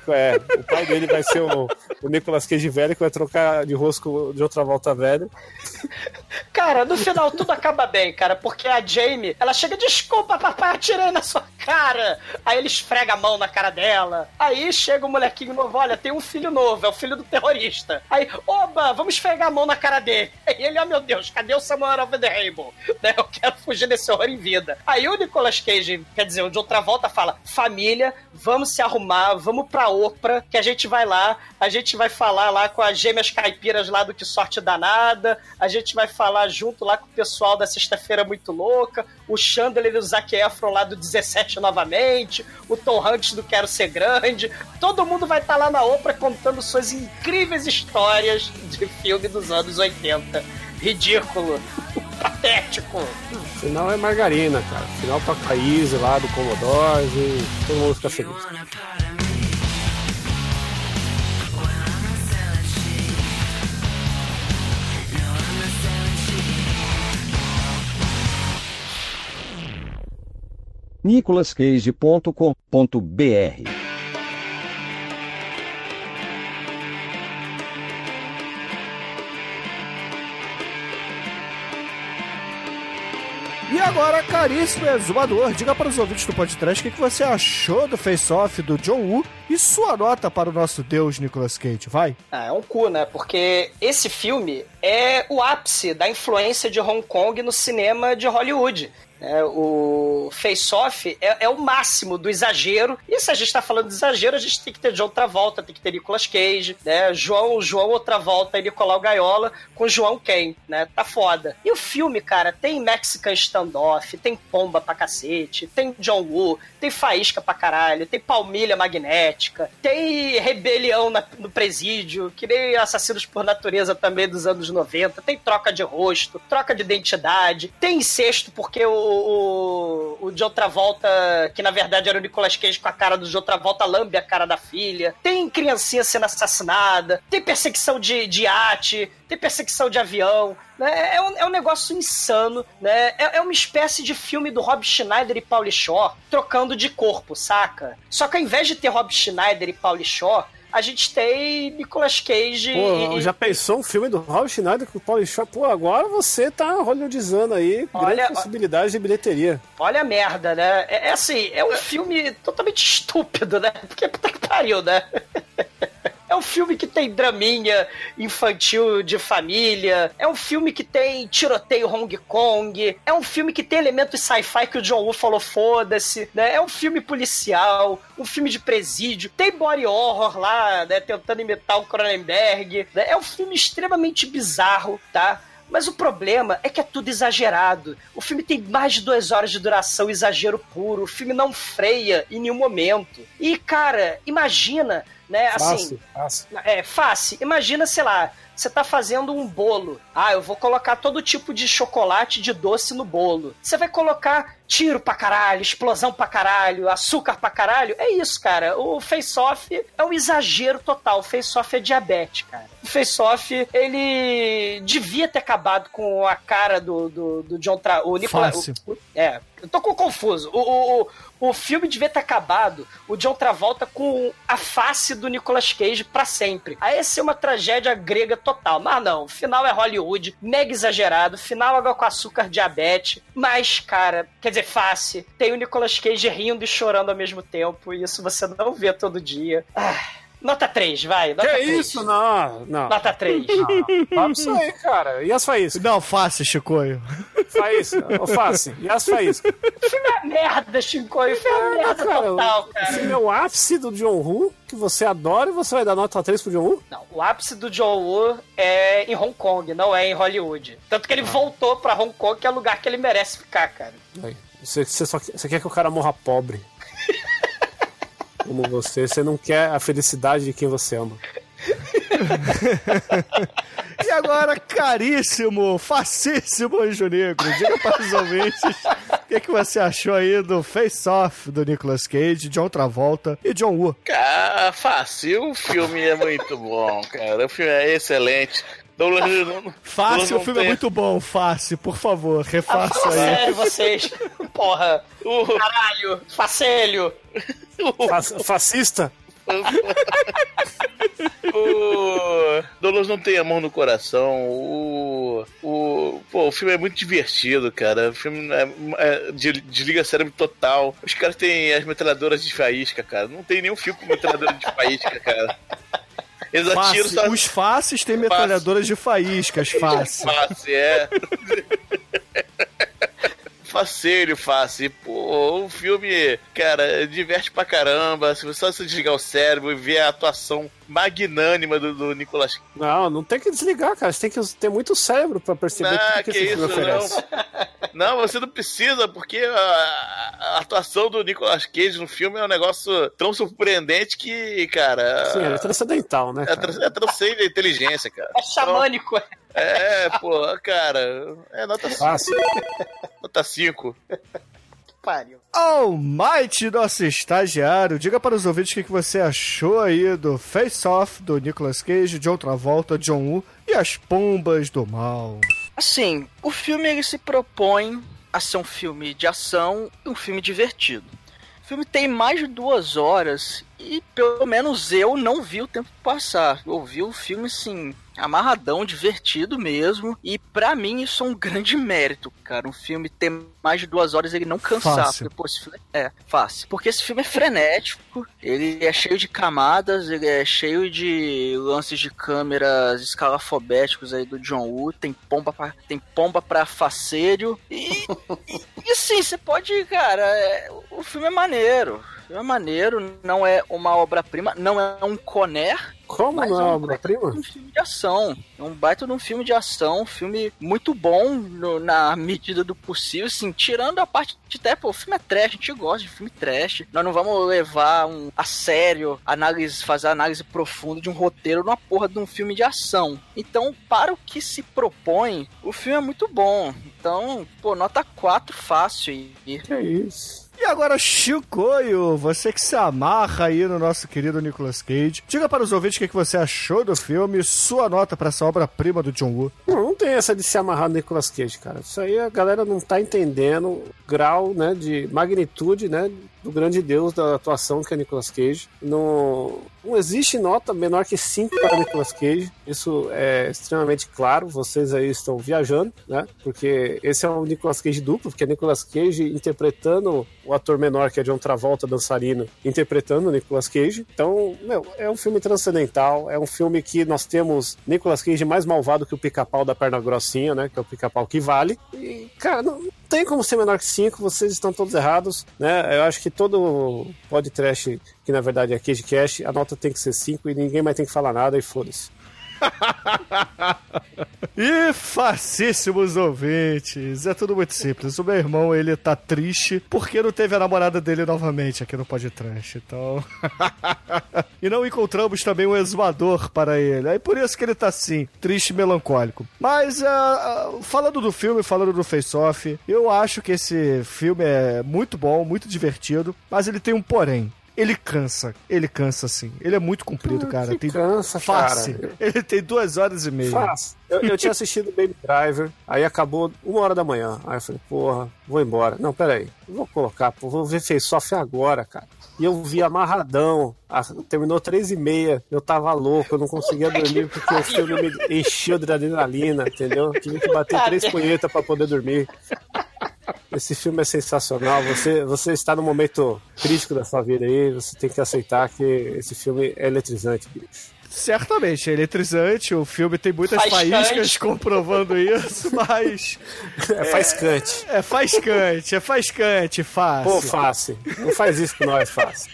É, o pai dele vai ser o, o Nicolas Cage velho que vai trocar de rosto de outra volta velho. Cara, no final tudo acaba bem, cara, porque a Jamie, ela chega, desculpa, papai, atirei na sua cara. Aí ele esfrega a mão na cara dela. Aí chega o molequinho novo, olha, tem um filho novo, é o filho do terrorista. Aí, oba, vamos esfregar a mão na cara dele. Aí ele, oh meu Deus, cadê o Samuel of the Rainbow? Né, eu quero fugir desse horror em vida. Aí o Nicolas Cage, quer dizer, o de outra volta fala, família, vamos se arrumar, vamos pra Oprah, que a gente vai lá, a gente vai falar lá com as gêmeas caipiras lá do Que Sorte Danada, a gente vai falar junto lá com o pessoal da Sexta-feira Muito Louca, o Chandler e o Zac Efron lá do 17 novamente, o Tom Hanks do Quero Ser Grande, todo mundo vai estar lá na Oprah contando suas incríveis histórias de filme dos anos 80. Ridículo. Patético. Final é margarina, cara. Final toca a Easy lá do Commodore e todo mundo fica feliz. nicolascage.com.br E agora, caríssimo exumador, diga para os ouvintes do podcast o que que você achou do face-off do John Woo e sua nota para o nosso deus Nicolas Cage, vai? Ah, é um cu, né? Porque esse filme é o ápice da influência de Hong Kong no cinema de Hollywood. É, o face-off é, é o máximo do exagero. E se a gente tá falando de exagero, a gente tem que ter John Travolta, tem que ter Nicolas Cage, né? João, João outra volta e Nicolau Gaiola com João Ken, né? Tá foda. E o filme, cara, tem Mexican Standoff, tem pomba pra cacete, tem John Woo, tem faísca pra caralho, tem palmilha magnética, tem rebelião na- no presídio, que nem Assassinos por Natureza também dos anos 90, tem troca de rosto, troca de identidade, tem incesto porque o, o, o John Travolta, que na verdade era o Nicolas Cage com a cara do John Travolta, lambe a cara da filha, tem criancinha sendo assassinada, tem perseguição de, de iate, tem perseguição de avião, né? É um, é um negócio insano, né? É, é uma espécie de filme do Rob Schneider e Pauly Shore trocando de corpo, saca? Só que ao invés de ter Rob Schneider e Pauly Shore, a gente tem Nicolas Cage Pô, e, já pensou um filme do Rob Schneider com o Paulo Shaw? Pô, agora você tá hollywoodizando aí, Olha, grande possibilidade de bilheteria. Olha a merda, né? É, é assim, é um filme totalmente estúpido, né? Porque puta que pariu, né? É um filme que tem draminha infantil de família. É um filme que tem tiroteio Hong Kong. É um filme que tem elementos sci-fi que o John Woo falou foda-se. Né? É um filme policial. Um filme de presídio. Tem body horror lá, né? Tentando imitar o Cronenberg. Né? É um filme extremamente bizarro, tá? Mas o problema é que é tudo exagerado. O filme tem mais de duas horas de duração, exagero puro. O filme não freia em nenhum momento. E, cara, imagina, né, assim. Fácil, fácil. É, fácil. Imagina, sei lá, você tá fazendo um bolo. Ah, eu vou colocar todo tipo de chocolate de doce no bolo. Você vai colocar tiro pra caralho, explosão pra caralho, açúcar pra caralho. É isso, cara. O face-off é um exagero total. O face-off é diabetes, cara. O face-off, ele devia ter acabado com a cara do, do, do John Tra... O Nicolas... Fácil. o- o- é, eu tô com confuso. O, o, o, filme devia ter acabado, o John Travolta com a face do Nicolas Cage pra sempre. Aí ia ser uma tragédia grega total. Mas não, o final é Hollywood, mega exagerado, final água com açúcar, diabetes. Mas, cara, quer dizer, face. Tem o Nicolas Cage rindo e chorando ao mesmo tempo, e isso você não vê todo dia. Ah, nota 3, vai. Nota Que 3. isso? Não, não. Nota 3. Vamos isso aí, cara. E as faíscas? Não, fácil, Chicoio. Faísca. Ô, Face. E as faíscas? Filme é merda, Chicoio. Filme é merda total, O cara. filme é o ápice do John Woo, que você adora e você vai dar nota 3 pro John Woo? Não, o ápice do John Woo é em Hong Kong, não é em Hollywood. Tanto que ele voltou pra Hong Kong, que é o lugar que ele merece ficar, cara. Aí. Você, você, só, você quer que o cara morra pobre. Como você. Você não quer a felicidade de quem você ama. E agora, caríssimo, facíssimo Anjo Negro, diga para os ouvintes o que, que você achou aí do Face Off do Nicolas Cage, John Travolta e John Woo. Cara, fácil, o filme é muito bom, cara. O filme é excelente. Douglas, Fácil, o filme é muito bom, fácil, por favor, Ah, refaça fala aí. sério, vocês. Porra. Caralho. Facelho. Fa- fascista? O Douglas não tem amor no coração. O, o, pô, o filme é muito divertido, cara. O filme é, é- de- desliga cérebro total. Os caras têm as metralhadoras de faísca, cara. Não tem nenhum filme com metralhadora de faísca, cara. Eles atiram só. Os fáceis têm metralhadoras de faíscas, fácil. Fácil, é. Facelho, fácil. Pô, o filme, cara, diverte pra caramba. Se você só se desligar o cérebro e ver a atuação magnânima do, do Nicolas Não, não tem que desligar, cara. Você tem que ter muito cérebro pra perceber Ah, o que, que, que esse isso, oferece. Não, você não precisa, porque a, a atuação do Nicolas Cage no filme é um negócio tão surpreendente que, cara. Sim, ele é transcendental, né? é, cara? é transcende a inteligência, cara. É xamânico. É, pô, cara. É nota 5. Fácil. Nota 5. Pariu. Almighty, nosso estagiário, diga para os ouvintes o que que você achou aí do Face Off do Nicolas Cage, John Travolta, John Woo e as pombas do mal. Assim, o filme ele se propõe a ser um filme de ação e um filme divertido. O filme tem mais de duas horas e pelo menos eu não vi o tempo passar. Eu vi o filme assim, amarradão, divertido mesmo. E pra mim isso é um grande mérito, cara. Um filme ter mais de duas horas e ele não cansar. Fácil. Porque, pô, esse filme é fácil. Porque esse filme é frenético, ele é cheio de camadas, ele é cheio de lances de câmeras escalafobéticos aí do John Woo. Tem pomba pra, tem pomba pra faceiro. E, e, e assim, você pode, cara, é, o filme é maneiro. É maneiro, não é uma obra-prima, não é um coner, Como não é um obra-prima? um filme de ação. É um baita de um filme de ação, um filme muito bom no- na medida do possível, assim, tirando a parte de até, pô, o filme é trash, a gente gosta de filme trash. Nós não vamos levar um, a sério, análise, fazer análise profunda de um roteiro numa porra de um filme de ação. Então, para o que se propõe, o filme é muito bom. Então, pô, nota 4 fácil e Que isso? E agora, Chicoio, você que se amarra aí no nosso querido Nicolas Cage, diga para os ouvintes o que você achou do filme, sua nota para essa obra-prima do John Woo. Não, não tem essa de se amarrar no Nicolas Cage, cara. Isso aí a galera não tá entendendo o grau, né, de magnitude, né, do grande deus da atuação que é Nicolas Cage. Não, não existe nota menor que 5 para Nicolas Cage. Isso é extremamente claro. Vocês aí estão viajando, né? Porque esse é o Nicolas Cage duplo, porque é Nicolas Cage interpretando o ator menor, que é John Travolta, dançarino, interpretando o Nicolas Cage. Então, meu, é um filme transcendental. É um filme que nós temos Nicolas Cage mais malvado que o pica-pau da perna grossinha, né? Que é o pica-pau que vale. E, cara, não tem como ser menor que 5, vocês estão todos errados, né? Eu acho que todo podcast, que na verdade é Cage Cash, a nota tem que ser 5 e ninguém mais tem que falar nada e foda-se. E facíssimos ouvintes. É tudo muito simples. O meu irmão, ele tá triste porque não teve a namorada dele novamente aqui no podcast. Então. e não encontramos também um exumador para ele. Aí por isso que ele tá assim, triste e melancólico. Mas, uh, falando do filme, falando do Face Off, eu acho que esse filme é muito bom, muito divertido, mas ele tem um porém ele cansa. Ele cansa, sim. Ele é muito comprido, Ah, cara. que tem cansa, face. cara. Ele tem duas horas e meia. Fácil. Eu, eu tinha assistido Baby Driver, aí acabou uma hora da manhã. Aí eu falei, porra, vou embora. Não, peraí. Vou colocar, pô, vou ver Face Off agora, cara. E eu vi amarradão. Ah, terminou três e meia. Eu tava louco, eu não conseguia dormir porque o filme me encheu de adrenalina, entendeu? Tive que bater três punhetas pra poder dormir. Esse filme é sensacional. Você, você está no momento crítico da sua vida aí, você tem que aceitar que esse filme é eletrizante, bicho. Certamente, é eletrizante. O filme tem muitas faíscas comprovando isso, mas. É faiscante. É faiscante, é faiscante, fácil. Pô, fácil. Não faz isso com nós, fácil.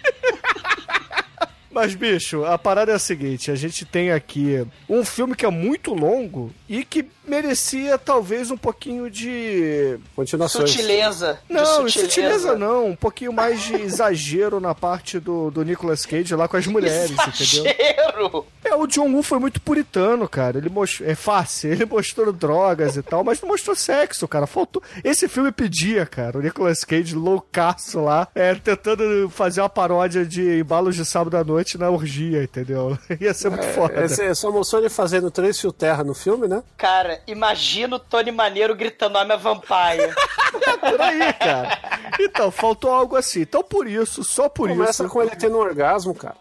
Mas, bicho, a parada é a seguinte: a gente tem aqui um filme que é muito longo e que merecia talvez um pouquinho de. Continuações. Sutileza. de Não, sutileza. sutileza não. Um pouquinho mais de exagero na parte do, do Nicolas Cage lá com as mulheres, entendeu? Exagero. É, o John Woo foi muito puritano, cara. Ele mostrou. É fácil, ele mostrou drogas e tal, mas não mostrou sexo, cara. Faltou. Esse filme pedia, cara. O Nicolas Cage loucaço lá, é, tentando fazer uma paródia de embalos de sábado à noite na orgia, entendeu? Ia ser muito foda. Esse, é só mostrou ele fazendo três fio terra no filme, né? Cara, imagina o Tony Maneiro gritando I'm a vampire. Por aí, cara. Então, faltou algo assim. Então, por isso, só por Começa isso. com ele tendo um orgasmo, cara.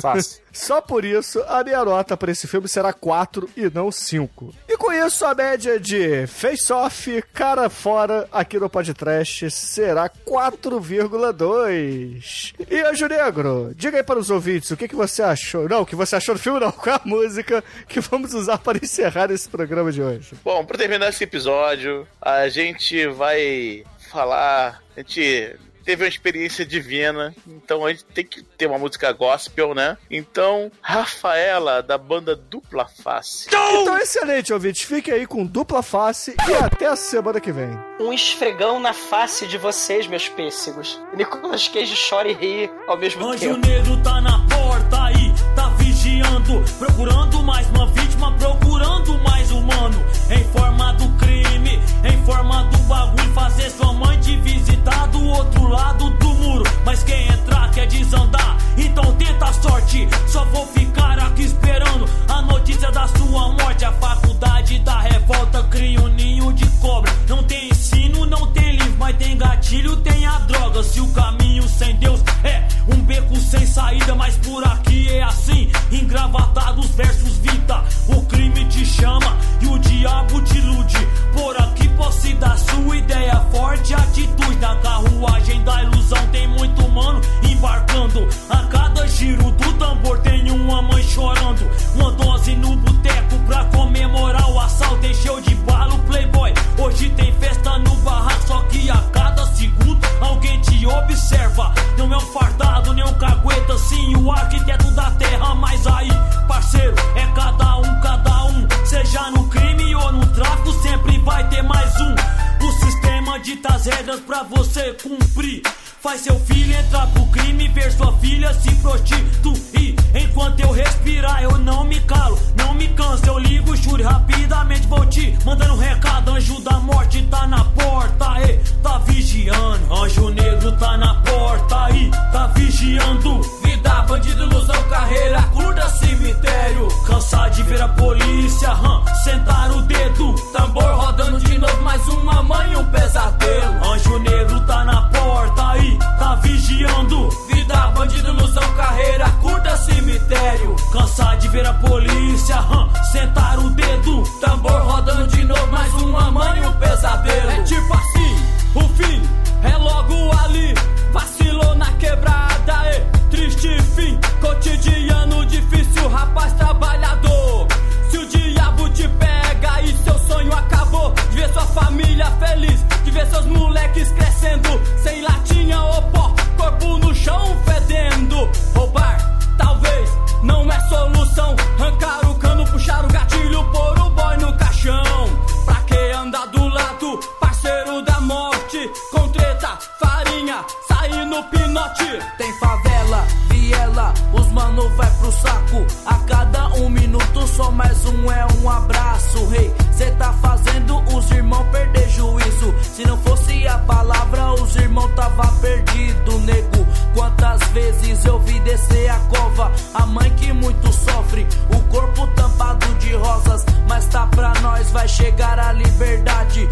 Fácil. Só por isso, a minha nota pra esse filme será 4 e não 5. E com isso, a média de face-off, cara fora, aqui no podcast será 4,2. E, Anjo Negro, diga aí para os ouvintes o que, que você achou. Não, o que você achou do filme, não. Qual é a música que vamos usar para encerrar esse programa de hoje? Bom, pra terminar esse episódio, a gente vai falar. A gente teve uma experiência divina, então a gente tem que ter uma música gospel, né? Então, Rafaela, da banda Dupla Face. Então, excelente, ouvintes. Fique aí com dupla face e até a semana que vem. Um esfregão na face de vocês, meus pêssegos. Nicolas Cage chora e ri ao mesmo Anjo tempo. negro tá na porta aí, procurando mais uma vítima, procurando mais humano, em forma do crime, em forma do bagulho, fazer sua mãe te visitar do outro lado do muro. Mas quem entrar quer desandar, então tenta a sorte. Só vou ficar aqui esperando a notícia da sua morte. A faculdade da revolta cria um ninho de cobra. Não tem tem gatilho, tem a droga. Se o caminho sem Deus é um beco sem saída, mas por aqui é assim, engravatados versus vida. O crime te chama e o diabo te ilude. Por aqui posse da sua ideia forte, atitude na carruagem da ilusão. Tem muito humano embarcando. A cada giro do tambor tem uma mãe chorando. Uma dose no boteco pra comemorar o assalto. Encheu de bala o playboy. Hoje tem festa no barraco, só que a cada segundo alguém te observa. Não é um fardado, nem um cagueta, sim, o arquiteto da terra. Mas aí, parceiro, é cada um, cada um. Seja no crime ou no tráfico, sempre vai ter mais um. O sistema dita as regras pra você cumprir. Faz seu filho entrar pro crime, ver sua filha se prostituir. Enquanto eu respirar, eu não me calo, não me canso. Eu ligo, juro, rapidamente vou te mandando um recado. Anjo da morte tá na porta, e tá vigiando. Anjo negro tá na porta, e tá vigiando vida, bandido, ilusão, carreira curta, cemitério. Cansar de ver a polícia, hum, sentar o dedo, tambor rodando de novo, mais uma mãe, um pesadelo. Anjo negro tá na porta aí, tá vigiando. Vida, bandido, ilusão, carreira curta, cemitério. Cansar de ver a polícia, hum, sentar o dedo, tambor rodando de novo, mais uma mãe, um pesadelo. É tipo assim, o fim é logo ali. Vacilou na quebrada, e triste fim, cotidiano difícil, rapaz trabalhador. Se o diabo te pega e seu sonho acabou, de ver sua família feliz, de ver seus moleques crescendo, sem latinha ou pó, corpo no chão fedendo. Roubar, talvez, não é solução. Arrancar o cano, puxar o gatilho, pôr o boi no caixão. No pinote. Tem favela, viela, os mano vai pro saco. A cada um minuto só mais um é um abraço. Rei, cê tá fazendo os irmãos perder juízo. Se não fosse a palavra, os irmãos tava perdido, nego. Quantas vezes eu vi descer a cova, a mãe que muito sofre, o corpo tampado de rosas, mas tá pra nós, vai chegar a liberdade.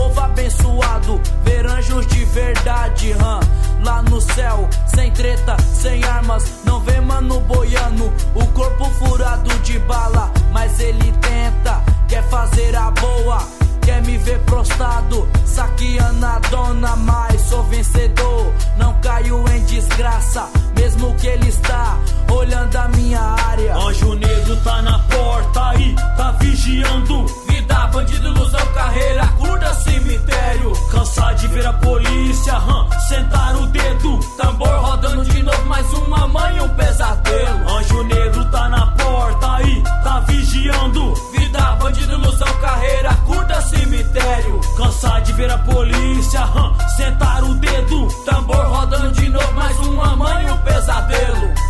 Povo abençoado, ver anjos de verdade, hã? Lá no céu, sem treta, sem armas, não vê mano boiano, o corpo furado de bala, mas ele tenta, quer fazer a boa. Quer me ver prostado, saqueando a dona, mas sou vencedor. Não caio em desgraça, mesmo que ele está olhando a minha área. Anjo negro tá na porta aí, tá vigiando. Vida, bandido, ilusão, carreira, curda cemitério. Cansado de ver a polícia, hum, sentar o dedo. Tambor rodando de novo, mais uma mãe um pesadelo. Anjo negro tá na porta aí, tá vigiando. Vida, bandido, ilusão, carreira, curda cemitério. Cansado de ver a polícia, hum, sentar o dedo. Tambor rodando de novo, mais uma mãe um pesadelo.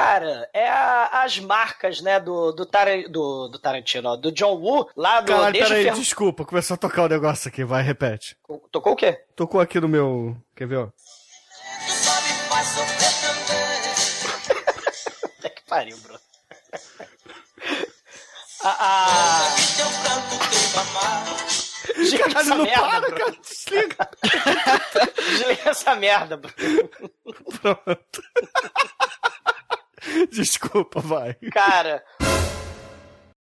Cara, é a- as marcas, né, do, do, Tar- do, do Tarantino, ó, do John Woo, lá do Caralho, peraí, Ferro... desculpa, começou a tocar o negócio aqui, vai, repete. Tocou o quê? Tocou aqui no meu. Quer ver, ó? Puta que pariu, bro. A, a... Desliga Caralho, essa não merda, para, bro. cara, desliga. Desliga essa merda, bro. Pronto. Desculpa, vai. Cara,